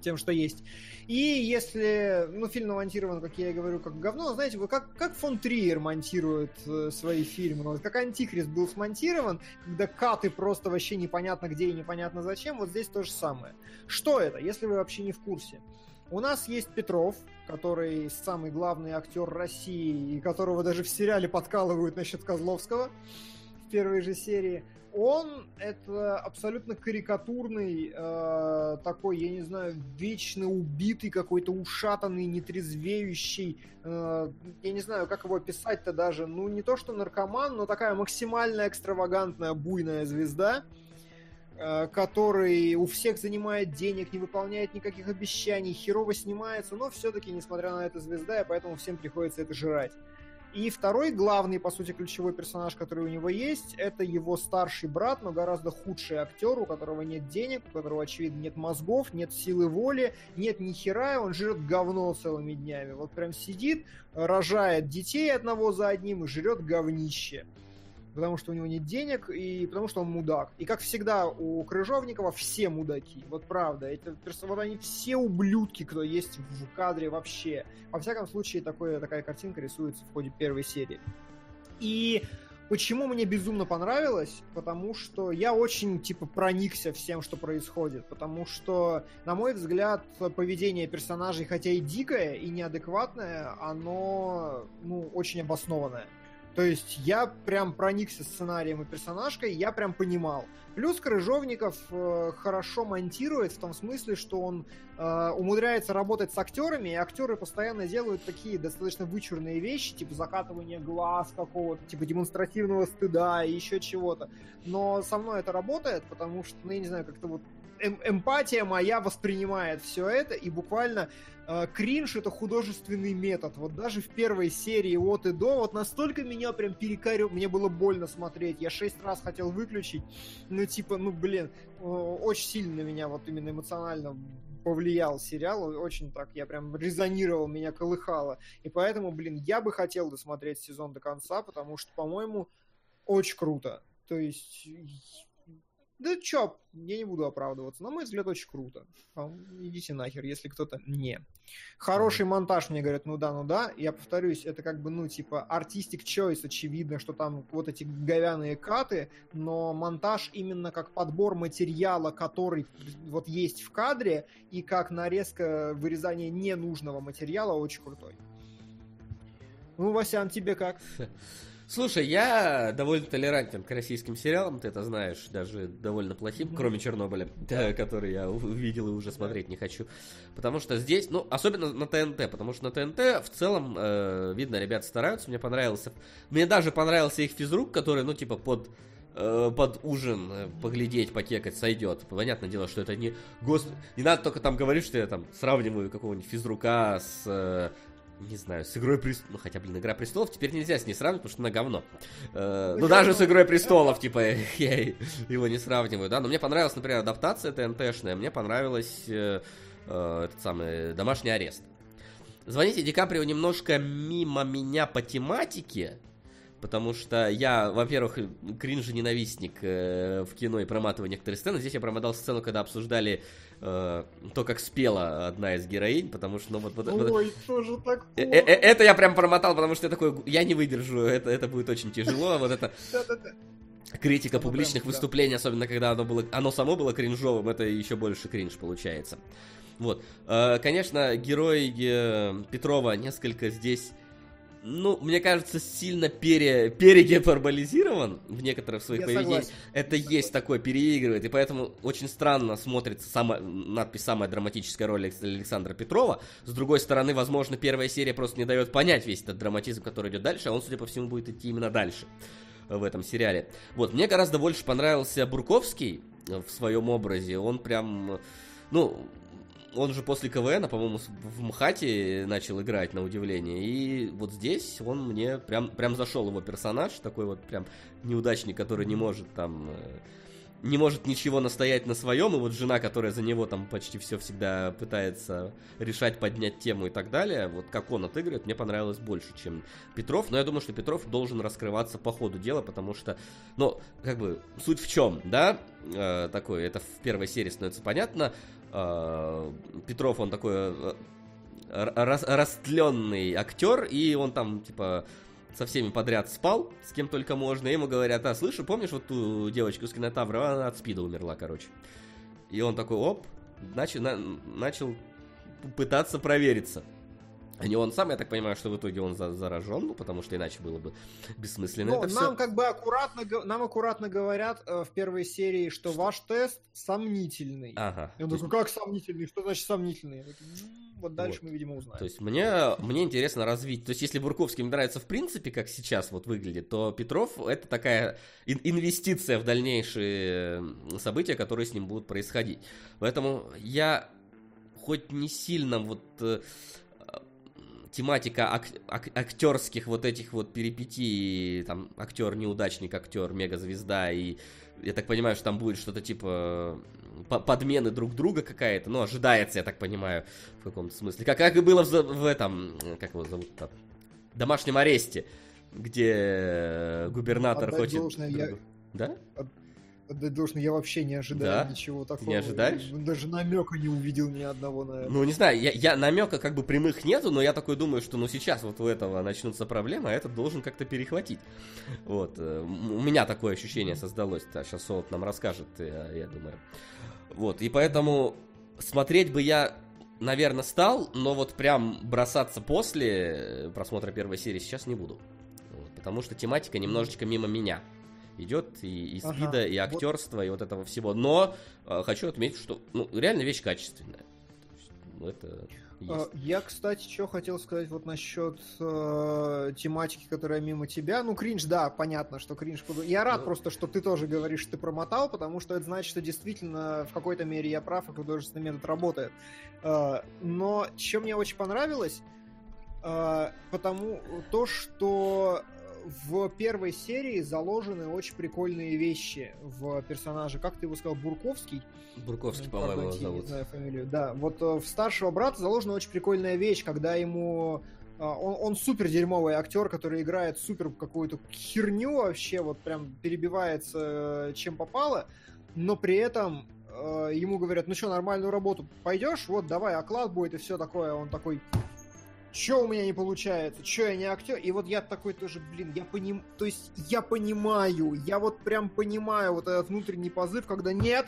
тем, что есть. И если, ну, фильм намонтирован, как я и говорю, как говно, знаете, вы как, как фон Триер монтирует э, свои фильмы, вот как Антихрист был смонтирован, когда каты просто вообще непонятно где и непонятно зачем, вот здесь то же самое. Что это, если вы вообще не в курсе? У нас есть Петров, который самый главный актер России, и которого даже в сериале подкалывают насчет Козловского в первой же серии. Он это абсолютно карикатурный, э, такой, я не знаю, вечно убитый, какой-то ушатанный, нетрезвеющий. э, я не знаю, как его описать-то даже. Ну, не то что наркоман, но такая максимально экстравагантная, буйная звезда. э, который у всех занимает денег, не выполняет никаких обещаний, херово снимается, но все-таки, несмотря на это, звезда, и поэтому всем приходится это жрать. И второй главный, по сути, ключевой персонаж, который у него есть, это его старший брат, но гораздо худший актер, у которого нет денег, у которого, очевидно, нет мозгов, нет силы воли, нет ни хера, и он жрет говно целыми днями. Вот прям сидит, рожает детей одного за одним и жрет говнище потому что у него нет денег и потому что он мудак. И как всегда у Крыжовникова все мудаки. Вот правда. Это, вот они все ублюдки, кто есть в кадре вообще. Во всяком случае, такое, такая картинка рисуется в ходе первой серии. И Почему мне безумно понравилось? Потому что я очень, типа, проникся всем, что происходит. Потому что, на мой взгляд, поведение персонажей, хотя и дикое, и неадекватное, оно, ну, очень обоснованное. То есть я прям проникся сценарием и персонажкой, я прям понимал. Плюс Крыжовников э, хорошо монтирует в том смысле, что он э, умудряется работать с актерами, и актеры постоянно делают такие достаточно вычурные вещи, типа закатывание глаз какого-то, типа демонстративного стыда и еще чего-то. Но со мной это работает, потому что, ну я не знаю, как-то вот эм эмпатия моя воспринимает все это, и буквально э, кринж это художественный метод. Вот даже в первой серии от и до, вот настолько меня прям перекарил, мне было больно смотреть. Я шесть раз хотел выключить, ну типа, ну блин, э, очень сильно меня вот именно эмоционально повлиял сериал, очень так, я прям резонировал, меня колыхало. И поэтому, блин, я бы хотел досмотреть сезон до конца, потому что, по-моему, очень круто. То есть да чё, я не буду оправдываться. На мой взгляд, очень круто. Идите нахер, если кто-то не. Хороший монтаж, мне говорят, ну да, ну да. Я повторюсь, это как бы, ну, типа, артистик choice, очевидно, что там вот эти говяные каты, но монтаж именно как подбор материала, который вот есть в кадре, и как нарезка вырезания ненужного материала очень крутой. Ну, Васян, тебе как? Слушай, я довольно толерантен к российским сериалам, ты это знаешь, даже довольно плохим, кроме Чернобыля, да, который я увидел и уже смотреть не хочу. Потому что здесь, ну, особенно на ТНТ, потому что на ТНТ в целом, э, видно, ребята стараются, мне понравился. Мне даже понравился их физрук, который, ну, типа, под э, под ужин э, поглядеть, покекать сойдет. Понятное дело, что это не... Гос... Не надо только там говорить, что я там сравниваю какого-нибудь физрука с э, не знаю, с Игрой Престолов, ну хотя, блин, Игра Престолов теперь нельзя с ней сравнивать, потому что она говно. Э, ну даже с Игрой Престолов, типа, я его не сравниваю, да, но мне понравилась, например, адаптация ТНТшная, мне понравилась э, э, этот самый домашний арест. Звоните Ди Каприо немножко мимо меня по тематике, Потому что я, во-первых, кринж-ненавистник э, в кино и проматываю некоторые сцены. Здесь я промотал сцену, когда обсуждали э, то, как спела одна из героинь, потому что, ну вот... вот Ой, вот, тоже так э, э, Это я прям промотал, потому что я такой, я не выдержу, это, это будет очень тяжело, вот это... Критика публичных выступлений, особенно когда оно было, оно само было кринжовым, это еще больше кринж получается. Вот, э, конечно, герой Петрова несколько здесь ну, мне кажется, сильно пере, перегиперболизирован в некоторых своих поведениях. Это Я есть такое, переигрывает, и поэтому очень странно смотрится сама, надпись «Самая драматическая роль Александра Петрова». С другой стороны, возможно, первая серия просто не дает понять весь этот драматизм, который идет дальше, а он, судя по всему, будет идти именно дальше в этом сериале. Вот, мне гораздо больше понравился Бурковский в своем образе. Он прям, ну, он же после КВН, по-моему, в МХАТе начал играть, на удивление. И вот здесь он мне прям, прям зашел его персонаж, такой вот прям неудачник, который не может там э, не может ничего настоять на своем, и вот жена, которая за него там почти все всегда пытается решать, поднять тему и так далее, вот как он отыгрывает, мне понравилось больше, чем Петров, но я думаю, что Петров должен раскрываться по ходу дела, потому что, ну, как бы, суть в чем, да, э, такое, это в первой серии становится понятно, Петров, он такой э, растленный актер, и он там, типа, со всеми подряд спал, с кем только можно, и ему говорят, а, слышь, помнишь вот ту девочку с кинотавра, она от спида умерла, короче. И он такой, оп, начал, на, начал пытаться провериться. Не он сам, я так понимаю, что в итоге он за, заражен, ну, потому что иначе было бы бессмысленно. Ну, нам все. как бы аккуратно, нам аккуратно говорят э, в первой серии, что, что ваш тест сомнительный. Ага. Я такой, как сомнительный? Что значит сомнительный? вот дальше Вот. мы, видимо, узнаем. То есть мне, мне интересно развить. То есть если Бурковский мне нравится в принципе, как сейчас вот выглядит, то Петров это такая ин- инвестиция в дальнейшие события, которые с ним будут происходить. Поэтому я хоть не сильно вот э, тематика ак- ак- актерских вот этих вот перипетий, там актер неудачник, актер мегазвезда и я так понимаю, что там будет что-то типа по- подмены друг друга какая-то, ну, ожидается, я так понимаю, в каком-то смысле. Как, как и было в, в этом, как его зовут-то, домашнем аресте, где э, губернатор Отдать хочет... должное, я- другу- Да? Должное, я вообще не ожидаю Да? ничего такого. не ожидаешь? Даже намека не увидел ни одного на это. Ну, не знаю, я, я намека как бы прямых нету, но я такой думаю, что ну сейчас вот у этого начнутся проблемы, а этот должен как-то перехватить. Вот. э, У меня такое ощущение создалось. Да, сейчас Солод нам расскажет, я, я думаю. Вот, и поэтому смотреть бы я, наверное, стал, но вот прям бросаться после э, просмотра первой серии сейчас не буду. Вот, потому что тематика немножечко мимо меня идет и, и Ага, спида, и вот. актерства, и вот этого всего. Но э, хочу отметить, что ну, реально вещь качественная. Есть, ну, это есть. А, Я, кстати, что хотел сказать вот насчет э, тематики, которая мимо тебя. Ну, кринж, да, понятно, что кринж. Я рад Ну. просто, что ты тоже говоришь, что ты промотал, потому что это значит, что действительно в какой-то мере я прав, и художественный метод работает. Э, но что мне очень понравилось, э, потому то, что в первой серии заложены очень прикольные вещи в персонаже. Как ты его сказал, Бурковский? Бурковский, Ну, по-моему, его зовут. Не знаю фамилию. Да, вот э, в старшего брата заложена очень прикольная вещь, когда ему э, он, он супер дерьмовый актер, который играет супер какую-то херню вообще, вот прям перебивается э, чем попало, но при этом э, ему говорят, ну что, нормальную работу пойдешь, вот давай оклад будет и все такое, он такой, что у меня не получается, что я не актер, и вот я такой тоже, блин, я поним, то есть я понимаю, я вот прям понимаю вот этот внутренний позыв, когда нет,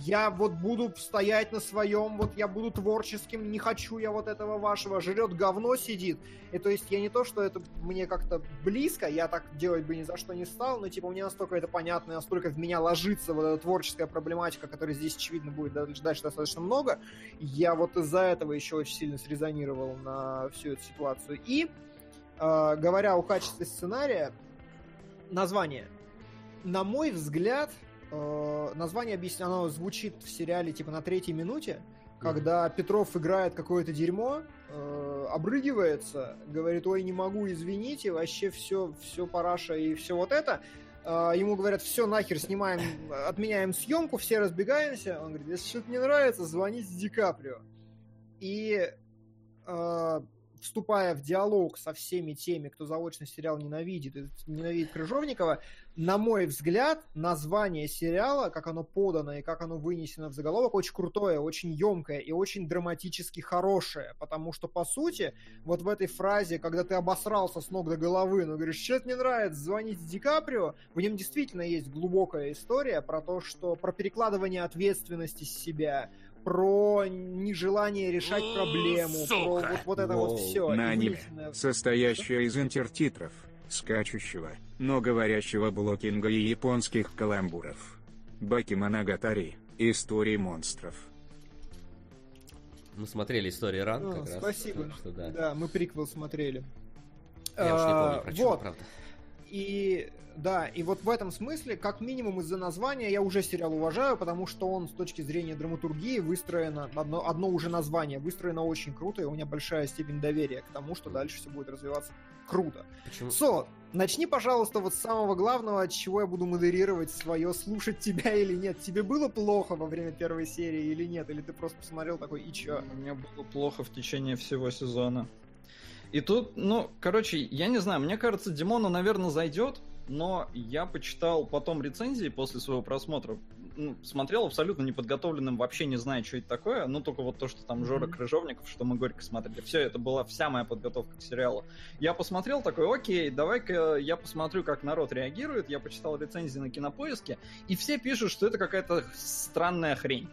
я вот буду стоять на своем, вот я буду творческим, не хочу я вот этого вашего, жрет говно сидит. И то есть я не то, что это мне как-то близко, я так делать бы ни за что не стал, но типа мне настолько это понятно, настолько в меня ложится вот эта творческая проблематика, которая здесь, очевидно, будет дальше достаточно много. Я вот из-за этого еще очень сильно срезонировал на всю эту ситуацию. И, э, говоря о качестве сценария, название. На мой взгляд, э, название объясня... оно звучит в сериале типа на третьей минуте, когда Петров играет какое-то дерьмо, э, обрыгивается, говорит, ой, не могу, извините, вообще все, все параша и все вот это. Э, ему говорят, все, нахер, снимаем, отменяем съемку, все разбегаемся. Он говорит, если что-то не нравится, звоните Ди Каприо. И э, вступая в диалог со всеми теми, кто заочно сериал ненавидит, ненавидит Крыжовникова, на мой взгляд, название сериала, как оно подано и как оно вынесено в заголовок, очень крутое, очень емкое и очень драматически хорошее. Потому что, по сути, вот в этой фразе, когда ты обосрался с ног до головы, но говоришь, что-то не нравится, звоните Ди Каприо, в нем действительно есть глубокая история про то, что про перекладывание ответственности с себя, про нежелание решать проблему, про вот, вот это вот Воу. все. на аниме, состоящее из интертитров, скачущего, но говорящего блокинга и японских каламбуров. Бакиманагатари. Истории монстров. Мы смотрели историю ран Ну, как раз. спасибо. так что да. Да, мы приквел смотрели. Я уж не помню, А, про чего, Вот, правда. И да, и вот в этом смысле, как минимум из-за названия, я уже сериал уважаю, потому что он с точки зрения драматургии выстроено, одно, одно уже название, выстроено очень круто, и у меня большая степень доверия к тому, что дальше все будет развиваться круто. Почему? Со, начни, пожалуйста, вот с самого главного, от чего я буду модерировать свое, слушать тебя или нет. Тебе было плохо во время первой серии или нет? Или ты просто посмотрел такой, и чё? Мне было плохо в течение всего сезона. И тут, ну, короче, я не знаю, мне кажется, Димону, наверное, зайдет, но я почитал потом рецензии после своего просмотра. Ну, смотрел абсолютно неподготовленным, вообще не зная, что это такое. Ну, только вот то, что там Жора Мгм. Крыжовников, что мы горько смотрели. Все, это была вся моя подготовка к сериалу. Я посмотрел такой, окей, давай-ка я посмотрю, как народ реагирует. Я почитал рецензии на кинопоиске, и все пишут, что это какая-то странная хрень.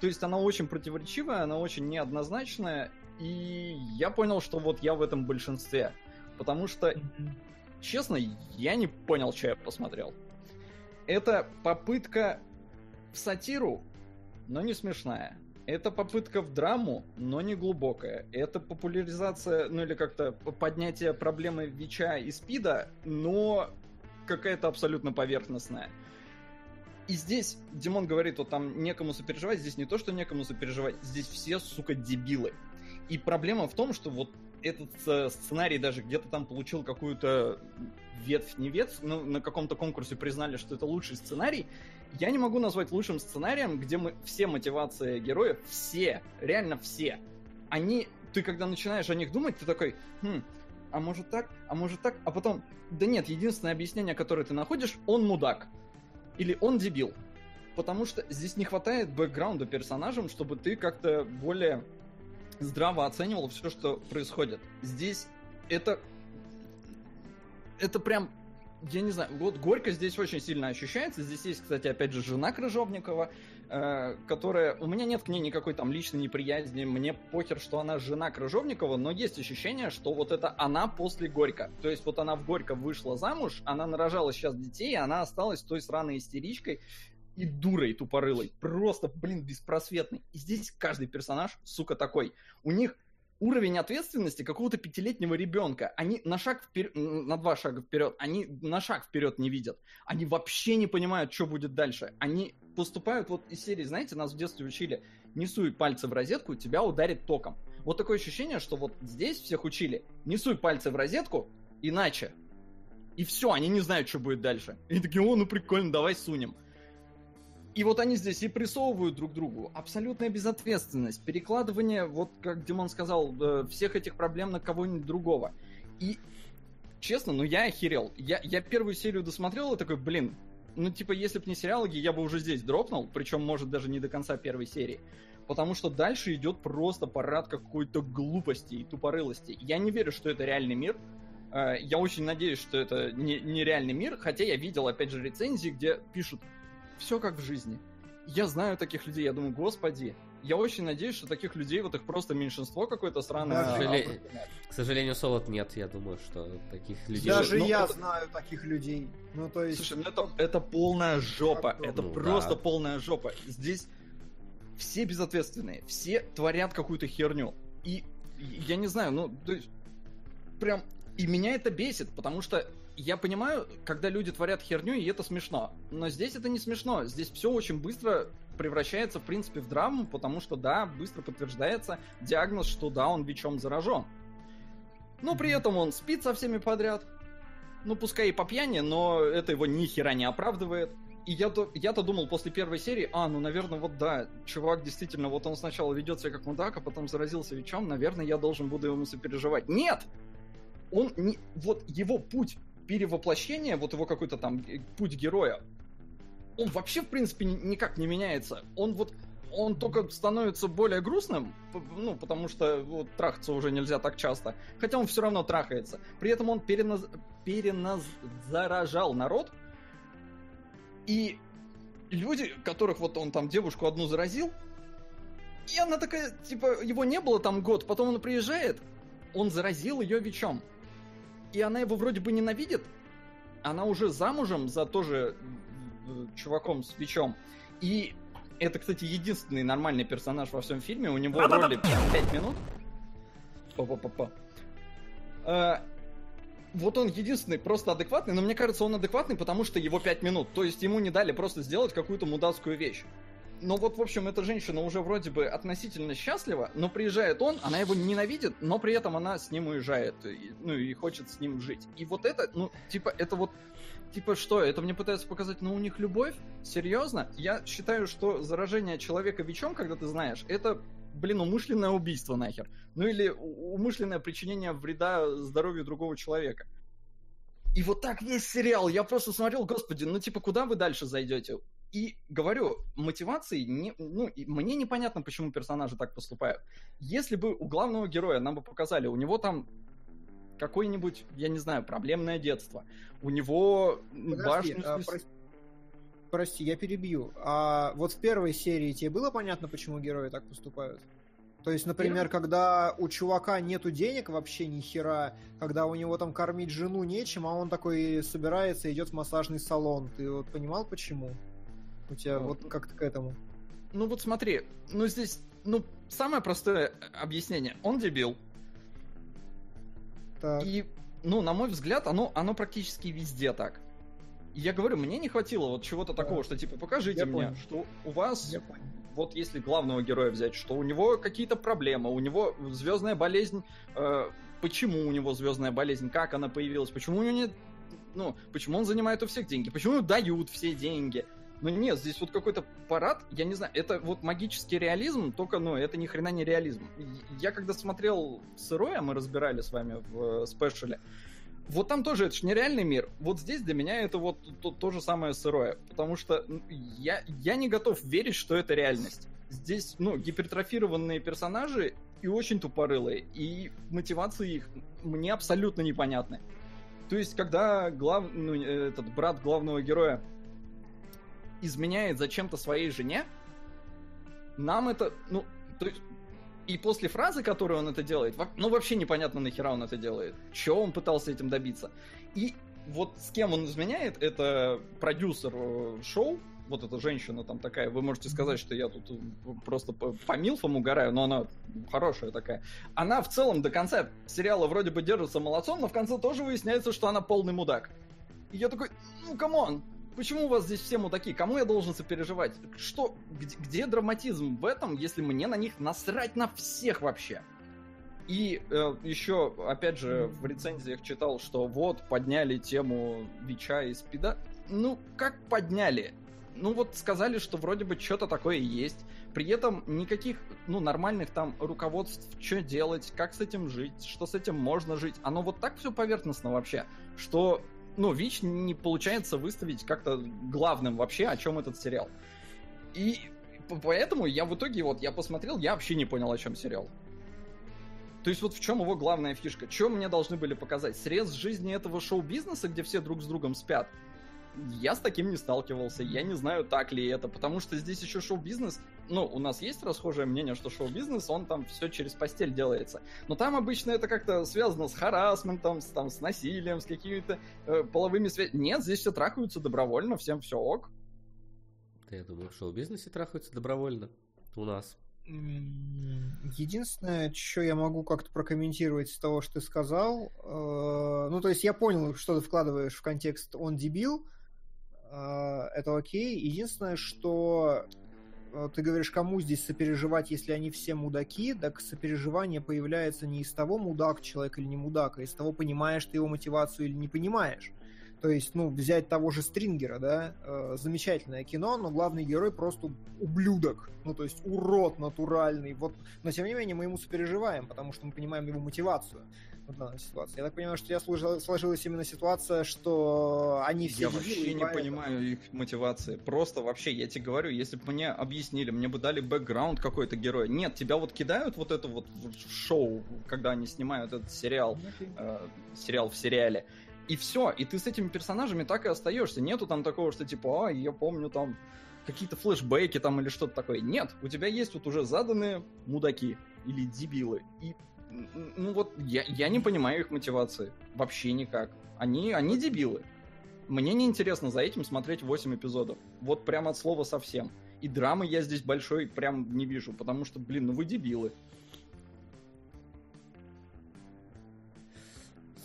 То есть она очень противоречивая, она очень неоднозначная, и я понял, что вот я в этом большинстве. Потому что, честно, я не понял, что я посмотрел. Это попытка в сатиру, но не смешная. Это попытка в драму, но не глубокая. Это популяризация, ну или как-то поднятие проблемы ВИЧа и СПИДа, но какая-то абсолютно поверхностная. И здесь Димон говорит, вот там некому сопереживать, здесь не то, что некому сопереживать, здесь все, сука, дебилы. И проблема в том, что вот этот сценарий даже где-то там получил какую-то ветвь, не ветвь, но на каком-то конкурсе признали, что это лучший сценарий. Я не могу назвать лучшим сценарием, где мы все мотивации героев, все, реально все, они, ты когда начинаешь о них думать, ты такой, хм, а может так, а может так, а потом, да нет, единственное объяснение, которое ты находишь, он мудак. Или он дебил. Потому что здесь не хватает бэкграунда персонажам, чтобы ты как-то более здраво оценивал все, что происходит. Здесь это... Это прям я не знаю, вот горько здесь очень сильно ощущается. Здесь есть, кстати, опять же, жена Крыжовникова, э, которая... У меня нет к ней никакой там личной неприязни, мне похер, что она жена Крыжовникова, но есть ощущение, что вот это она после Горько. То есть вот она в Горько вышла замуж, она нарожала сейчас детей, она осталась той сраной истеричкой, и дурой тупорылой. Просто, блин, беспросветный. И здесь каждый персонаж, сука, такой. У них уровень ответственности какого-то пятилетнего ребенка. Они на шаг вперед, на два шага вперед, они на шаг вперед не видят. Они вообще не понимают, что будет дальше. Они поступают вот из серии, знаете, нас в детстве учили, не суй пальцы в розетку, тебя ударит током. Вот такое ощущение, что вот здесь всех учили, не суй пальцы в розетку, иначе. И все, они не знают, что будет дальше. И такие, о, ну прикольно, давай сунем. И вот они здесь и прессовывают друг другу. Абсолютная безответственность. Перекладывание, вот как Димон сказал, всех этих проблем на кого-нибудь другого. И, честно, ну я охерел. Я, я первую серию досмотрел и такой, блин, ну типа, если бы не сериалоги, я бы уже здесь дропнул. Причем, может, даже не до конца первой серии. Потому что дальше идет просто парад какой-то глупости и тупорылости. Я не верю, что это реальный мир. Э, я очень надеюсь, что это не, не реальный мир, хотя я видел, опять же, рецензии, где пишут, все как в жизни. Я знаю таких людей, я думаю, господи, я очень надеюсь, что таких людей, вот их просто меньшинство какое-то странное. К, сожалению, к сожалению, солод нет, я думаю, что таких людей... Даже ну, я это... знаю таких людей. Ну, то есть... Слушай, ну это, это полная жопа, это ну, просто да. полная жопа. Здесь все безответственные, все творят какую-то херню. И я не знаю, ну, то есть, прям... И меня это бесит, потому что я понимаю, когда люди творят херню, и это смешно. Но здесь это не смешно. Здесь все очень быстро превращается, в принципе, в драму, потому что, да, быстро подтверждается диагноз, что да, он ВИЧом заражен. Но при этом он спит со всеми подряд. Ну, пускай и по пьяни, но это его ни хера не оправдывает. И я-то, я-то думал после первой серии, а, ну, наверное, вот да, чувак действительно, вот он сначала ведет себя как мудак, а потом заразился ВИЧом, наверное, я должен буду ему сопереживать. Нет! Он не... Вот его путь перевоплощения, вот его какой-то там э, путь героя, он вообще, в принципе, никак не меняется. Он вот он только становится более грустным, ну, потому что вот, трахаться уже нельзя так часто. Хотя он все равно трахается. При этом он переназ... переназ... заражал народ. И люди, которых вот он там девушку одну заразил, и она такая, типа, его не было там год, потом он приезжает, он заразил ее ВИЧом и она его вроде бы ненавидит. Она уже замужем за тоже э, чуваком с бичом. И это, кстати, единственный нормальный персонаж во всем фильме. У него роли 5 минут. Па-па-па-па. А, вот он единственный просто адекватный, но мне кажется, он адекватный, потому что его 5 минут. То есть ему не дали просто сделать какую-то мудацкую вещь. Но вот, в общем, эта женщина уже вроде бы относительно счастлива, но приезжает он, она его ненавидит, но при этом она с ним уезжает, и, ну, и хочет с ним жить. И вот это, ну, типа, это вот, типа, что, это мне пытаются показать, ну, у них любовь? Серьезно? Я считаю, что заражение человека ВИЧом, когда ты знаешь, это блин, умышленное убийство нахер. Ну или умышленное причинение вреда здоровью другого человека. И вот так весь сериал. Я просто смотрел, господи, ну типа, куда вы дальше зайдете? И говорю, мотивации, не, ну, мне непонятно, почему персонажи так поступают. Если бы у главного героя нам бы показали, у него там какое-нибудь, я не знаю, проблемное детство, у него Подожди, башню... А, прости, прости, я перебью. А вот в первой серии тебе было понятно, почему герои так поступают? То есть, например, когда у чувака нету денег вообще ни хера, когда у него там кормить жену нечем, а он такой собирается, идет в массажный салон. Ты вот понимал почему? У тебя ну, вот как-то к этому. Ну вот смотри, ну здесь ну, самое простое объяснение. Он дебил. Так. И, ну, на мой взгляд, оно, оно практически везде так. Я говорю, мне не хватило вот чего-то Да. такого, что типа покажите Я мне, понял. что у вас, Я понял. вот если главного героя взять, что у него какие-то проблемы, у него звездная болезнь, э, почему у него звездная болезнь, как она появилась, почему у него нет, ну, почему он занимает у всех деньги, почему ему дают все деньги. Ну нет, здесь вот какой-то парад, я не знаю, это вот магический реализм, только, ну, это ни хрена не реализм. Я когда смотрел сырое, мы разбирали с вами в э, спешле, вот там тоже это же нереальный мир. Вот здесь для меня это вот то, то же самое сырое. Потому что я, я не готов верить, что это реальность. Здесь, ну, гипертрофированные персонажи и очень тупорылые. И мотивации их мне абсолютно непонятны. То есть, когда глав... ну, э, этот брат главного героя изменяет зачем-то своей жене, нам это, ну, то есть, и после фразы, которую он это делает, ну, вообще непонятно, нахера он это делает. Чего он пытался этим добиться. И вот с кем он изменяет, это продюсер э, шоу, вот эта женщина там такая, вы можете сказать, что я тут э, просто по, по милфам угораю, но она хорошая такая. Она в целом до конца сериала вроде бы держится молодцом, но в конце тоже выясняется, что она полный мудак. И я такой, ну, come on, почему у вас здесь все мудаки? Кому я должен сопереживать? Что, где, где драматизм в этом, если мне на них насрать на всех вообще? И э, еще, опять же, в рецензиях читал, что вот, подняли тему ВИЧа и СПИДа. Ну, как подняли? Ну вот сказали, что вроде бы что-то такое есть. При этом никаких, ну, нормальных там руководств, что делать, как с этим жить, что с этим можно жить. Оно вот так все поверхностно вообще, что, ну, ВИЧ не получается выставить как-то главным вообще, о чем этот сериал. И поэтому я в итоге, вот, я посмотрел, я вообще не понял, о чем сериал. То есть вот в чем его главная фишка? Что мне должны были показать? Срез жизни этого шоу-бизнеса, где все друг с другом спят? Я с таким не сталкивался, я не знаю, так ли это, потому что здесь еще шоу-бизнес, ну, у нас есть расхожее мнение, что шоу-бизнес, он там все через постель делается, но там обычно это как-то связано с харасментом, с, там, с насилием, с какими-то э, половыми связями. Нет, здесь все трахаются добровольно, всем все ок. Да, я думаю, в шоу-бизнесе трахаются добровольно. У нас. Единственное, что я могу как-то прокомментировать с того, что ты сказал, э, ну, то есть я понял, что ты вкладываешь в контекст «он дебил», э, это окей. Единственное, что э, ты говоришь, кому здесь сопереживать, если они все мудаки, так сопереживание появляется не из того, мудак человек или не мудак, а из того, понимаешь ты его мотивацию или не понимаешь. То есть, ну, взять того же Стрингера, да, э, замечательное кино, но главный герой просто ублюдок, ну, то есть урод натуральный, вот, но тем не менее мы ему сопереживаем, потому что мы понимаем его мотивацию в данной ситуации. Я так понимаю, что у тебя служила- сложилась именно ситуация, что они все Я вообще не поэтому- понимаю их мотивации. Просто вообще, я тебе говорю, если бы мне объяснили, мне бы дали бэкграунд какой-то героя. Нет, тебя вот кидают вот это вот в шоу, когда они снимают этот сериал, э, сериал в сериале. И все, и ты с этими персонажами так и остаешься. Нету там такого, что типа, а, я помню там какие-то флешбеки там или что-то такое. Нет, у тебя есть вот уже заданные мудаки или дебилы. И ну вот я, я не понимаю их мотивации. Вообще никак. Они, они дебилы. Мне не интересно за этим смотреть 8 эпизодов. Вот прям от слова совсем. И драмы я здесь большой прям не вижу, потому что, блин, ну вы дебилы.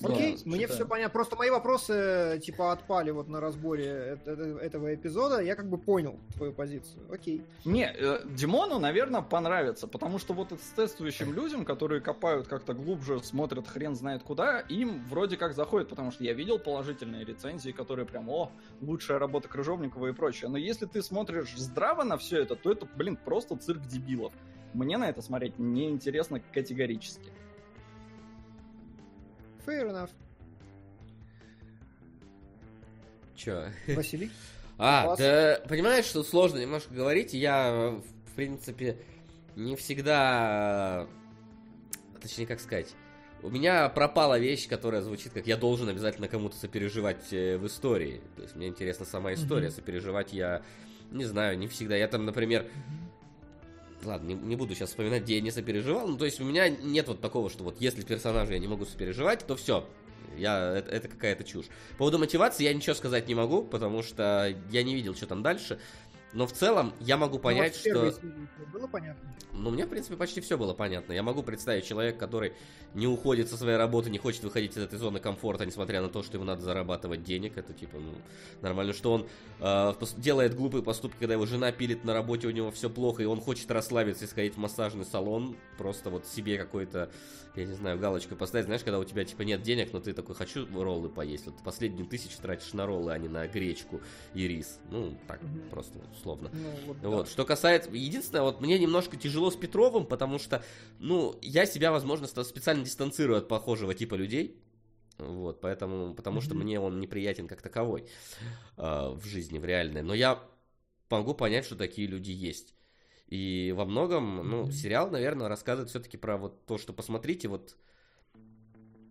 Окей, Да, мне все понятно. Просто мои вопросы типа отпали вот на разборе это- этого эпизода. Я как бы понял твою позицию. Окей. Не, э, Димону, наверное, понравится, потому что вот тестующим людям, которые копают как-то глубже, смотрят хрен знает куда, им вроде как заходит, потому что я видел положительные рецензии, которые прям, о, лучшая работа Крыжовникова и прочее. Но если ты смотришь здраво на все это, то это, блин, просто цирк дебилов. Мне на это смотреть неинтересно категорически. Fair enough. Чё? Василий? А, да, понимаешь, что сложно немножко говорить. Я, в принципе, не всегда... Точнее, как сказать... У меня пропала вещь, которая звучит как «я должен обязательно кому-то сопереживать э, в истории». То есть мне интересна сама история. Мгм. Сопереживать я, не знаю, не всегда. Я там, например... Ладно, не, не буду сейчас вспоминать, где я не сопереживал. Ну, то есть у меня нет вот такого, что вот если персонажа я не могу сопереживать, то все. Я, это, это какая-то чушь. По поводу мотивации я ничего сказать не могу, потому что я не видел, что там дальше. Но в целом я могу Ну, понять, первой что... было понятно. Ну, мне, в принципе, почти все было понятно. Я могу представить человека, который не уходит со своей работы, не хочет выходить из этой зоны комфорта, несмотря на то, что ему надо зарабатывать денег. Это, типа, ну, нормально. Что он э, делает глупые поступки, когда его жена пилит на работе, у него все плохо, и он хочет расслабиться и сходить в массажный салон. Просто вот себе какой-то, я не знаю, галочку поставить. Знаешь, когда у тебя, типа, нет денег, но ты такой, хочу роллы поесть. Вот последнюю тысячу тратишь на роллы, а не на гречку и рис. Ну, так, Мгм. просто вот, условно. Ну, вот, да. Вот, что касается... Единственное, вот мне немножко тяжело с Петровым, потому что, ну, я себя, возможно, специально дистанцирую от похожего типа людей. Вот, поэтому, потому что мне он неприятен как таковой э, в жизни, в реальной. Но я могу понять, что такие люди есть. И во многом, ну, сериал, наверное, рассказывает все-таки про вот то, что посмотрите, вот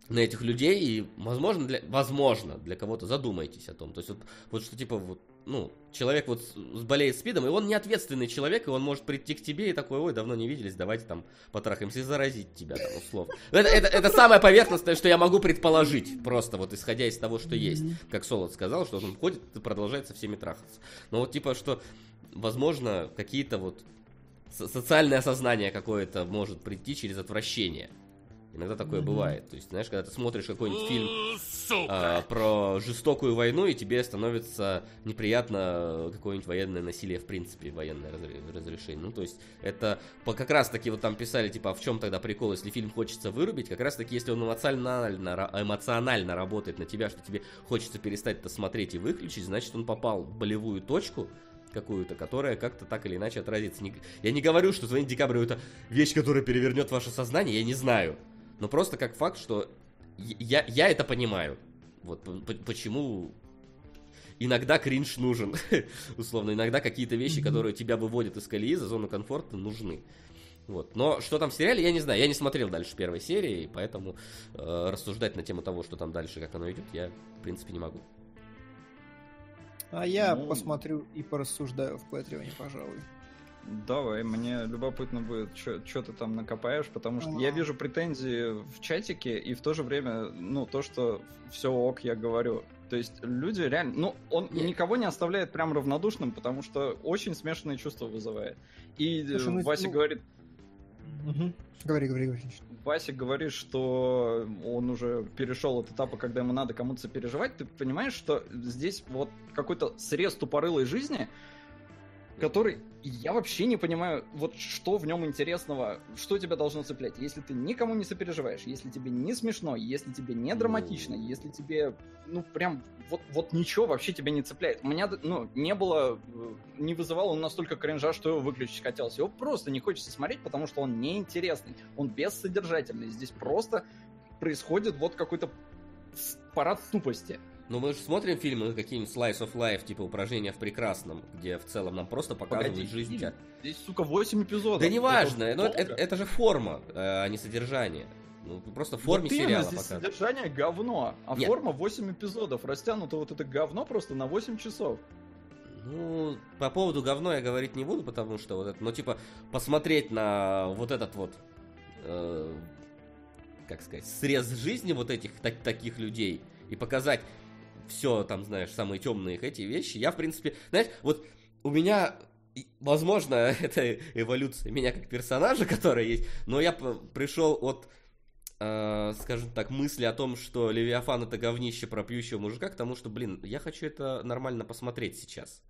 на этих людей, и, возможно, для, возможно, для кого-то задумайтесь о том. То есть, вот, вот что, типа, вот, ну, человек вот с- болеет спидом, и он не ответственный человек, и он может прийти к тебе и такой, ой, давно не виделись, давайте там потрахаемся и заразить тебя, там, условно. Это, это, это самое поверхностное, что я могу предположить, просто вот исходя из того, что есть. Как Солод сказал, что он ходит и продолжает со всеми трахаться. Но вот, типа, что, возможно, какие-то вот со- социальное осознание какое-то может прийти через отвращение. Иногда такое бывает. То есть, знаешь, когда ты смотришь какой-нибудь фильм а, про жестокую войну, и тебе становится неприятно какое-нибудь военное насилие, в принципе, военное разре- разрешение. Ну, то есть, это по, как раз таки вот там писали, типа, а в чем тогда прикол, если фильм хочется вырубить, как раз таки, если он эмоционально, эмоционально работает на тебя, что тебе хочется перестать это смотреть и выключить, значит, он попал в болевую точку, какую-то, которая как-то так или иначе отразится. Не- Я не говорю, что «Звонить декабрю» — это вещь, которая перевернет ваше сознание, я не знаю. Но просто как факт, что я, я это понимаю. Вот почему иногда кринж нужен. Условно, иногда какие-то вещи, которые тебя выводят из колеи, за зону комфорта, нужны. Вот. Но что там в сериале, я не знаю. Я не смотрел дальше первой серии, и поэтому э, рассуждать на тему того, что там дальше, как оно идет, я, в принципе, не могу. А я Ну. посмотрю и порассуждаю в Патреоне, пожалуй. Давай, мне любопытно будет, что ты там накопаешь, потому что я вижу претензии в чатике, и в то же время, ну, то, что все ок, я говорю. То есть люди реально... Ну, он Не. никого не оставляет прям равнодушным, потому что очень смешанные чувства вызывает. И э, Слушай, ну, Вася ну- говорит, Мгм. Говори, говори, говори. Вася говорит, что он уже перешел от этапа, когда ему надо кому-то сопереживать, ты понимаешь, что здесь вот какой-то срез тупорылой жизни, который я вообще не понимаю, вот что в нем интересного, что тебя должно цеплять, если ты никому не сопереживаешь, если тебе не смешно, если тебе не драматично, если тебе, ну, прям, вот, вот ничего вообще тебя не цепляет. У меня, ну, не было, э, не вызывал он настолько кринжа, что его выключить хотелось. Его просто не хочется смотреть, потому что он неинтересный, он бессодержательный. Здесь просто происходит вот какой-то парад тупости. Ну, мы же смотрим фильмы, какие-нибудь Slice of Life, типа упражнения в прекрасном, где в целом нам просто показывают Погоди, жизнь. фильм. Здесь, сука, 8 эпизодов. Да неважно, Это но это, это- это же форма, э, а не содержание. Ну, просто в форме Вот сериала здесь показывают. содержание говно, а Нет. форма 8 эпизодов. Растянуто вот это говно просто на 8 часов. Ну, по поводу говно я говорить не буду, потому что вот это, ну, типа, посмотреть на вот этот вот, э, как сказать, срез жизни вот этих так- таких людей и показать все, там, знаешь, самые темные эти вещи, я, в принципе, знаешь, вот у меня, возможно, это эволюция меня как персонажа, который есть, но я пришел от э, скажем так, мысли о том, что Левиафан это говнище про пьющего мужика, к тому, что, блин, я хочу это нормально посмотреть сейчас.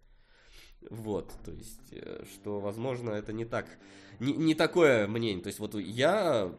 Вот, то есть, э, что, возможно, это не так, не, не такое мнение. То есть, вот я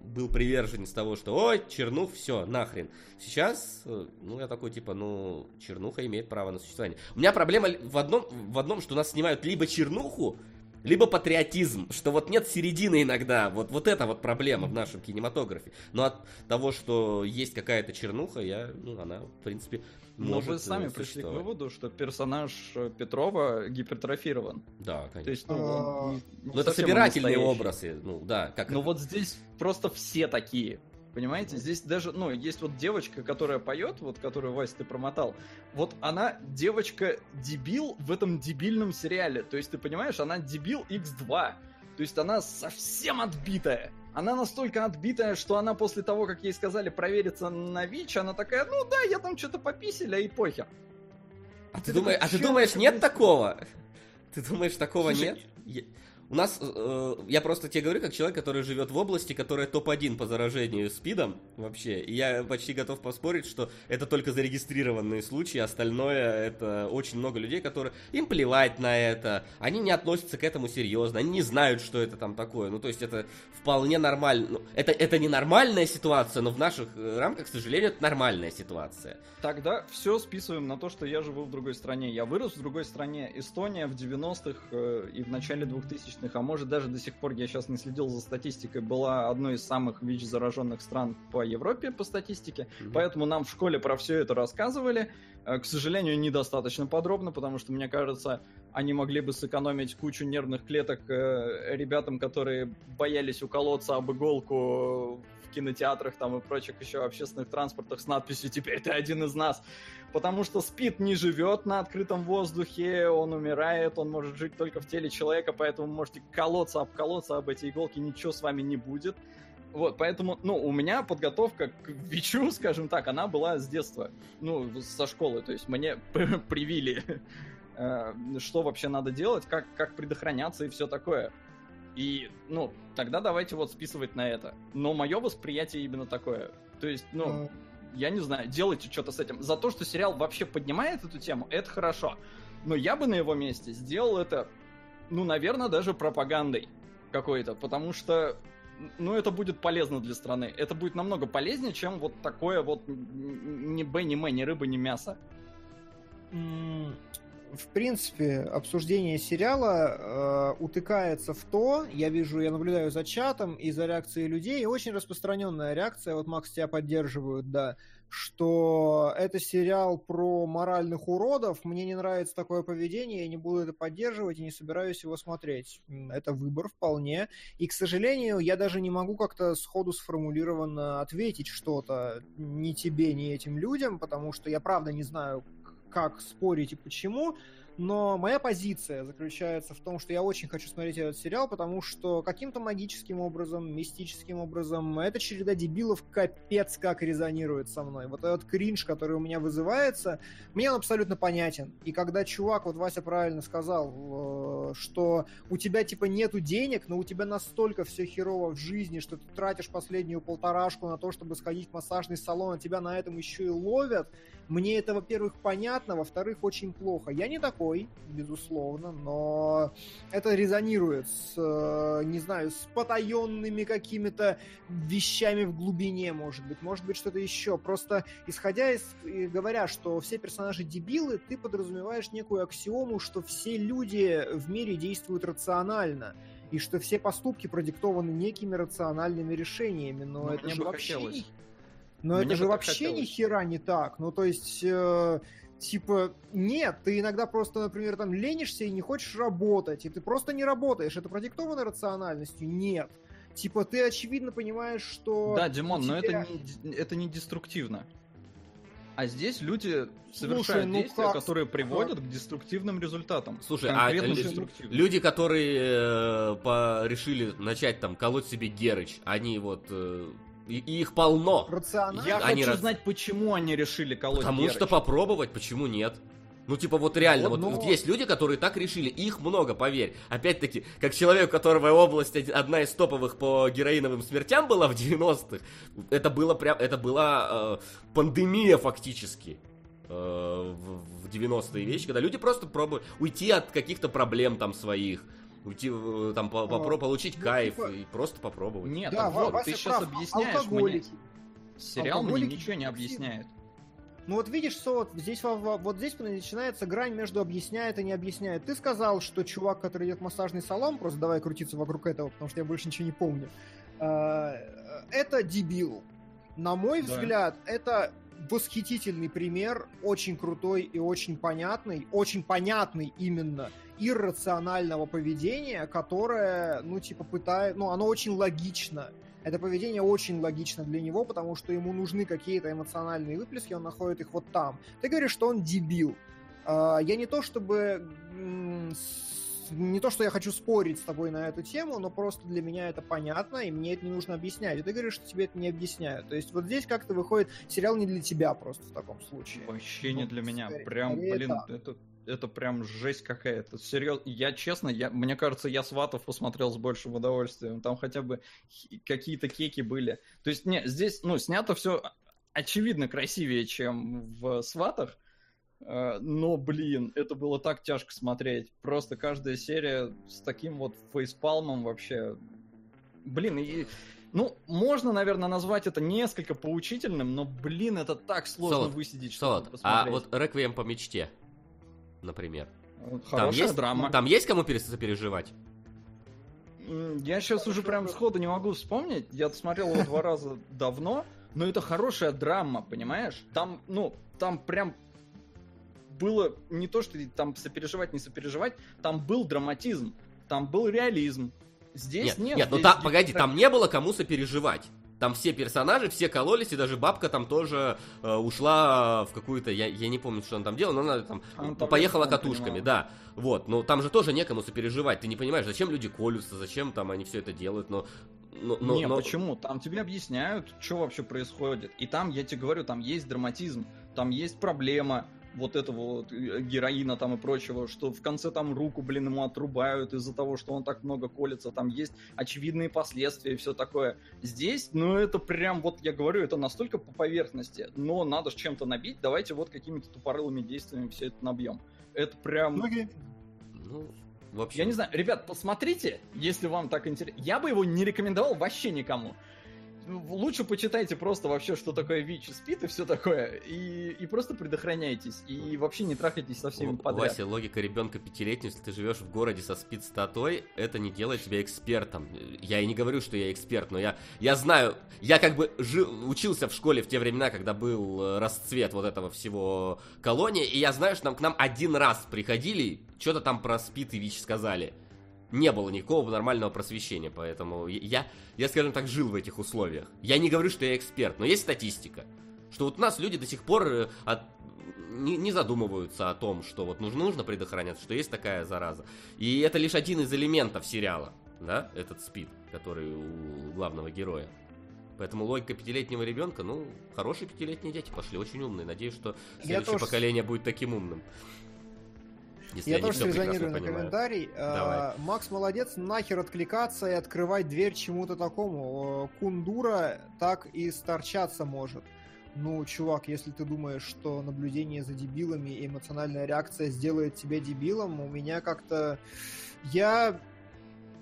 был приверженец того, что, ой, чернух, все, нахрен. Сейчас, э, ну, я такой, типа, ну, чернуха имеет право на существование. У меня проблема в одном, в одном, что нас снимают либо чернуху, либо патриотизм, что вот нет середины иногда, вот, вот это вот проблема в нашем кинематографе. Но от того, что есть какая-то чернуха, я, ну, она, в принципе, Но вы сами пришли к выводу, что персонаж э, Петрова гипертрофирован. Да, То конечно. есть, ну, он не- Ну, не это собирательные образы, ну, да, как... Ну вот здесь просто все такие. Понимаете, здесь даже, ну, есть вот девочка, которая поет, вот которую, Вася, ты промотал. Вот она девочка-дебил в этом дебильном сериале. То есть, ты понимаешь, она дебил X2. То есть она совсем отбитая. Она настолько отбитая, что она после того, как ей сказали провериться на ВИЧ, она такая, ну да, я там что-то пописали, и похер. А ты, думаешь, а ты «Чё думаешь, нет происходит?» такого? Ты думаешь, такого Слушай, нет? У нас, э, я просто тебе говорю, как человек, который живет в области, которая топ-1 по заражению СПИДом вообще. И я почти готов поспорить, что это только зарегистрированные случаи, остальное это очень много людей, которые им плевать на это, они не относятся к этому серьезно, они не знают, что это там такое. Ну, то есть это вполне нормально. Ну, это, это не нормальная ситуация, но в наших э, рамках, к сожалению, это нормальная ситуация. Тогда все списываем на то, что я живу в другой стране. Я вырос в другой стране. Эстония в 90-х э, и в начале 2000-х, а может даже до сих пор, я сейчас не следил за статистикой, была одной из самых ВИЧ-зараженных стран по Европе по статистике. Поэтому нам в школе про все это рассказывали. Э, К сожалению, недостаточно подробно, потому что, мне кажется, они могли бы сэкономить кучу нервных клеток э, ребятам, которые боялись уколоться об иголку в кинотеатрах там и прочих еще общественных транспортах с надписью «Теперь ты один из нас». Потому что спид не живет на открытом воздухе, он умирает, он может жить только в теле человека, поэтому можете колоться, обколоться об эти иголки, ничего с вами не будет. Вот, поэтому, ну, у меня подготовка к ВИЧу, скажем так, она была с детства, ну, со школы, то есть мне привили, э, что вообще надо делать, как, как предохраняться и все такое. И, ну, тогда давайте вот списывать на это. Но мое восприятие именно такое. То есть, ну, я не знаю, делайте что-то с этим. За то, что сериал вообще поднимает эту тему, это хорошо. Но я бы на его месте сделал это, ну, наверное, даже пропагандой какой-то, потому что, ну, это будет полезно для страны. Это будет намного полезнее, чем вот такое вот ни Б, ни М, ни рыба, ни мясо. В принципе, обсуждение сериала э, утыкается в то, я вижу, я наблюдаю за чатом и за реакцией людей, и очень распространенная реакция, вот Макс тебя поддерживают, да, что это сериал про моральных уродов, мне не нравится такое поведение, я не буду это поддерживать и не собираюсь его смотреть. Это выбор вполне. И, к сожалению, я даже не могу как-то сходу сформулированно ответить что-то ни тебе, ни этим людям, потому что я правда не знаю, как спорить и почему, но моя позиция заключается в том, что я очень хочу смотреть этот сериал, потому что каким-то магическим образом, мистическим образом, эта череда дебилов капец как резонирует со мной. Вот этот кринж, который у меня вызывается, мне он абсолютно понятен. И когда чувак, вот Вася правильно сказал, э, что у тебя типа нету денег, но у тебя настолько все херово в жизни, что ты тратишь последнюю полторашку на то, чтобы сходить в массажный салон, а тебя на этом еще и ловят, мне это, во-первых, понятно, во-вторых, очень плохо. Я не такой, безусловно, но это резонирует с, э, не знаю, с потаенными какими-то вещами в глубине, может быть, может быть, что-то еще. Просто исходя из, и говоря, что все персонажи дебилы, ты подразумеваешь некую аксиому, что все люди в мире действуют рационально. И что все поступки продиктованы некими рациональными решениями. Но Ну, это же вообще хотелось. Но Мне это же вообще ни хотелось. хера не так. Ну, то есть, э, типа, нет, ты иногда просто, например, там ленишься и не хочешь работать, и ты просто не работаешь. Это продиктовано рациональностью? Нет. Типа, ты очевидно понимаешь, что... Да, Димон, у но тебя- это не, это не деструктивно. А здесь люди Слушай, совершают ну действия, как которые приводят к деструктивным результатам. Слушай, а люди, которые э, по- решили начать там колоть себе Герыч, они вот... э, и, и их полно. Рационально? Я Они хочу раз- знать, почему они решили колоть Потому Герыч. что попробовать, почему нет? Ну, типа, вот реально, Вот, вот, но- вот есть люди, которые так решили, их много, поверь. Опять-таки, как человек, у которого область одна из топовых по героиновым смертям была в 90-х, это было прям, это была э, пандемия фактически э, в, в 90-е вещи, когда люди просто пробуют уйти от каких-то проблем там своих, уйти, э, там, по- попро- А, получить ну, кайф типа- и просто попробовать. Нет, Да, а вот, Вася ты сейчас прав. объясняешь мне. Алкоголики. Сериал мне Алкоголики ничего не объясняет. Ну вот видишь, Сот, здесь, во- во- вот здесь начинается грань между объясняет и не объясняет. Ты сказал, что чувак, который идет в массажный салон, просто давай крутиться вокруг этого, потому что я больше ничего не помню. э, Это дебил. На мой Да. взгляд, это восхитительный пример, очень крутой и очень понятный, очень понятный именно иррационального поведения, которое, ну, типа, пытает, ну, оно очень логично. Это поведение очень логично для него, потому что ему нужны какие-то эмоциональные выплески, он находит их вот там. Ты говоришь, что он дебил. А, Я не то чтобы не то, что я хочу спорить с тобой на эту тему, но просто для меня это понятно, и мне это не нужно объяснять. И ты говоришь, что тебе это не объясняют. То есть вот здесь как-то выходит сериал не для тебя просто в таком случае. Вообще не Вот, для меня. скорее- Прям, скорее блин, так. это, это прям жесть какая-то. Серьезно, я честно, я, мне кажется, я сватов посмотрел с большим удовольствием. Там хотя бы какие-то кеки были. То есть, не, здесь, ну, снято все очевидно красивее, чем в сватах. Э, но, блин, это было так тяжко смотреть. Просто каждая серия с таким вот фейспалмом вообще. Блин, и ну, можно, наверное, назвать это несколько поучительным, но, блин, это так сложно Солод, высидеть, чтобы Солод, а вот «Реквием по мечте», например. Хорошая там есть, драма. Там есть кому сопереживать? Я сейчас уже прям сходу не могу вспомнить. Я смотрел его два раза давно, но это хорошая драма, понимаешь? Там, ну, там прям было не то, что там сопереживать, не сопереживать, там был драматизм, там был реализм, Здесь нет. Нет, нет ну там, погоди, там не было кому сопереживать. Там все персонажи, все кололись, и даже бабка там тоже э, ушла в какую-то, я, я не помню, что она там делала, но она там, она поехала катушками, да. Вот, но там же тоже некому сопереживать. Ты не понимаешь, зачем люди колются, зачем там они все это делают, но но, но, не, но... почему? Там тебе объясняют, что вообще происходит. И там, я тебе говорю, там есть драматизм, там есть проблема, вот этого вот э, героина там и прочего, что в конце там руку, блин, ему отрубают из-за того, что он так много колется, там есть очевидные последствия и все такое. Здесь, ну, это прям, вот я говорю, это настолько по поверхности, но надо же чем-то набить, давайте вот какими-то тупорылыми действиями все это набьем. Это прям... Okay. Ну, в общем... Я не знаю, ребят, посмотрите, если вам так интересно. Я бы его не рекомендовал вообще никому лучше почитайте просто вообще, что такое ВИЧ и СПИД и все такое, и, и просто предохраняйтесь, и вообще не трахайтесь со всеми подряд. Вася, логика ребенка пятилетнего, если ты живешь в городе со СПИД-статой, это не делает тебя экспертом. Я и не говорю, что я эксперт, но я, я знаю, я как бы жил, учился в школе в те времена, когда был э, расцвет вот этого всего колонии, и я знаю, что нам, к нам один раз приходили, что-то там про СПИД и ВИЧ сказали не было никакого нормального просвещения, поэтому я, я, скажем так, жил в этих условиях. Я не говорю, что я эксперт, но есть статистика, что вот у нас люди до сих пор э, от, не, не задумываются о том, что вот нужно, нужно предохраняться, что есть такая зараза. И это лишь один из элементов сериала, да, этот спид, который у главного героя. Поэтому логика пятилетнего ребенка, ну, хорошие пятилетние дети пошли, очень умные. Надеюсь, что следующее тоже... поколение будет таким умным. Если я тоже резонирую на комментарий. Давай. Макс молодец, нахер откликаться и открывать дверь чему-то такому. Кундура так и сторчаться может. Ну, чувак, если ты думаешь, что наблюдение за дебилами и эмоциональная реакция сделает тебя дебилом, у меня как-то... Я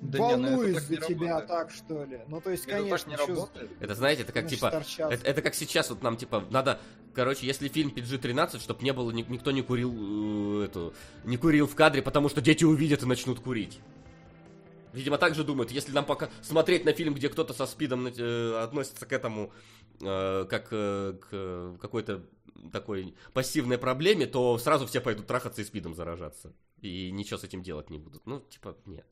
да волнуюсь не, ну за тебя работает. так, что ли. Ну, то есть, это конечно, не работает. Это, знаете, это как, типа, это, это как сейчас вот нам, типа, надо, короче, если фильм PG-13, чтобы не было, никто не курил, э, эту, не курил в кадре, потому что дети увидят и начнут курить. Видимо, так же думают, если нам пока смотреть на фильм, где кто-то со спидом э, относится к этому, э, как э, к какой-то такой пассивной проблеме, то сразу все пойдут трахаться и спидом заражаться. И ничего с этим делать не будут. Ну, типа, нет.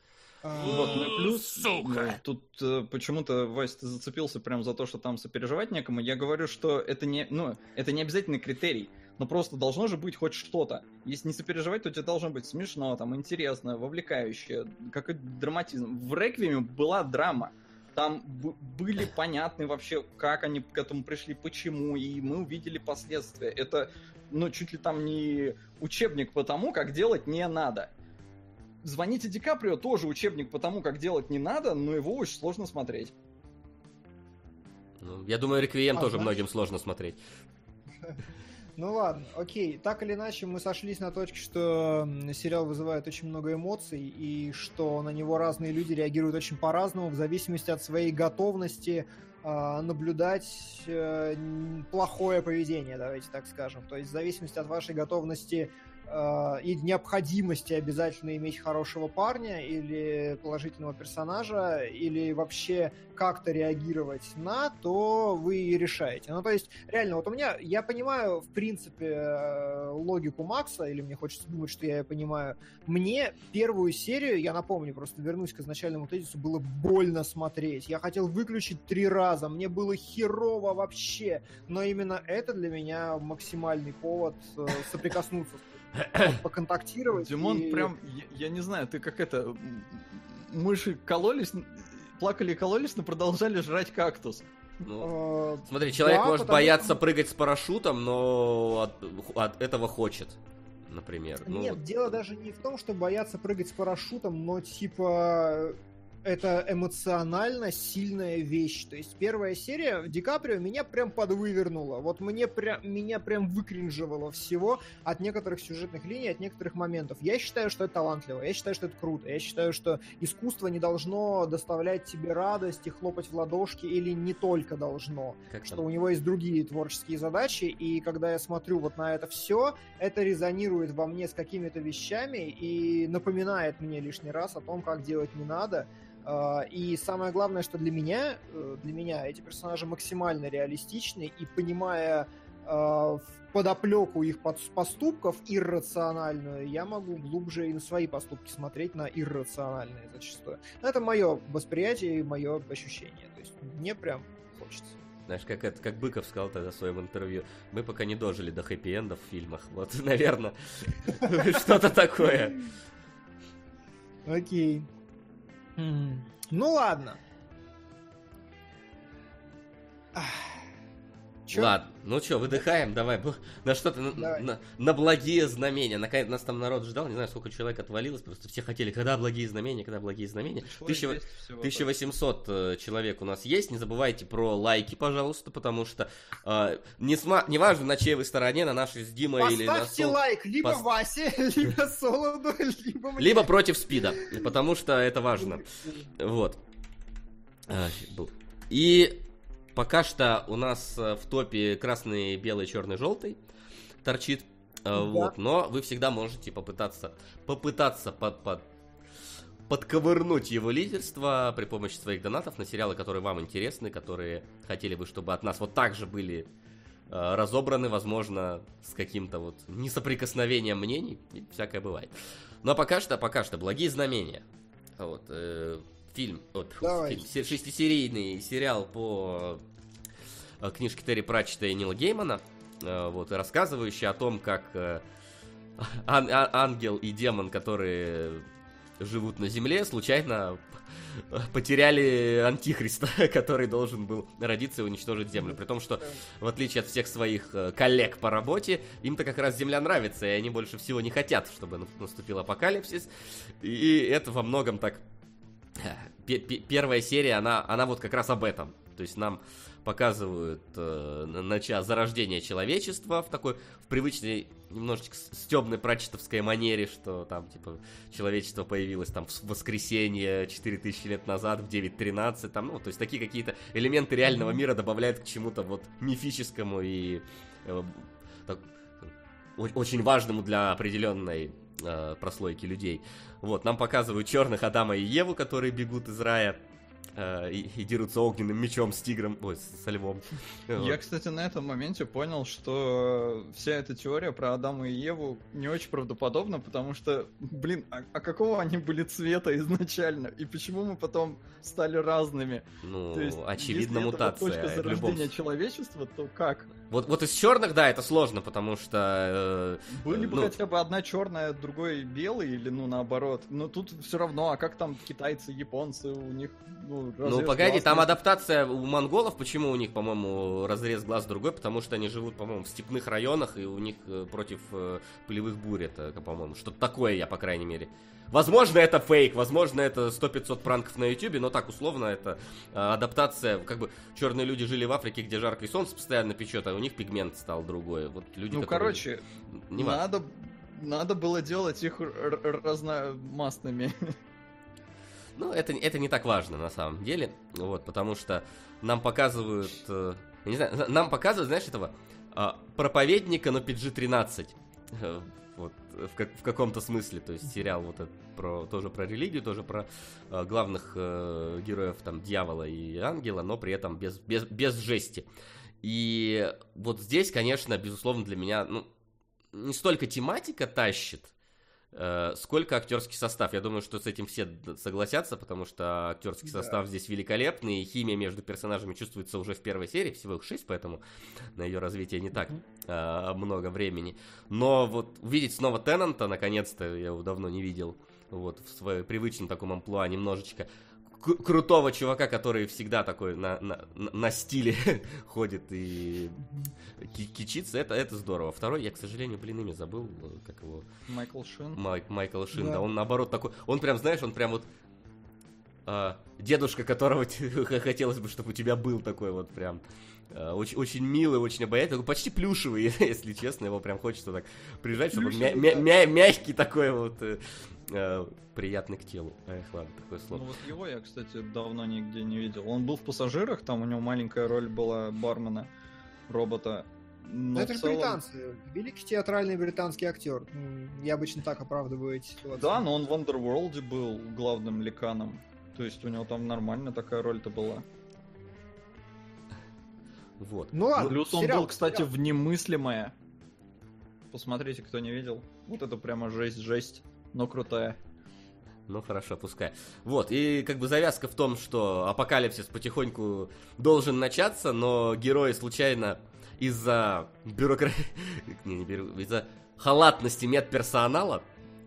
Вот, ну плюс, Сука. тут э, почему-то, Вась, ты зацепился прям за то, что там сопереживать некому. Я говорю, что это не, ну, это не обязательный критерий, но просто должно же быть хоть что-то. Если не сопереживать, то тебе должно быть смешно, там, интересно, вовлекающее, какой драматизм. В Реквиеме была драма. Там были понятны вообще, как они к этому пришли, почему, и мы увидели последствия. Это, ну, чуть ли там не учебник по тому, как делать не надо. «Звоните Ди Каприо» тоже учебник по тому, как делать не надо, но его очень сложно смотреть. Ну, я думаю, «Реквием» а, тоже знаешь... многим сложно смотреть. Ну ладно, окей. Так или иначе, мы сошлись на точке, что сериал вызывает очень много эмоций, и что на него разные люди реагируют очень по-разному, в зависимости от своей готовности э, наблюдать э, плохое поведение, давайте так скажем. То есть в зависимости от вашей готовности и необходимости обязательно иметь хорошего парня или положительного персонажа, или вообще как-то реагировать на, то вы решаете. Ну, то есть, реально, вот у меня, я понимаю, в принципе, э, логику Макса, или мне хочется думать, что я ее понимаю. Мне первую серию, я напомню, просто вернусь к изначальному тезису, было больно смотреть. Я хотел выключить три раза, мне было херово вообще, но именно это для меня максимальный повод э, соприкоснуться с поконтактировать. Димон и... прям, я, я не знаю, ты как это, мыши кололись, плакали и кололись, но продолжали жрать кактус. Ну, смотри, человек да, может бояться что... прыгать с парашютом, но от, от этого хочет. например. Ну, Нет, вот- дело даже не в том, что боятся прыгать с парашютом, но типа это эмоционально сильная вещь. То есть первая серия Ди Каприо меня прям подвывернула. Вот мне прям, меня прям выкринживало всего от некоторых сюжетных линий, от некоторых моментов. Я считаю, что это талантливо, я считаю, что это круто, я считаю, что искусство не должно доставлять тебе радость и хлопать в ладошки, или не только должно как что там? у него есть другие творческие задачи, и когда я смотрю вот на это все, это резонирует во мне с какими-то вещами и напоминает мне лишний раз о том, как делать не надо. А, И самое главное, что для меня, э, для меня эти персонажи максимально реалистичны, и понимая а, в подоплеку их поступков иррациональную, я могу глубже и на свои поступки смотреть на иррациональные зачастую. Но это мое восприятие и мое ощущение. То есть мне прям хочется. Знаешь, как, это, как Быков сказал тогда в своем интервью, мы пока не дожили до хэппи-эндов в фильмах. Вот, наверное, что-то такое. Окей. Ну ладно. Ах. Чё? Ладно, ну что, выдыхаем, давай. На что-то, на, на- на благие знамения. Наконец, нас там народ ждал, не знаю, сколько человек отвалилось, просто все хотели, когда благие знамения, когда благие знамения. Тысяча- 200 всего. 1800 э, человек у нас есть. Не забывайте про лайки, пожалуйста, потому что э, не сма- неважно, на чьей вы стороне, на нашей с Димой или на Поставьте Сол- лайк либо Пос- Васе, либо Солоду, либо мне. Либо против спида, потому что это важно. Вот. Был. И пока что у нас э, в топе красный, белый, черный, желтый торчит. Э, Да. Вот. Но вы всегда можете попытаться, попытаться под, под, подковырнуть его лидерство при помощи своих донатов на сериалы, которые вам интересны, которые хотели бы, чтобы от нас вот так же были э, разобраны, возможно, с каким-то вот несоприкосновением мнений, всякое бывает. Но пока что, пока что, благие знамения. Вот, э, фильм, вот, Давай. фильм, се- шестисерийный сериал по э, книжке Терри Пратчета и Нила Геймана, э, вот, рассказывающий о том, как э, ан- а- ангел и демон, которые живут на Земле, случайно потеряли Антихриста, который должен был родиться и уничтожить Землю. При том, что, в отличие от всех своих коллег по работе, им-то как раз Земля нравится, и они больше всего не хотят, чтобы на- наступил апокалипсис. И это во многом так... пе- пе- Первая серия, она, она вот как раз об этом. То есть нам показывают э, на- начало зарождения человечества в такой, в привычной, немножечко стебной прачетовской манере, что там, типа, человечество появилось там в воскресенье 4000 лет назад, в 9.13, там, ну, то есть такие какие-то элементы реального мира добавляют к чему-то вот мифическому и э, так, очень важному для определенной э, прослойки людей. Вот, нам показывают черных Адама и Еву, которые бегут из рая э, и, и дерутся огненным мечом с тигром, ой, со львом. Я, кстати, на этом моменте понял, что вся эта теория про Адама и Еву не очень правдоподобна, потому что, блин, а, а какого они были цвета изначально? И почему мы потом стали разными? Ну, То есть, очевидно, если мутация. точка в любом зарождения с- человечества, то как? Вот, вот из черных, да, это сложно, потому что... э, Были бы ну, хотя бы одна черная, другой белый, или ну наоборот. Но тут все равно, а как там китайцы, японцы, у них ну, Ну, погоди, глаз там есть. адаптация у монголов, почему у них, по-моему, разрез глаз другой, потому что они живут, по-моему, в степных районах, и у них э, против э, пылевых бурь это, по-моему, что-то такое я, по крайней мере. Возможно, это фейк, возможно, это 100-500 пранков на ютюбе, но так, условно, это э, адаптация, как бы, черные люди жили в Африке, где жарко и солнце постоянно печет, а у них пигмент стал другой. Вот люди, Ну, которые- короче, не надо, надо было делать их разномастными. Ну, это, это не так важно на самом деле, вот, потому что нам показывают, э, не знаю, нам показывают, знаешь, этого а, проповедника, но PG-13, э, вот, в, как- в каком-то смысле, то есть сериал вот этот про, тоже про религию, тоже про э, главных э, героев, там, дьявола и ангела, но при этом без, без, без жести. И вот здесь, конечно, безусловно, для меня, ну, не столько тематика тащит, сколько актерский состав. Я думаю, что с этим все согласятся, потому что актерский Да. состав здесь великолепный, и химия между персонажами чувствуется уже в первой серии, всего их шесть, поэтому на ее развитие не так э, много времени. Но вот увидеть снова Теннанта, наконец-то, я его давно не видел, вот, в своем привычном таком амплуа немножечко. Кру- крутого чувака, который всегда такой на, на, на- стиле ходит и ки- кичится, это, это здорово. Второй, я, к сожалению, блин, имя забыл, э, как его, Майкл Шин. Майк, Майкл Шин, Да. да. он наоборот такой, он прям, знаешь, он прям вот а, дедушка, которого те- хотелось бы, чтобы у тебя был такой вот прям а, очень, очень милый, очень обаятельный, такой почти плюшевый, если честно, его прям хочется так прижать, чтобы он мя- мя- мя- мягкий такой вот, э, э, приятный к телу. Эх, ладно, такое Ну слово. вот его я, кстати, давно нигде не видел. Он был в пассажирах, там у него маленькая роль была бармена, робота. Но Ну, это целом- британцы. Великий театральный британский актер. Я обычно так оправдываю эти ситуации. Да, но он в Underworld был главным ликаном. То есть у него там нормально такая роль-то была. Вот. Ну ладно, Плюс он сериал, был, кстати, сериал. в немыслимое. Посмотрите, кто не видел. Вот это прямо жесть-жесть, но крутая. Ну хорошо, пускай. Вот, и как бы завязка в том, что апокалипсис потихоньку должен начаться, но герои случайно из-за бюрокра... не, не из-за халатности медперсонала,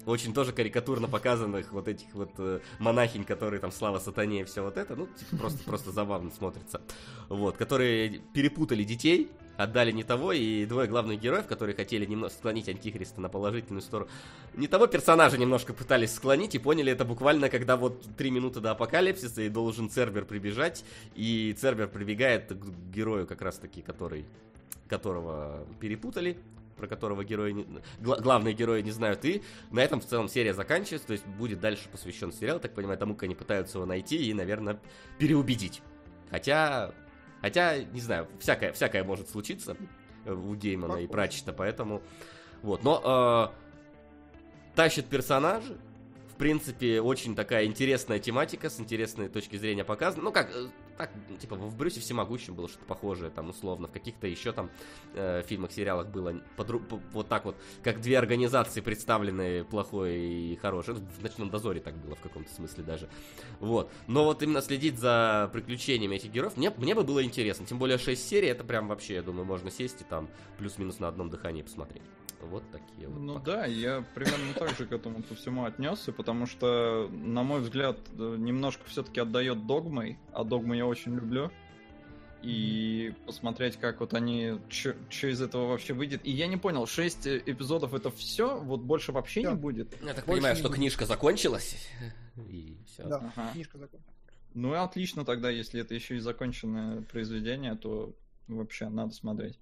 очень тоже карикатурно показанных вот этих вот э, монахинь, которые там слава сатане и все вот это, ну, типа, просто, просто забавно смотрится. Вот, которые перепутали детей, отдали не того, и двое главных героев, которые хотели немного склонить Антихриста на положительную сторону, не того персонажа немножко пытались склонить и поняли это буквально, когда вот три минуты до апокалипсиса и должен Цербер прибежать, и Цербер прибегает к герою как раз-таки, который, которого перепутали, про которого герои не- гла- главные герои не знают, и на этом в целом серия заканчивается, то есть будет дальше посвящен сериал, так понимаю, тому, как они пытаются его найти и, наверное, переубедить. Хотя, хотя, не знаю, всякое, всякое может случиться э, у Геймана и Похоже. Пратчета, поэтому вот, но э, тащит персонажи. В принципе, очень такая интересная тематика, с интересной точки зрения показана. Ну, как, э, так, ну, типа, в Брюсе Всемогущем было что-то похожее, там, условно, в каких-то еще там э, фильмах, сериалах было подру- по- вот так вот, как две организации представлены, плохое и хорошее. В «Ночном дозоре» так было в каком-то смысле даже. Вот. Но вот именно следить за приключениями этих героев, мне, мне бы было интересно. Тем более 6 серий, это прям вообще, я думаю, можно сесть и там плюс-минус на одном дыхании посмотреть. Вот такие вот. Ну пока. да, я примерно так же к этому ко всему отнесся, потому что, на мой взгляд, э, немножко все-таки отдает догмой, а догму я очень люблю. И посмотреть, как вот они, что из этого вообще выйдет. И я не понял, 6 эпизодов это все? Вот больше вообще Всё. не будет? Я так Больше понимаю, что будет. книжка закончилась. И все. Да, Ага. книжка закончена. Ну и отлично тогда, если это еще и законченное произведение, то вообще надо смотреть.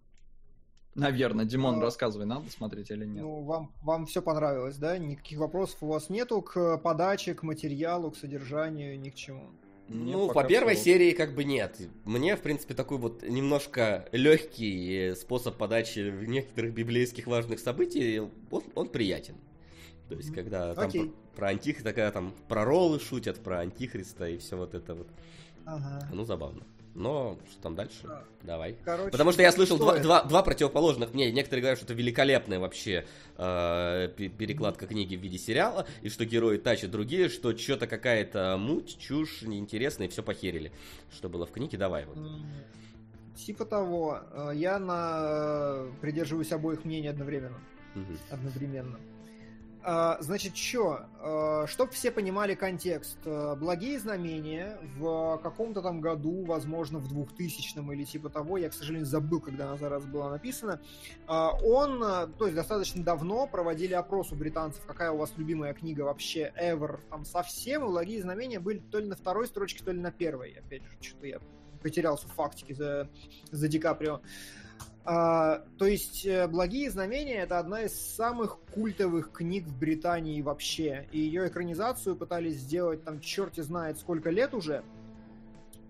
Наверное, Димон, А, рассказывай, надо смотреть или нет? Ну, вам, вам все понравилось, да? Никаких вопросов у вас нету к подаче, к материалу, к содержанию, ни к чему. Мне Ну, по первой всё. серии как бы нет. Мне, в принципе, такой вот немножко легкий способ подачи некоторых библейских важных событий, он, он приятен. То есть, когда там Окей. про, про антих, такая там про роллы шутят, про антихриста и все вот это вот. Ага. Ну, забавно. Но что там дальше? Да. Давай. Короче, Потому что я слышал что два, два, два противоположных мнения. Некоторые говорят, что это великолепная вообще э, пе- перекладка книги в виде сериала, и что герои тачат другие, что что-то какая-то муть, чушь, неинтересная, и все похерили. Что было в книге, давай вот. Типа того. Э, Я на... придерживаюсь обоих мнений одновременно. Мгм. одновременно. А, Значит, что? Чтоб все понимали контекст. э, Благие знамения в каком-то там году, возможно, в 2000 или типа того, я, к сожалению, забыл, когда она за раз была написана, а, он, э, то есть достаточно давно проводили опрос у британцев, какая у вас любимая книга вообще ever, там совсем, и благие знамения были то ли на второй строчке, то ли на первой. Опять же, что-то я потерялся в фактике за, за Ди Каприо. А, то есть э, «Благие знамения» — это одна из самых культовых книг в Британии вообще. И ее экранизацию пытались сделать там черти знает сколько лет уже.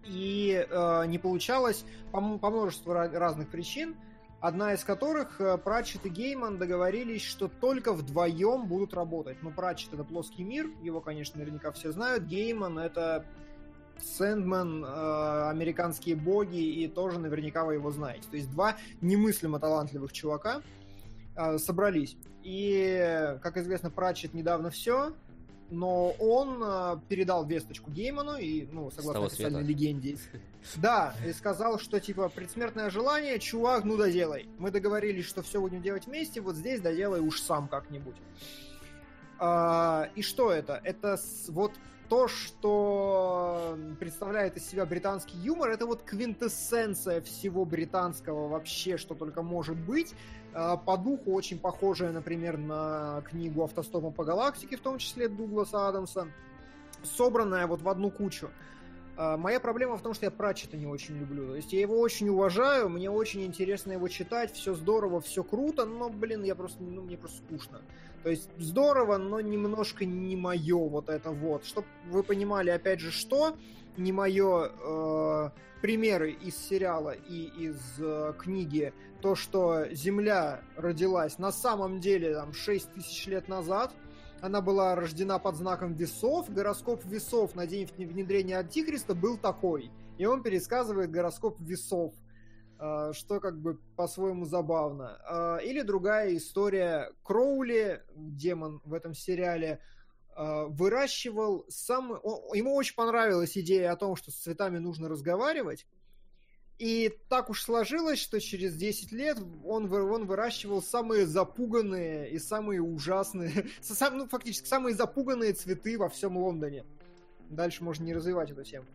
И э, не получалось по, по множеству разных причин. Одна из которых э, Пратчет и Гейман договорились, что только вдвоем будут работать. Ну, Пратчет — это плоский мир, его, конечно, наверняка все знают. Гейман — это Сэндман, э, американские боги, и тоже наверняка вы его знаете. То есть два немыслимо талантливых чувака э, собрались. И, как известно, Пратчет недавно все, но он э, передал весточку Гейману, и, ну, согласно официальной легенде. Да, и сказал, что, типа, предсмертное желание, чувак, ну доделай. Мы договорились, что все будем делать вместе, вот здесь доделай уж сам как-нибудь. А, и что это? Это вот то, что представляет из себя британский юмор, это вот квинтэссенция всего британского вообще, что только может быть. Э, по духу очень похожая, например, на книгу «Автостопом по галактике», в том числе Дугласа Адамса, собранная вот в одну кучу. А, моя проблема в том, что я Пратчета не очень люблю. То есть я его очень уважаю, мне очень интересно его читать, все здорово, все круто, но, блин, я просто, ну, мне просто скучно. То есть здорово, но немножко не мое вот это вот. Чтоб вы понимали, опять же, что не мое э, примеры из сериала и из э, книги, то, что Земля родилась на самом деле там 6 тысяч лет назад – она была рождена под знаком весов. Гороскоп весов на день внедрения Антихриста был такой. И он пересказывает гороскоп весов что как бы по-своему забавно. А, или другая история. Кроули, демон в этом сериале, а, выращивал сам... Ему очень понравилась идея о том, что с цветами нужно разговаривать. И так уж сложилось, что через 10 лет он, он выращивал самые запуганные и самые ужасные, сам, ну, фактически, самые запуганные цветы во всем Лондоне. Дальше можно не развивать эту тему.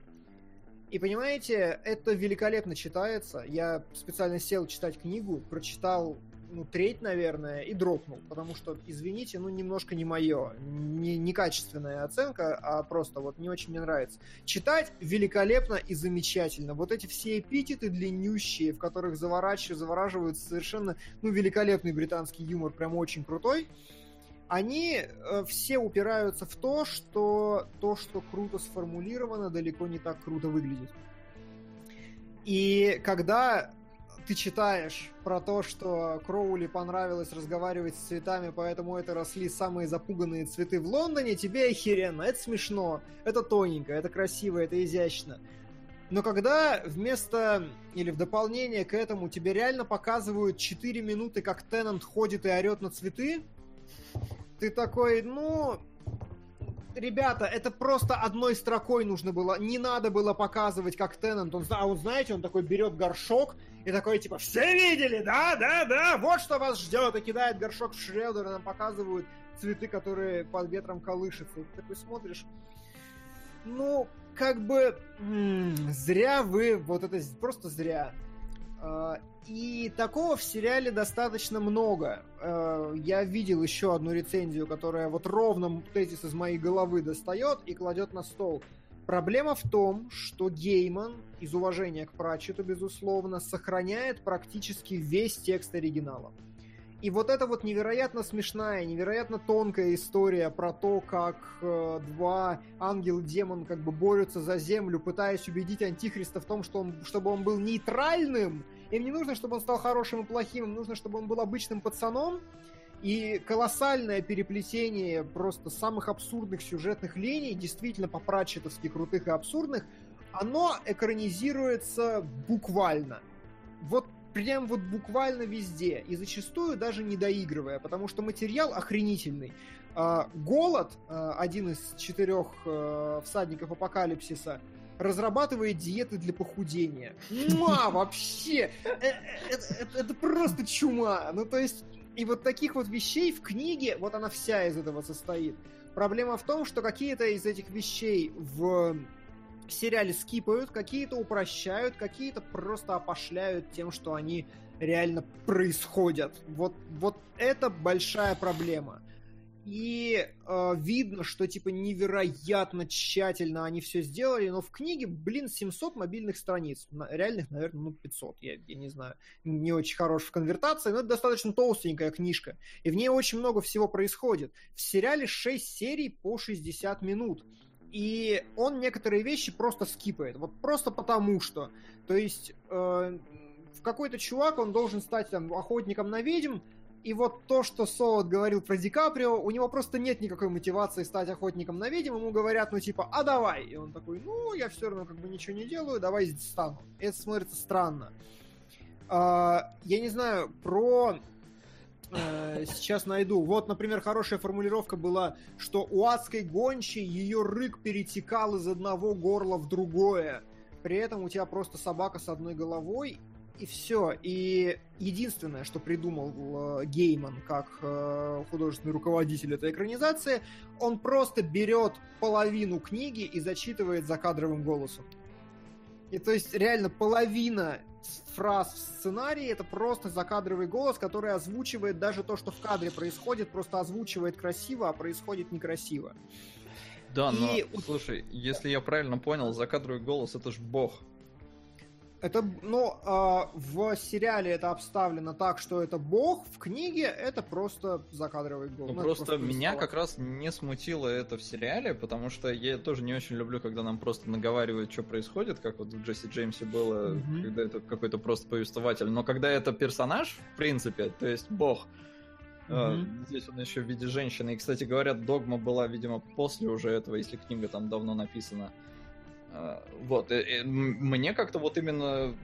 И понимаете, это великолепно читается. Я специально сел читать книгу, прочитал ну, треть, наверное, и дропнул, потому что, извините, ну, немножко не мое, не, не качественная оценка, а просто вот не очень мне нравится. Читать великолепно и замечательно. Вот эти все эпитеты длиннющие, в которых заворачивают, завораживают совершенно, ну, великолепный британский юмор, прям очень крутой, они э, все упираются в то, что то, что круто сформулировано, далеко не так круто выглядит. И когда ты читаешь про то, что Кроули понравилось разговаривать с цветами, поэтому это росли самые запуганные цветы в Лондоне, тебе охеренно, это смешно, это тоненько, это красиво, это изящно. Но когда вместо или в дополнение к этому тебе реально показывают 4 минуты, как Теннант ходит и орет на цветы, ты такой, ну, ребята, это просто одной строкой нужно было. Не надо было показывать, как Теннант. Он, а он, знаете, он такой берет горшок и такой, типа, все видели, да, да, да, вот что вас ждет. И кидает горшок в Шредер, и нам показывают цветы, которые под ветром колышутся. И ты такой смотришь, ну, как бы, м-м, зря вы, вот это просто зря. А, и такого в сериале достаточно много. А, я видел еще одну рецензию, которая вот ровно тезис из моей головы достает и кладет на стол. Проблема в том, что Гейман, из уважения к Пратчету, безусловно, сохраняет практически весь текст оригинала. И вот эта вот невероятно смешная, невероятно тонкая история про то, как э, два ангел и демон как бы борются за землю, пытаясь убедить Антихриста в том, что он, чтобы он был нейтральным. Им не нужно, чтобы он стал хорошим и плохим, им нужно, чтобы он был обычным пацаном. И колоссальное переплетение просто самых абсурдных сюжетных линий, действительно по-пратчетовски крутых и абсурдных, оно экранизируется буквально. Вот прям вот буквально везде, и зачастую даже не доигрывая, потому что материал охренительный. А, Голод, а, один из четырех а, всадников апокалипсиса, разрабатывает диеты для похудения. Муа, вообще! Это, это, это просто чума. Ну, то есть, и вот таких вот вещей в книге, вот она вся из этого состоит. Проблема в том, что какие-то из этих вещей в сериале скипают, какие-то упрощают, какие-то просто опошляют тем, что они реально происходят. Вот, вот это большая проблема. И э, видно, что типа невероятно тщательно они все сделали, но в книге, блин, 700 мобильных страниц. Реальных, наверное, ну 500, я, я не знаю. Не очень хорош в конвертации, но это достаточно толстенькая книжка. И в ней очень много всего происходит. В сериале 6 серий по 60 минут и он некоторые вещи просто скипает. Вот просто потому что. То есть э, какой-то чувак он должен стать там охотником на ведьм, и вот то, что Солод говорил про Ди Каприо, у него просто нет никакой мотивации стать охотником на ведьм. Ему говорят, ну типа, а давай. И он такой, ну, я все равно как бы ничего не делаю, давай стану. Это смотрится странно. А, я не знаю, про Э, сейчас найду. Вот, например, хорошая формулировка была, что у адской гончей ее рык перетекал из одного горла в другое. При этом у тебя просто собака с одной головой, и все. И единственное, что придумал э, Гейман как э, художественный руководитель этой экранизации, он просто берет половину книги и зачитывает закадровым голосом. И то есть реально половина фраз в сценарии это просто закадровый голос, который озвучивает даже то, что в кадре происходит, просто озвучивает красиво, а происходит некрасиво. Да, но, И- слушай, если я правильно понял, закадровый голос это ж бог. Это, ну, а, в сериале это обставлено так, что это бог, в книге это просто закадровый голос. Ну, Ну, это просто меня как раз не смутило это в сериале, потому что я тоже не очень люблю, когда нам просто наговаривают, что происходит, как вот в Джесси Джеймсе было, Мгм. когда это какой-то просто повествователь. Но когда это персонаж, в принципе, то есть бог, э, Мгм. здесь он еще в виде женщины. И, кстати, говорят, догма была, видимо, после уже этого, если книга там давно написана. Э, Вот, и м- мне как-то вот именно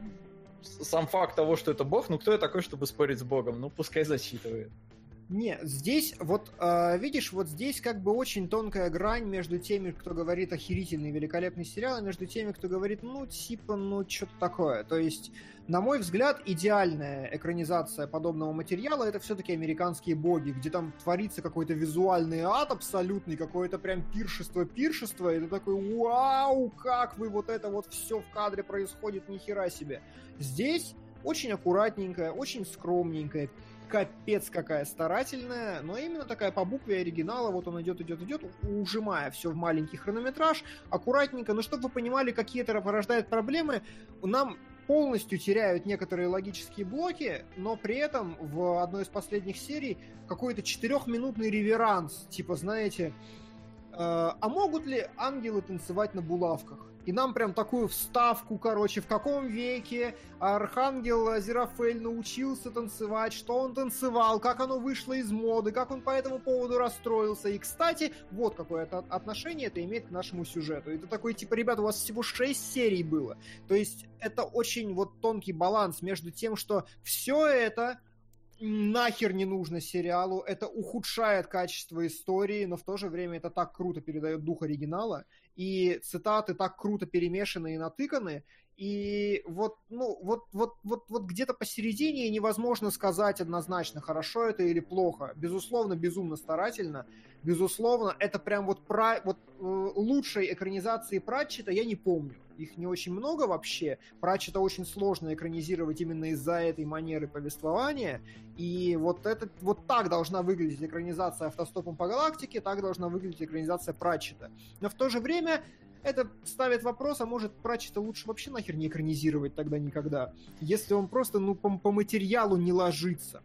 сам факт того, что это бог, ну кто я такой, чтобы спорить с богом? Ну, пускай зачитывает. Не, здесь вот, э, видишь, вот здесь как бы очень тонкая грань между теми, кто говорит охерительный, великолепный сериал, и между теми, кто говорит, ну, типа, ну, что-то такое. То есть, на мой взгляд, идеальная экранизация подобного материала это все-таки американские боги, где там творится какой-то визуальный ад абсолютный, какое-то прям пиршество-пиршество, и ты такой, вау, как вы вот это вот все в кадре происходит, нихера себе. Здесь очень аккуратненькая, очень скромненькая, капец какая старательная, но именно такая по букве оригинала, вот он идет, идет, идет, ужимая все в маленький хронометраж, аккуратненько, но чтобы вы понимали, какие это порождает проблемы, нам полностью теряют некоторые логические блоки, но при этом в одной из последних серий какой-то четырехминутный реверанс, типа, знаете, э, а могут ли ангелы танцевать на булавках? И нам прям такую вставку, короче, в каком веке Архангел Азерафель научился танцевать, что он танцевал, как оно вышло из моды, как он по этому поводу расстроился. И, кстати, вот какое это отношение это имеет к нашему сюжету. И ты такой, типа, ребята, у вас всего 6 серий было. То есть это очень вот тонкий баланс между тем, что все это нахер не нужно сериалу, это ухудшает качество истории, но в то же время это так круто передает дух оригинала, и цитаты так круто перемешаны и натыканы, и вот, ну, вот, вот, вот, вот где-то посередине невозможно сказать однозначно, хорошо это или плохо. Безусловно, безумно старательно. Безусловно, это прям вот, про, вот э, лучшей экранизации Пратчета я не помню. Их не очень много вообще. Пратчета очень сложно экранизировать именно из-за этой манеры повествования. И вот, это, вот так должна выглядеть экранизация автостопом по галактике, так должна выглядеть экранизация Пратчета. Но в то же время это ставит вопрос, а может Пратчета лучше вообще нахер не экранизировать тогда никогда, если он просто ну, по, по материалу не ложится.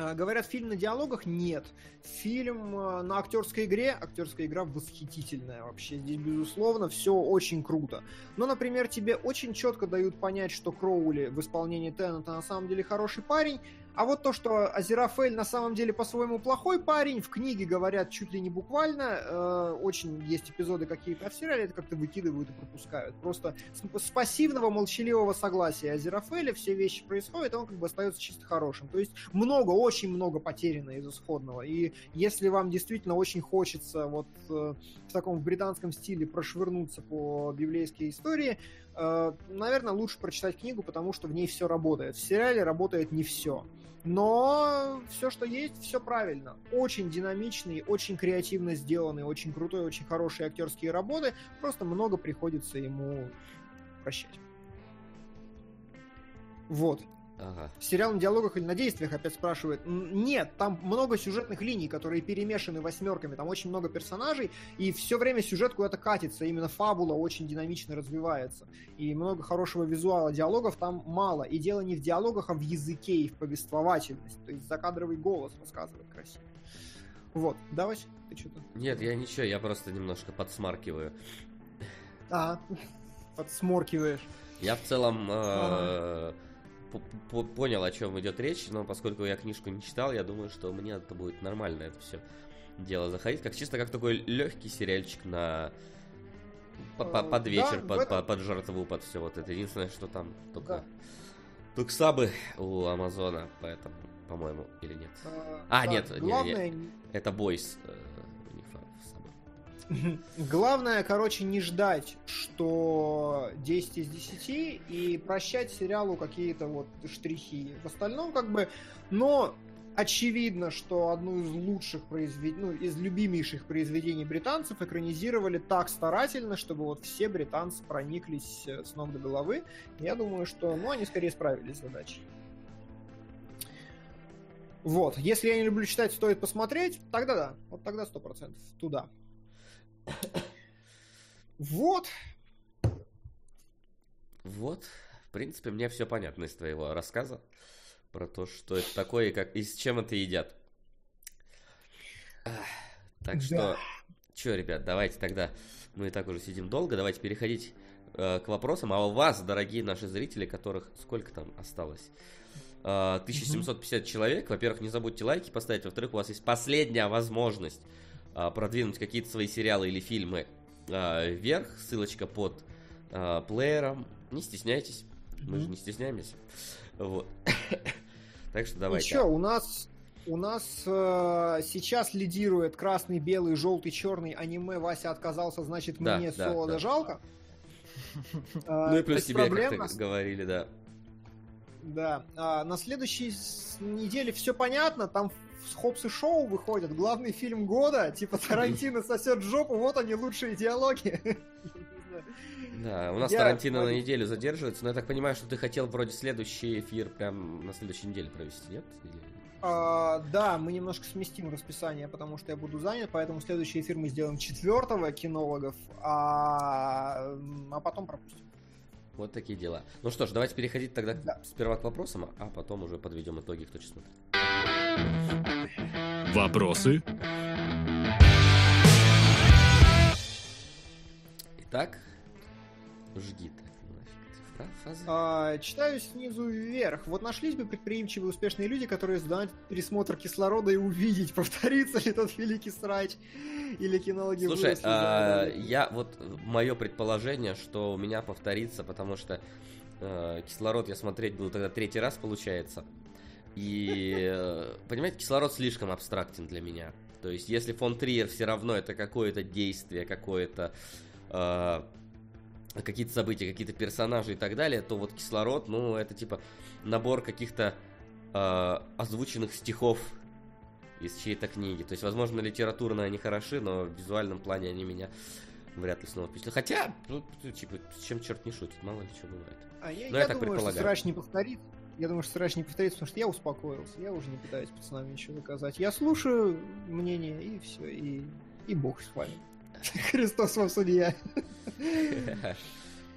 А, Говорят, фильм на диалогах? Нет. Фильм э, на актерской игре? Актерская игра восхитительная вообще. Здесь, безусловно, все очень круто. Но, например, тебе очень четко дают понять, что Кроули в исполнении Теннета на самом деле хороший парень, а вот то, что Азерафель на самом деле по-своему плохой парень, в книге говорят чуть ли не буквально, э, очень есть эпизоды какие-то, в сериале это как-то выкидывают и пропускают. Просто с, с пассивного молчаливого согласия Азерафеля все вещи происходят, и он как бы остается чисто хорошим. То есть много, очень много потеряно из исходного. И если вам действительно очень хочется вот э, в таком британском стиле прошвырнуться по библейской истории, э, наверное, лучше прочитать книгу, потому что в ней все работает. В сериале работает не все. Но все, что есть, все правильно. Очень динамичный, очень креативно сделанный, очень крутой, очень хорошие актерские работы. Просто много приходится ему прощать. Вот. Ага. Сериал на диалогах или на действиях опять спрашивает. Нет, там много сюжетных линий, которые перемешаны восьмерками, там очень много персонажей, и все время сюжет куда-то катится, именно фабула очень динамично развивается. И много хорошего визуала, диалогов там мало. И дело не в диалогах, а в языке и в повествовательности. То есть закадровый голос рассказывает красиво. Вот, да, Вась? Ты что-то... Нет, я ничего, я просто немножко подсмаркиваю. А, подсморкиваешь. Я в целом э, по- понял, о чем идет речь, но поскольку я книжку не читал, я думаю, что мне это будет нормально это все дело заходить, как чисто как такой легкий сериальчик на по- по- Э, под да, вечер, в под, этом- по- под жертву, под все вот это. Единственное, что там только Да. только сабы у Амазона, поэтому, по-моему, или нет. Э, А, да, нет, не- не. главное, Это бойс. Главное, короче, не ждать, что 10 из 10 и прощать сериалу какие-то вот штрихи. В остальном, как бы, но очевидно, что одну из лучших произведений, ну, из любимейших произведений британцев экранизировали так старательно, чтобы вот все британцы прониклись э, с ног до головы. Я думаю, что, ну, они скорее справились с задачей. Вот, если я не люблю читать, стоит посмотреть, тогда да, вот тогда сто процентов туда. Вот. Вот. В принципе, мне все понятно из твоего рассказа про то, что это такое и, как, и с чем это едят. Так что, да. что, ребят, давайте тогда, мы и так уже сидим долго, давайте переходить э, к вопросам. А у вас, дорогие наши зрители, которых сколько там осталось? Э, 1750 mm-hmm. человек. Во-первых, не забудьте лайки поставить. Во-вторых, у вас есть последняя возможность э, продвинуть какие-то свои сериалы или фильмы э, вверх. Ссылочка под э, плеером. Не стесняйтесь. Мы же не стесняемся. Вот. так что давайте. Ну что, у нас у нас э, сейчас лидирует красный, белый, желтый, черный аниме. Вася отказался, значит, да, мне да, солода да. жалко. Ну и плюс тебе, говорили, да. Да. А, на следующей неделе все понятно. Там Хопс и Шоу выходят. Главный фильм года. Типа Тарантино сосет жопу. Вот они лучшие диалоги. Да, у нас я... Тарантино на неделю задерживается, но я так понимаю, что ты хотел вроде следующий эфир прям на следующей неделе провести, нет? Или... А, да, мы немножко сместим расписание, потому что я буду занят, поэтому следующий эфир мы сделаем четвертого кинологов, а, а потом пропустим. Вот такие дела. Ну что ж, давайте переходить тогда да. сперва к вопросам, а потом уже подведем итоги, кто что смотрит. Вопросы? Итак, жги А, читаю снизу вверх. Вот нашлись бы предприимчивые успешные люди, которые сдают пересмотр кислорода и увидеть, повторится ли тот великий срач или кинологи Слушай, а, я вот мое предположение, что у меня повторится, потому что э, кислород я смотреть буду тогда третий раз, получается. И, э, понимаете, кислород слишком абстрактен для меня. То есть, если фон Триер все равно это какое-то действие, какое-то э, какие-то события, какие-то персонажи и так далее, то вот кислород, ну, это типа набор каких-то э, озвученных стихов из чьей-то книги. То есть, возможно, литературно они хороши, но в визуальном плане они меня вряд ли снова впечатлят. Хотя, ну, типа, чем черт не шутит, мало ли что бывает. А я, но я, я так думаю, что срач не повторит. Я думаю, что срач не повторится, потому что я успокоился. Я уже не пытаюсь пацанам ничего доказать. Я слушаю мнение, и все, и, и бог с вами. Христос вам судья.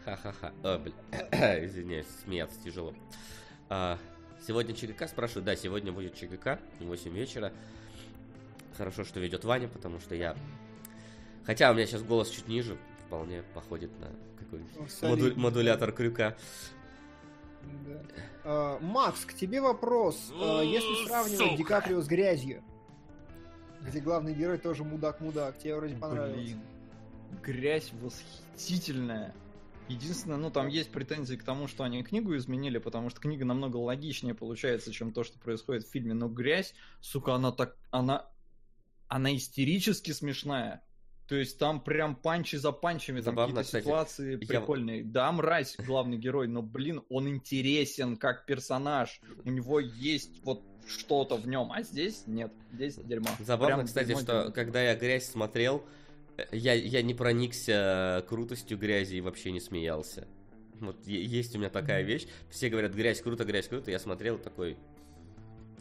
Ха-ха-ха. Извиняюсь, смеяться тяжело. А, сегодня ЧГК спрашивают. Да, сегодня будет ЧГК, 8 вечера. Хорошо, что ведет Ваня, потому что я... Хотя у меня сейчас голос чуть ниже, вполне походит на какой-нибудь моду... модулятор крюка. Да. А, Макс, к тебе вопрос. А, если сравнивать Ди Каприо с грязью, где главный герой тоже мудак-мудак. Тебе вроде понравилось. Блин, грязь восхитительная. Единственное, ну там есть претензии к тому, что они книгу изменили, потому что книга намного логичнее получается, чем то, что происходит в фильме. Но грязь, сука, она так, она, она истерически смешная. То есть там прям панчи за панчами, там какие-то ситуации прикольные. Я... Да, мразь главный герой, но, блин, он интересен как персонаж. У него есть вот что-то в нем, а здесь нет, здесь дерьмо. Забавно, Прям кстати, что дерьмо. когда я грязь смотрел, э, я, я не проникся крутостью грязи и вообще не смеялся. Вот есть у меня такая вещь. Все говорят, грязь круто, грязь круто. Я смотрел такой,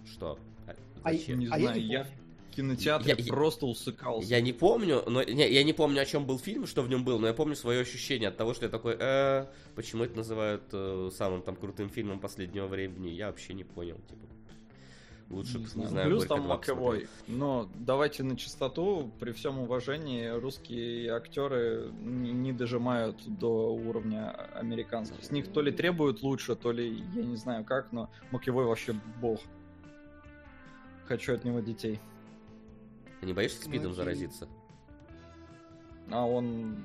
что? А, а зачем? А, не знаю, я, я в кинотеатре я, просто усыкался. Я не помню, но не, я не помню, о чем был фильм, что в нем был, но я помню свое ощущение от того, что я такой, э, почему это называют э, самым там крутым фильмом последнего времени, я вообще не понял, типа. Лучше, не, не знаю, Плюс там Маковой. Но давайте на чистоту, при всем уважении, русские актеры не, не дожимают до уровня американских. С них то ли требуют лучше, то ли я не знаю как, но Макевой вообще бог. Хочу от него детей. Ты не боишься спидом заразиться? А он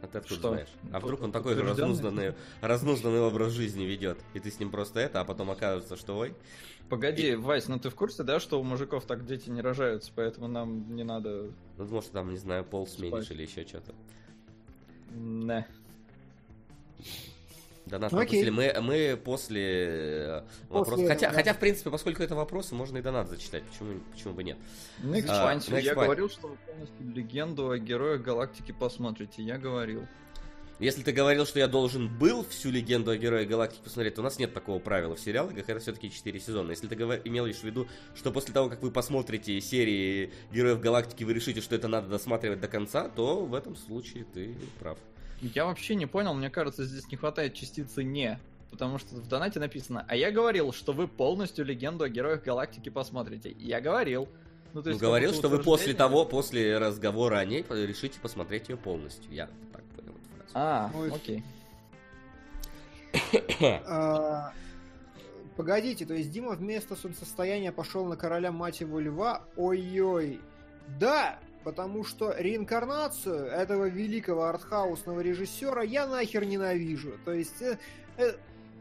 А ты откуда Что? знаешь? А вдруг он такой же разнузданный, разнузданный образ жизни ведет, и ты с ним просто это, а потом окажется, что ой. Погоди, Вась, ну ты в курсе, да, что у мужиков так дети не рожаются, поэтому нам не надо... Ну, может, там, не знаю, пол сменишь или еще что-то. Не. Да нас Окей. пропустили. Мы, мы после э, вопроса. Хотя, да. хотя, в принципе, поскольку это вопросы, можно и донат зачитать. Почему, почему бы нет? На А, на Я экспан- говорил, что вы полностью легенду о героях галактики посмотрите. Я говорил. Если ты говорил, что я должен был всю легенду о Герое Галактики посмотреть, то у нас нет такого правила в сериалах, это все-таки 4 сезона. Если ты говор- имел лишь в виду, что после того, как вы посмотрите серии Героев Галактики, вы решите, что это надо досматривать до конца, то в этом случае ты прав. Я вообще не понял, мне кажется, здесь не хватает частицы «не». Потому что в донате написано, а я говорил, что вы полностью легенду о героях галактики посмотрите. Я говорил. Ну, то Ну, есть, говорил, как что вы после того, после разговора о ней, решите посмотреть ее полностью. Я так понял эту фразу. А, Ой. окей. А, Погодите, то есть Дима вместо солнцестояния пошел на короля мать его льва? Ой-ой. Да, потому что реинкарнацию этого великого артхаусного режиссера я нахер ненавижу. То есть, э, э,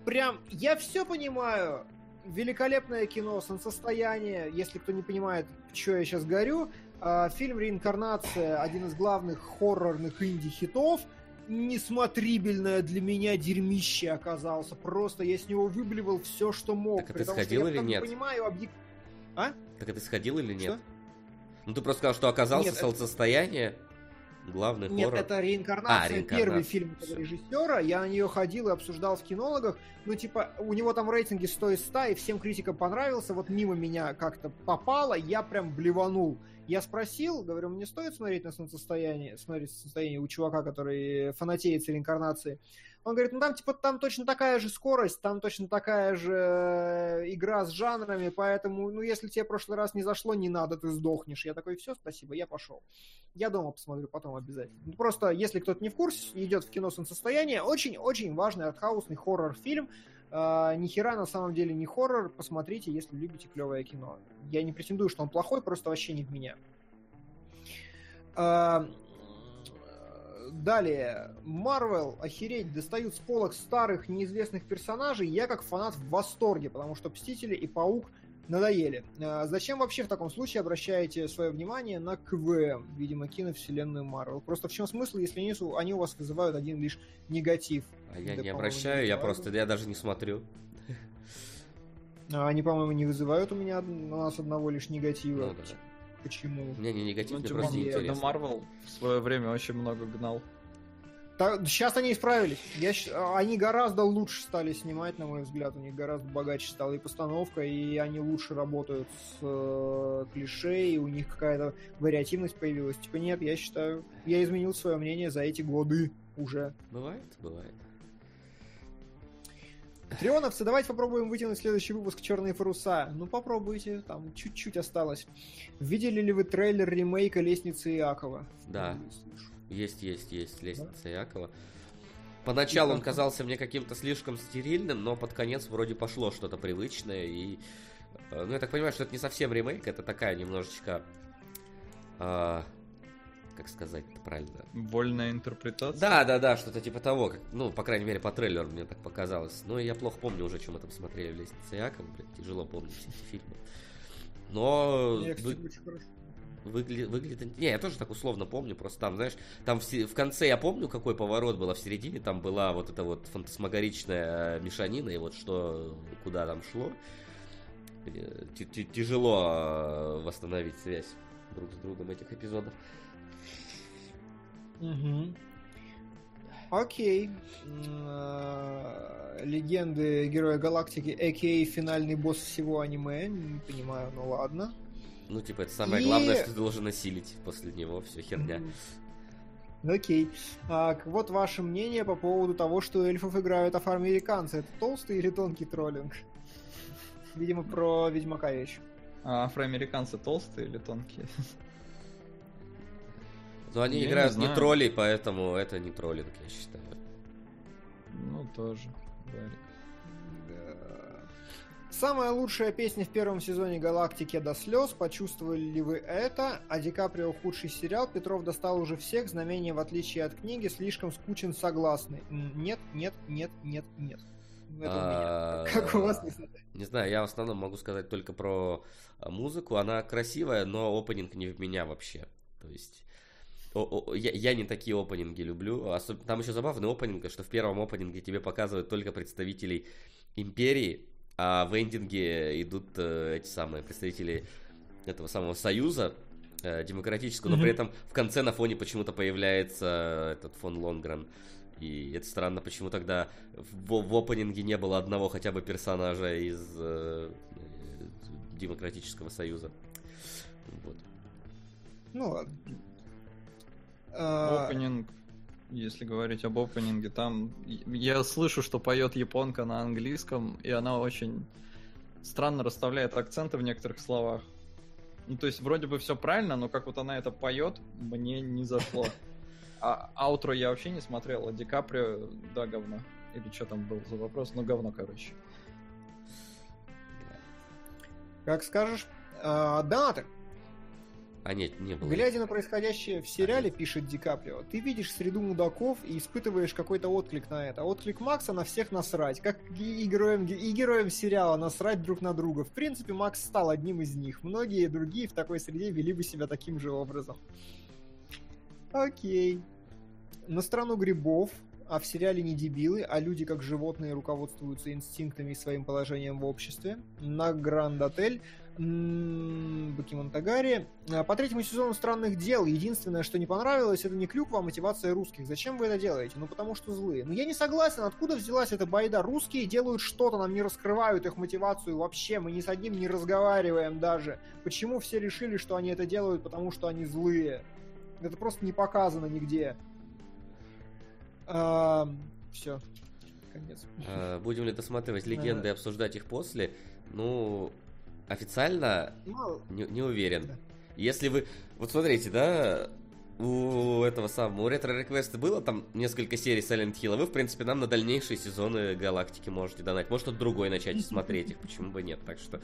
прям, я все понимаю. Великолепное кино, солнцестояние, если кто не понимает, что я сейчас говорю. а, фильм «Реинкарнация» один из главных хоррорных инди-хитов несмотрибельное для меня дерьмище оказался. Просто я с него выблевал все, что мог. Так что сходил или нет? понимаю объек- А? Так это сходил или нет? Ну ты просто сказал, что оказался Нет, солнцестояние. Главный Нет, хоррор. это А, реинкарнация, реинкарнация. первый фильм этого режиссера. Я на нее ходил и обсуждал в кинологах. Ну, типа, у него там рейтинги 100 из 100, и всем критикам понравился. Вот мимо меня как-то попало, я прям блеванул. Я спросил, говорю, мне стоит смотреть на солнцестояние, смотреть состояние у чувака, который фанатеет с реинкарнацией. Он говорит, ну там типа там точно такая же скорость, там точно такая же э, игра с жанрами, поэтому, ну если тебе в прошлый раз не зашло, не надо, ты сдохнешь. Я такой, все, спасибо, я пошел. Я дома посмотрю потом обязательно. Ну, Просто, если кто-то не в курсе, идет в кино солнцестояние, очень-очень важный артхаусный хоррор-фильм. А, ни хера на самом деле не хоррор, посмотрите, если любите клевое кино. Я не претендую, что он плохой, просто вообще не в меня. А, Далее, Марвел, охереть, достают с полок старых неизвестных персонажей. Я как фанат в восторге, потому что Мстители и Паук надоели. А, Зачем вообще в таком случае обращаете свое внимание на КВМ, видимо, киновселенную Марвел? Просто в чем смысл, если они, они у вас вызывают один лишь негатив? А я Да, не обращаю, не я просто, я даже не смотрю. А Они, по-моему, не вызывают у меня у нас одного лишь негатива. Ну, да. Почему? Мне не негатив, Ну, мне типа, просто интересно. Марвел в свое время очень много гнал. сейчас они исправились. Я, а, они гораздо лучше стали снимать, на мой взгляд. У них гораздо богаче стала и постановка, и они лучше работают с э, клише, и у них какая-то вариативность появилась. Типа нет, я считаю, я изменил свое мнение за эти годы уже. Бывает, бывает. Трионовцы, давайте попробуем вытянуть следующий выпуск «Черные паруса». Ну, попробуйте, там чуть-чуть осталось. Видели ли вы трейлер ремейка «Лестницы Иакова»? Да. Слышу. Есть, есть, есть, лестница Якова. Поначалу он казался мне каким-то слишком стерильным, но под конец вроде пошло что-то привычное. И, э, ну, я так понимаю, что это не совсем ремейк, это такая немножечко... а, как сказать правильно? Вольная интерпретация. Да, да, да, что-то типа того. Как, ну, по крайней мере, по трейлеру мне так показалось. Но я плохо помню уже, что мы там смотрели в «Лестнице Якова». Блин, тяжело помнить все эти фильмы. Но Я, вы- кстати, очень хорошо. Выгля- выглядит... Не, я тоже так условно помню, просто там, знаешь, там в, в конце я помню, какой поворот был, а в середине там была вот эта вот фантасмагоричная мешанина, и вот что, куда там шло. Э, ти- ти- Тяжело э, восстановить связь друг с другом этих эпизодов. Мгм. Окей. Э, Легенды Героя Галактики, а.к.а. финальный босс всего аниме. Не понимаю, ну ладно. Ну, типа, это самое И- главное, что ты должен осилить после него, все херня. Окей. А, к- вот ваше мнение по поводу того, что эльфов играют афроамериканцы. Это толстый или тонкий троллинг? Видимо, про Ведьмака речь. А афроамериканцы толстые или тонкие? Но они Я не играют не, знаю. троллей, поэтому это не троллинг, я считаю. Ну, тоже. Да. Самая лучшая песня в первом сезоне «Галактики» до слез. Почувствовали ли вы это? А Ди Каприо худший сериал. Петров достал уже всех. Знамение, в отличие от книги, слишком скучен, согласны. М, Нет, нет, нет, нет, нет. Это у А, меня. Как у вас, не знаю. Не знаю, я в основном могу сказать только про а, музыку. Она красивая, но опенинг не в меня вообще. То есть... о- о- я, я не такие опенинги люблю. Особ- Там еще забавный опенинг, что в первом опенинге тебе показывают только представителей империи, а в эндинге идут э, эти самые представители этого самого союза э, демократического, но Мгм. при этом в конце на фоне почему-то появляется этот фон Лонгрен. И это странно, почему тогда в, в опенинге не было одного хотя бы персонажа из э, э, Демократического Союза. Вот. Ну ладно. А, Опенинг, если говорить об опенинге, там я слышу, что поет японка на английском, и она очень странно расставляет акценты в некоторых словах. Ну, то есть, вроде бы все правильно, но как вот она это поет, мне не зашло. А аутро я вообще не смотрел, а Ди Каприо, да, говно. Или что там был за вопрос? Ну, говно, короче. Как скажешь. А, Донаты. А нет, не было. Глядя на происходящее в сериале, пишет Ди Каприо, ты видишь среду мудаков и испытываешь какой-то отклик на это. Отклик Макса на всех насрать. Как и героям, и героям сериала насрать друг на друга. В принципе, Макс стал одним из них. Многие другие в такой среде вели бы себя таким же образом. Окей. На страну грибов, а в сериале не дебилы, а люди как животные руководствуются инстинктами и своим положением в обществе. На Гранд Отель. М, Бакимон Тагари. А, По третьему сезону «Странных дел» единственное, что не понравилось, это не клюква, а мотивация русских. Зачем вы это делаете? Ну, потому что злые. Ну, я не согласен, откуда взялась эта байда. Русские делают что-то, нам не раскрывают их мотивацию вообще, мы ни с одним не разговариваем даже. Почему все решили, что они это делают, потому что они злые? Это просто не показано нигде. все. Конец. А, Будем ли досматривать легенды и обсуждать их после? Ну, официально Ну, не, не уверен. Да. Если вы... Вот смотрите, да, у этого самого, у Ретро Реквеста было там несколько серий Silent Hill, а вы, в принципе, нам на дальнейшие сезоны Галактики можете донать. Может, кто-то другой начать смотреть их, почему бы нет. Так что,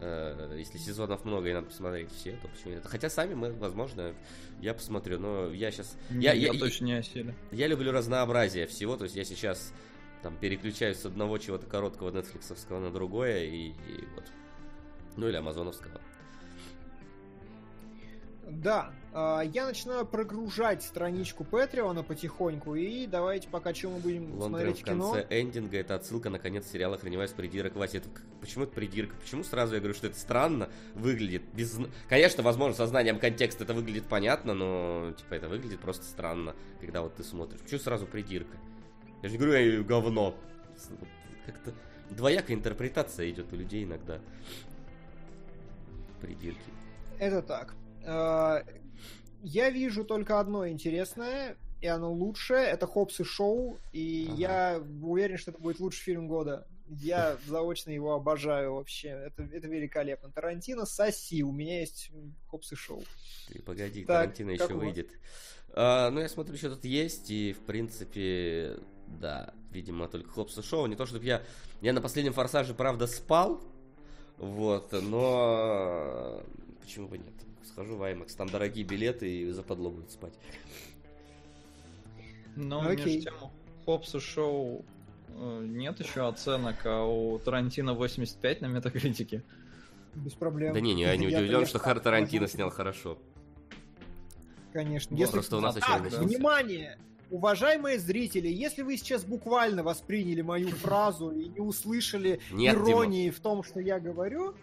э, если сезонов много и надо посмотреть все, то почему нет. Хотя сами мы, возможно, я посмотрю, но я сейчас... Я, Я, я, я, точно не осилю. я люблю разнообразие всего, то есть я сейчас там переключаюсь с одного чего-то короткого нетфликсовского на другое, и, и вот. Ну или амазоновского. Да, а, я начинаю прогружать страничку Патреона потихоньку, и давайте пока что мы будем Лонгрен смотреть в кино. конце эндинга это отсылка на конец сериала «Охреневай с придирок Вася». Это, почему это придирка? Почему сразу я говорю, что это странно выглядит? Без... Конечно, возможно, со знанием контекста это выглядит понятно, но типа это выглядит просто странно, когда вот ты смотришь. Почему сразу придирка? Я же не говорю, эй, говно. Как-то двоякая интерпретация идет у людей иногда. Придирки. Это так. А, Я вижу только одно интересное, и оно лучшее. Это Хопс и Шоу, и Ага. я уверен, что это будет лучший фильм года. Я заочно его обожаю вообще. Это, это великолепно. Тарантино, соси. У меня есть Хопс и Шоу. Ты погоди, Так, Тарантино еще вас? выйдет. А, ну, я смотрю, что тут есть, и, в принципе, да, видимо, только Хопс и Шоу. Не то, чтобы я... Я на последнем «Форсаже», правда, спал, вот, но... Почему бы нет? Схожу в IMAX, там дорогие билеты, и западло будет спать. Но Окей. между тем, у Хопса шоу э, нет еще оценок, а у Тарантино 85 на метакритике. Без проблем. Да не, не, я не удивлен, я что Хар Тарантино снял хорошо. Конечно. Вот, просто у нас еще Так, внимание! Уважаемые зрители, если вы сейчас буквально восприняли мою фразу и не услышали Нет, иронии в том, что я говорю,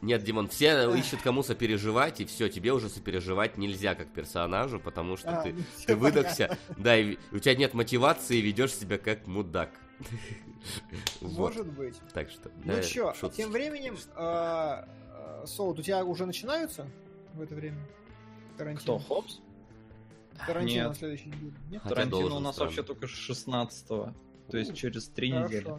Нет, Димон, все ищут кому сопереживать, и все, тебе уже сопереживать нельзя как персонажу, потому что а, ты ну, Ты выдохся, да, и у тебя нет мотивации, и ведешь себя как мудак. понятно. Вот, Может быть. так что, Ну да, чё, шуточки. тем временем, а, а, Соут, у тебя уже начинаются в это время? Тарантино. Кто, Хопс? Тарантино Нет. на следующей неделе. Нет? Хотя Тарантино должен, у нас странно. вообще только 16-го. То есть через три недели.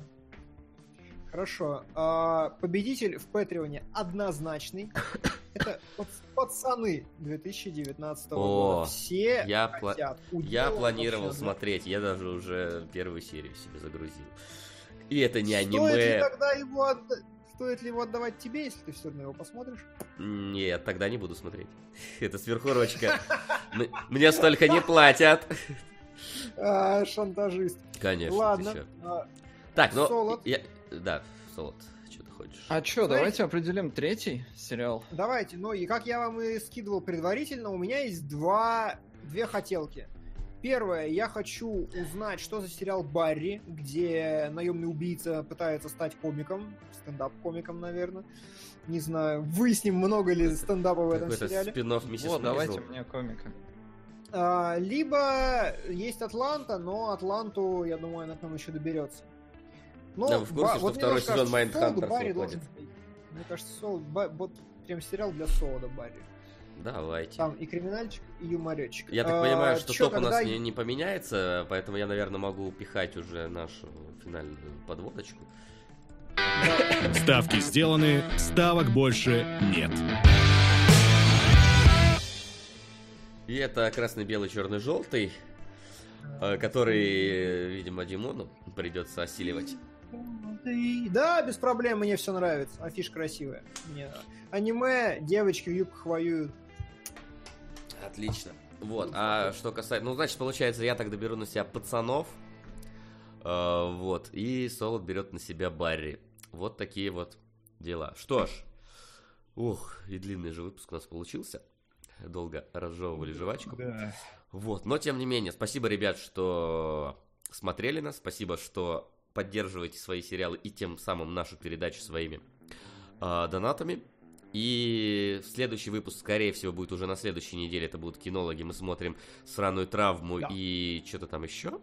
Хорошо. А, победитель в Патреоне однозначный. Это пац- пацаны 2019 О, года. Все я пла- планировал смотреть, я даже уже первую серию себе загрузил. И это не Стоит ли аниме. тогда его отда- Стоит ли его отдавать тебе, если ты все равно его посмотришь? Нет, тогда не буду смотреть. Это сверхурочка. Мне столько не платят. А, шантажист. Конечно, Ладно. а, Так, ну... Да, Солод, что ты хочешь? А Знаете- давайте определим третий сериал. Давайте, ну и как я вам и скидывал предварительно, у меня есть два, две хотелки. Первое, я хочу узнать, что за сериал Барри, где наемный убийца пытается стать комиком, стендап-комиком, наверное. Не знаю, выясним, много ли стендапа в этом сериале. спин-офф Миссис Вот, давайте мне комика. А, либо есть Атланта, но Атланту, я думаю, она к нам еще доберется. Но Да, вы в курсе, Ба- что вот второй сезон Солоду Барри выходит? должен. Мне кажется, Сол, Ба- вот прям сериал для Солода Барри. Давайте. Там и криминальчик, и юморечек. Я так А, понимаю, что чё топ у нас не, не поменяется, поэтому я, наверное, могу пихать уже нашу финальную подводочку. Ставки сделаны, ставок больше нет. И это красный, белый, черный, желтый, э, который, видимо, Димону придется осиливать. Да, без проблем, мне все нравится. Афиш красивая. Мне аниме, девочки в юбках воюют. Отлично. Вот, а что касается... Ну, значит, получается, я так доберу на себя пацанов. э, вот, и Солод берет на себя Барри. Вот такие вот дела. Что ж, ух, и длинный же выпуск у нас получился. Долго разжевывали жвачку. Вот, но тем не менее, спасибо, ребят, что смотрели нас, спасибо, что поддерживаете свои сериалы и тем самым нашу передачу своими а, донатами. И следующий выпуск, скорее всего, будет уже на следующей неделе. Это будут кинологи. Мы смотрим сраную травму Да. и что-то там еще.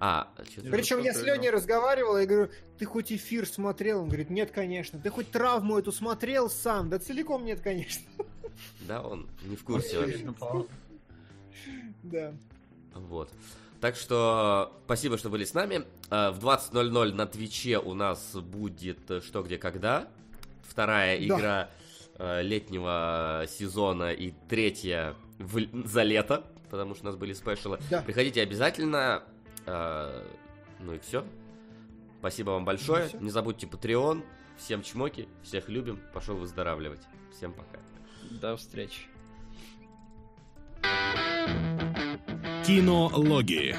А, что-то... Причем я с. Леней разговаривал, и говорю, ты хоть эфир смотрел? Он говорит, нет, конечно. Ты хоть травму эту смотрел сам? Да целиком нет, конечно. Да, он не в курсе вообще. Да. Вот. Так что спасибо, что были с нами. А, В 20.00 на Твиче у нас будет э, «Что, где, когда». Вторая Да. игра э, летнего сезона и третья в- за лето, потому что у нас были спешалы. Да. Приходите обязательно. Э, Ну и все. Спасибо вам большое. Ну. Не забудьте Patreon. Всем чмоки. Всех любим. Пошел выздоравливать. Всем пока. До встречи. Кинологии.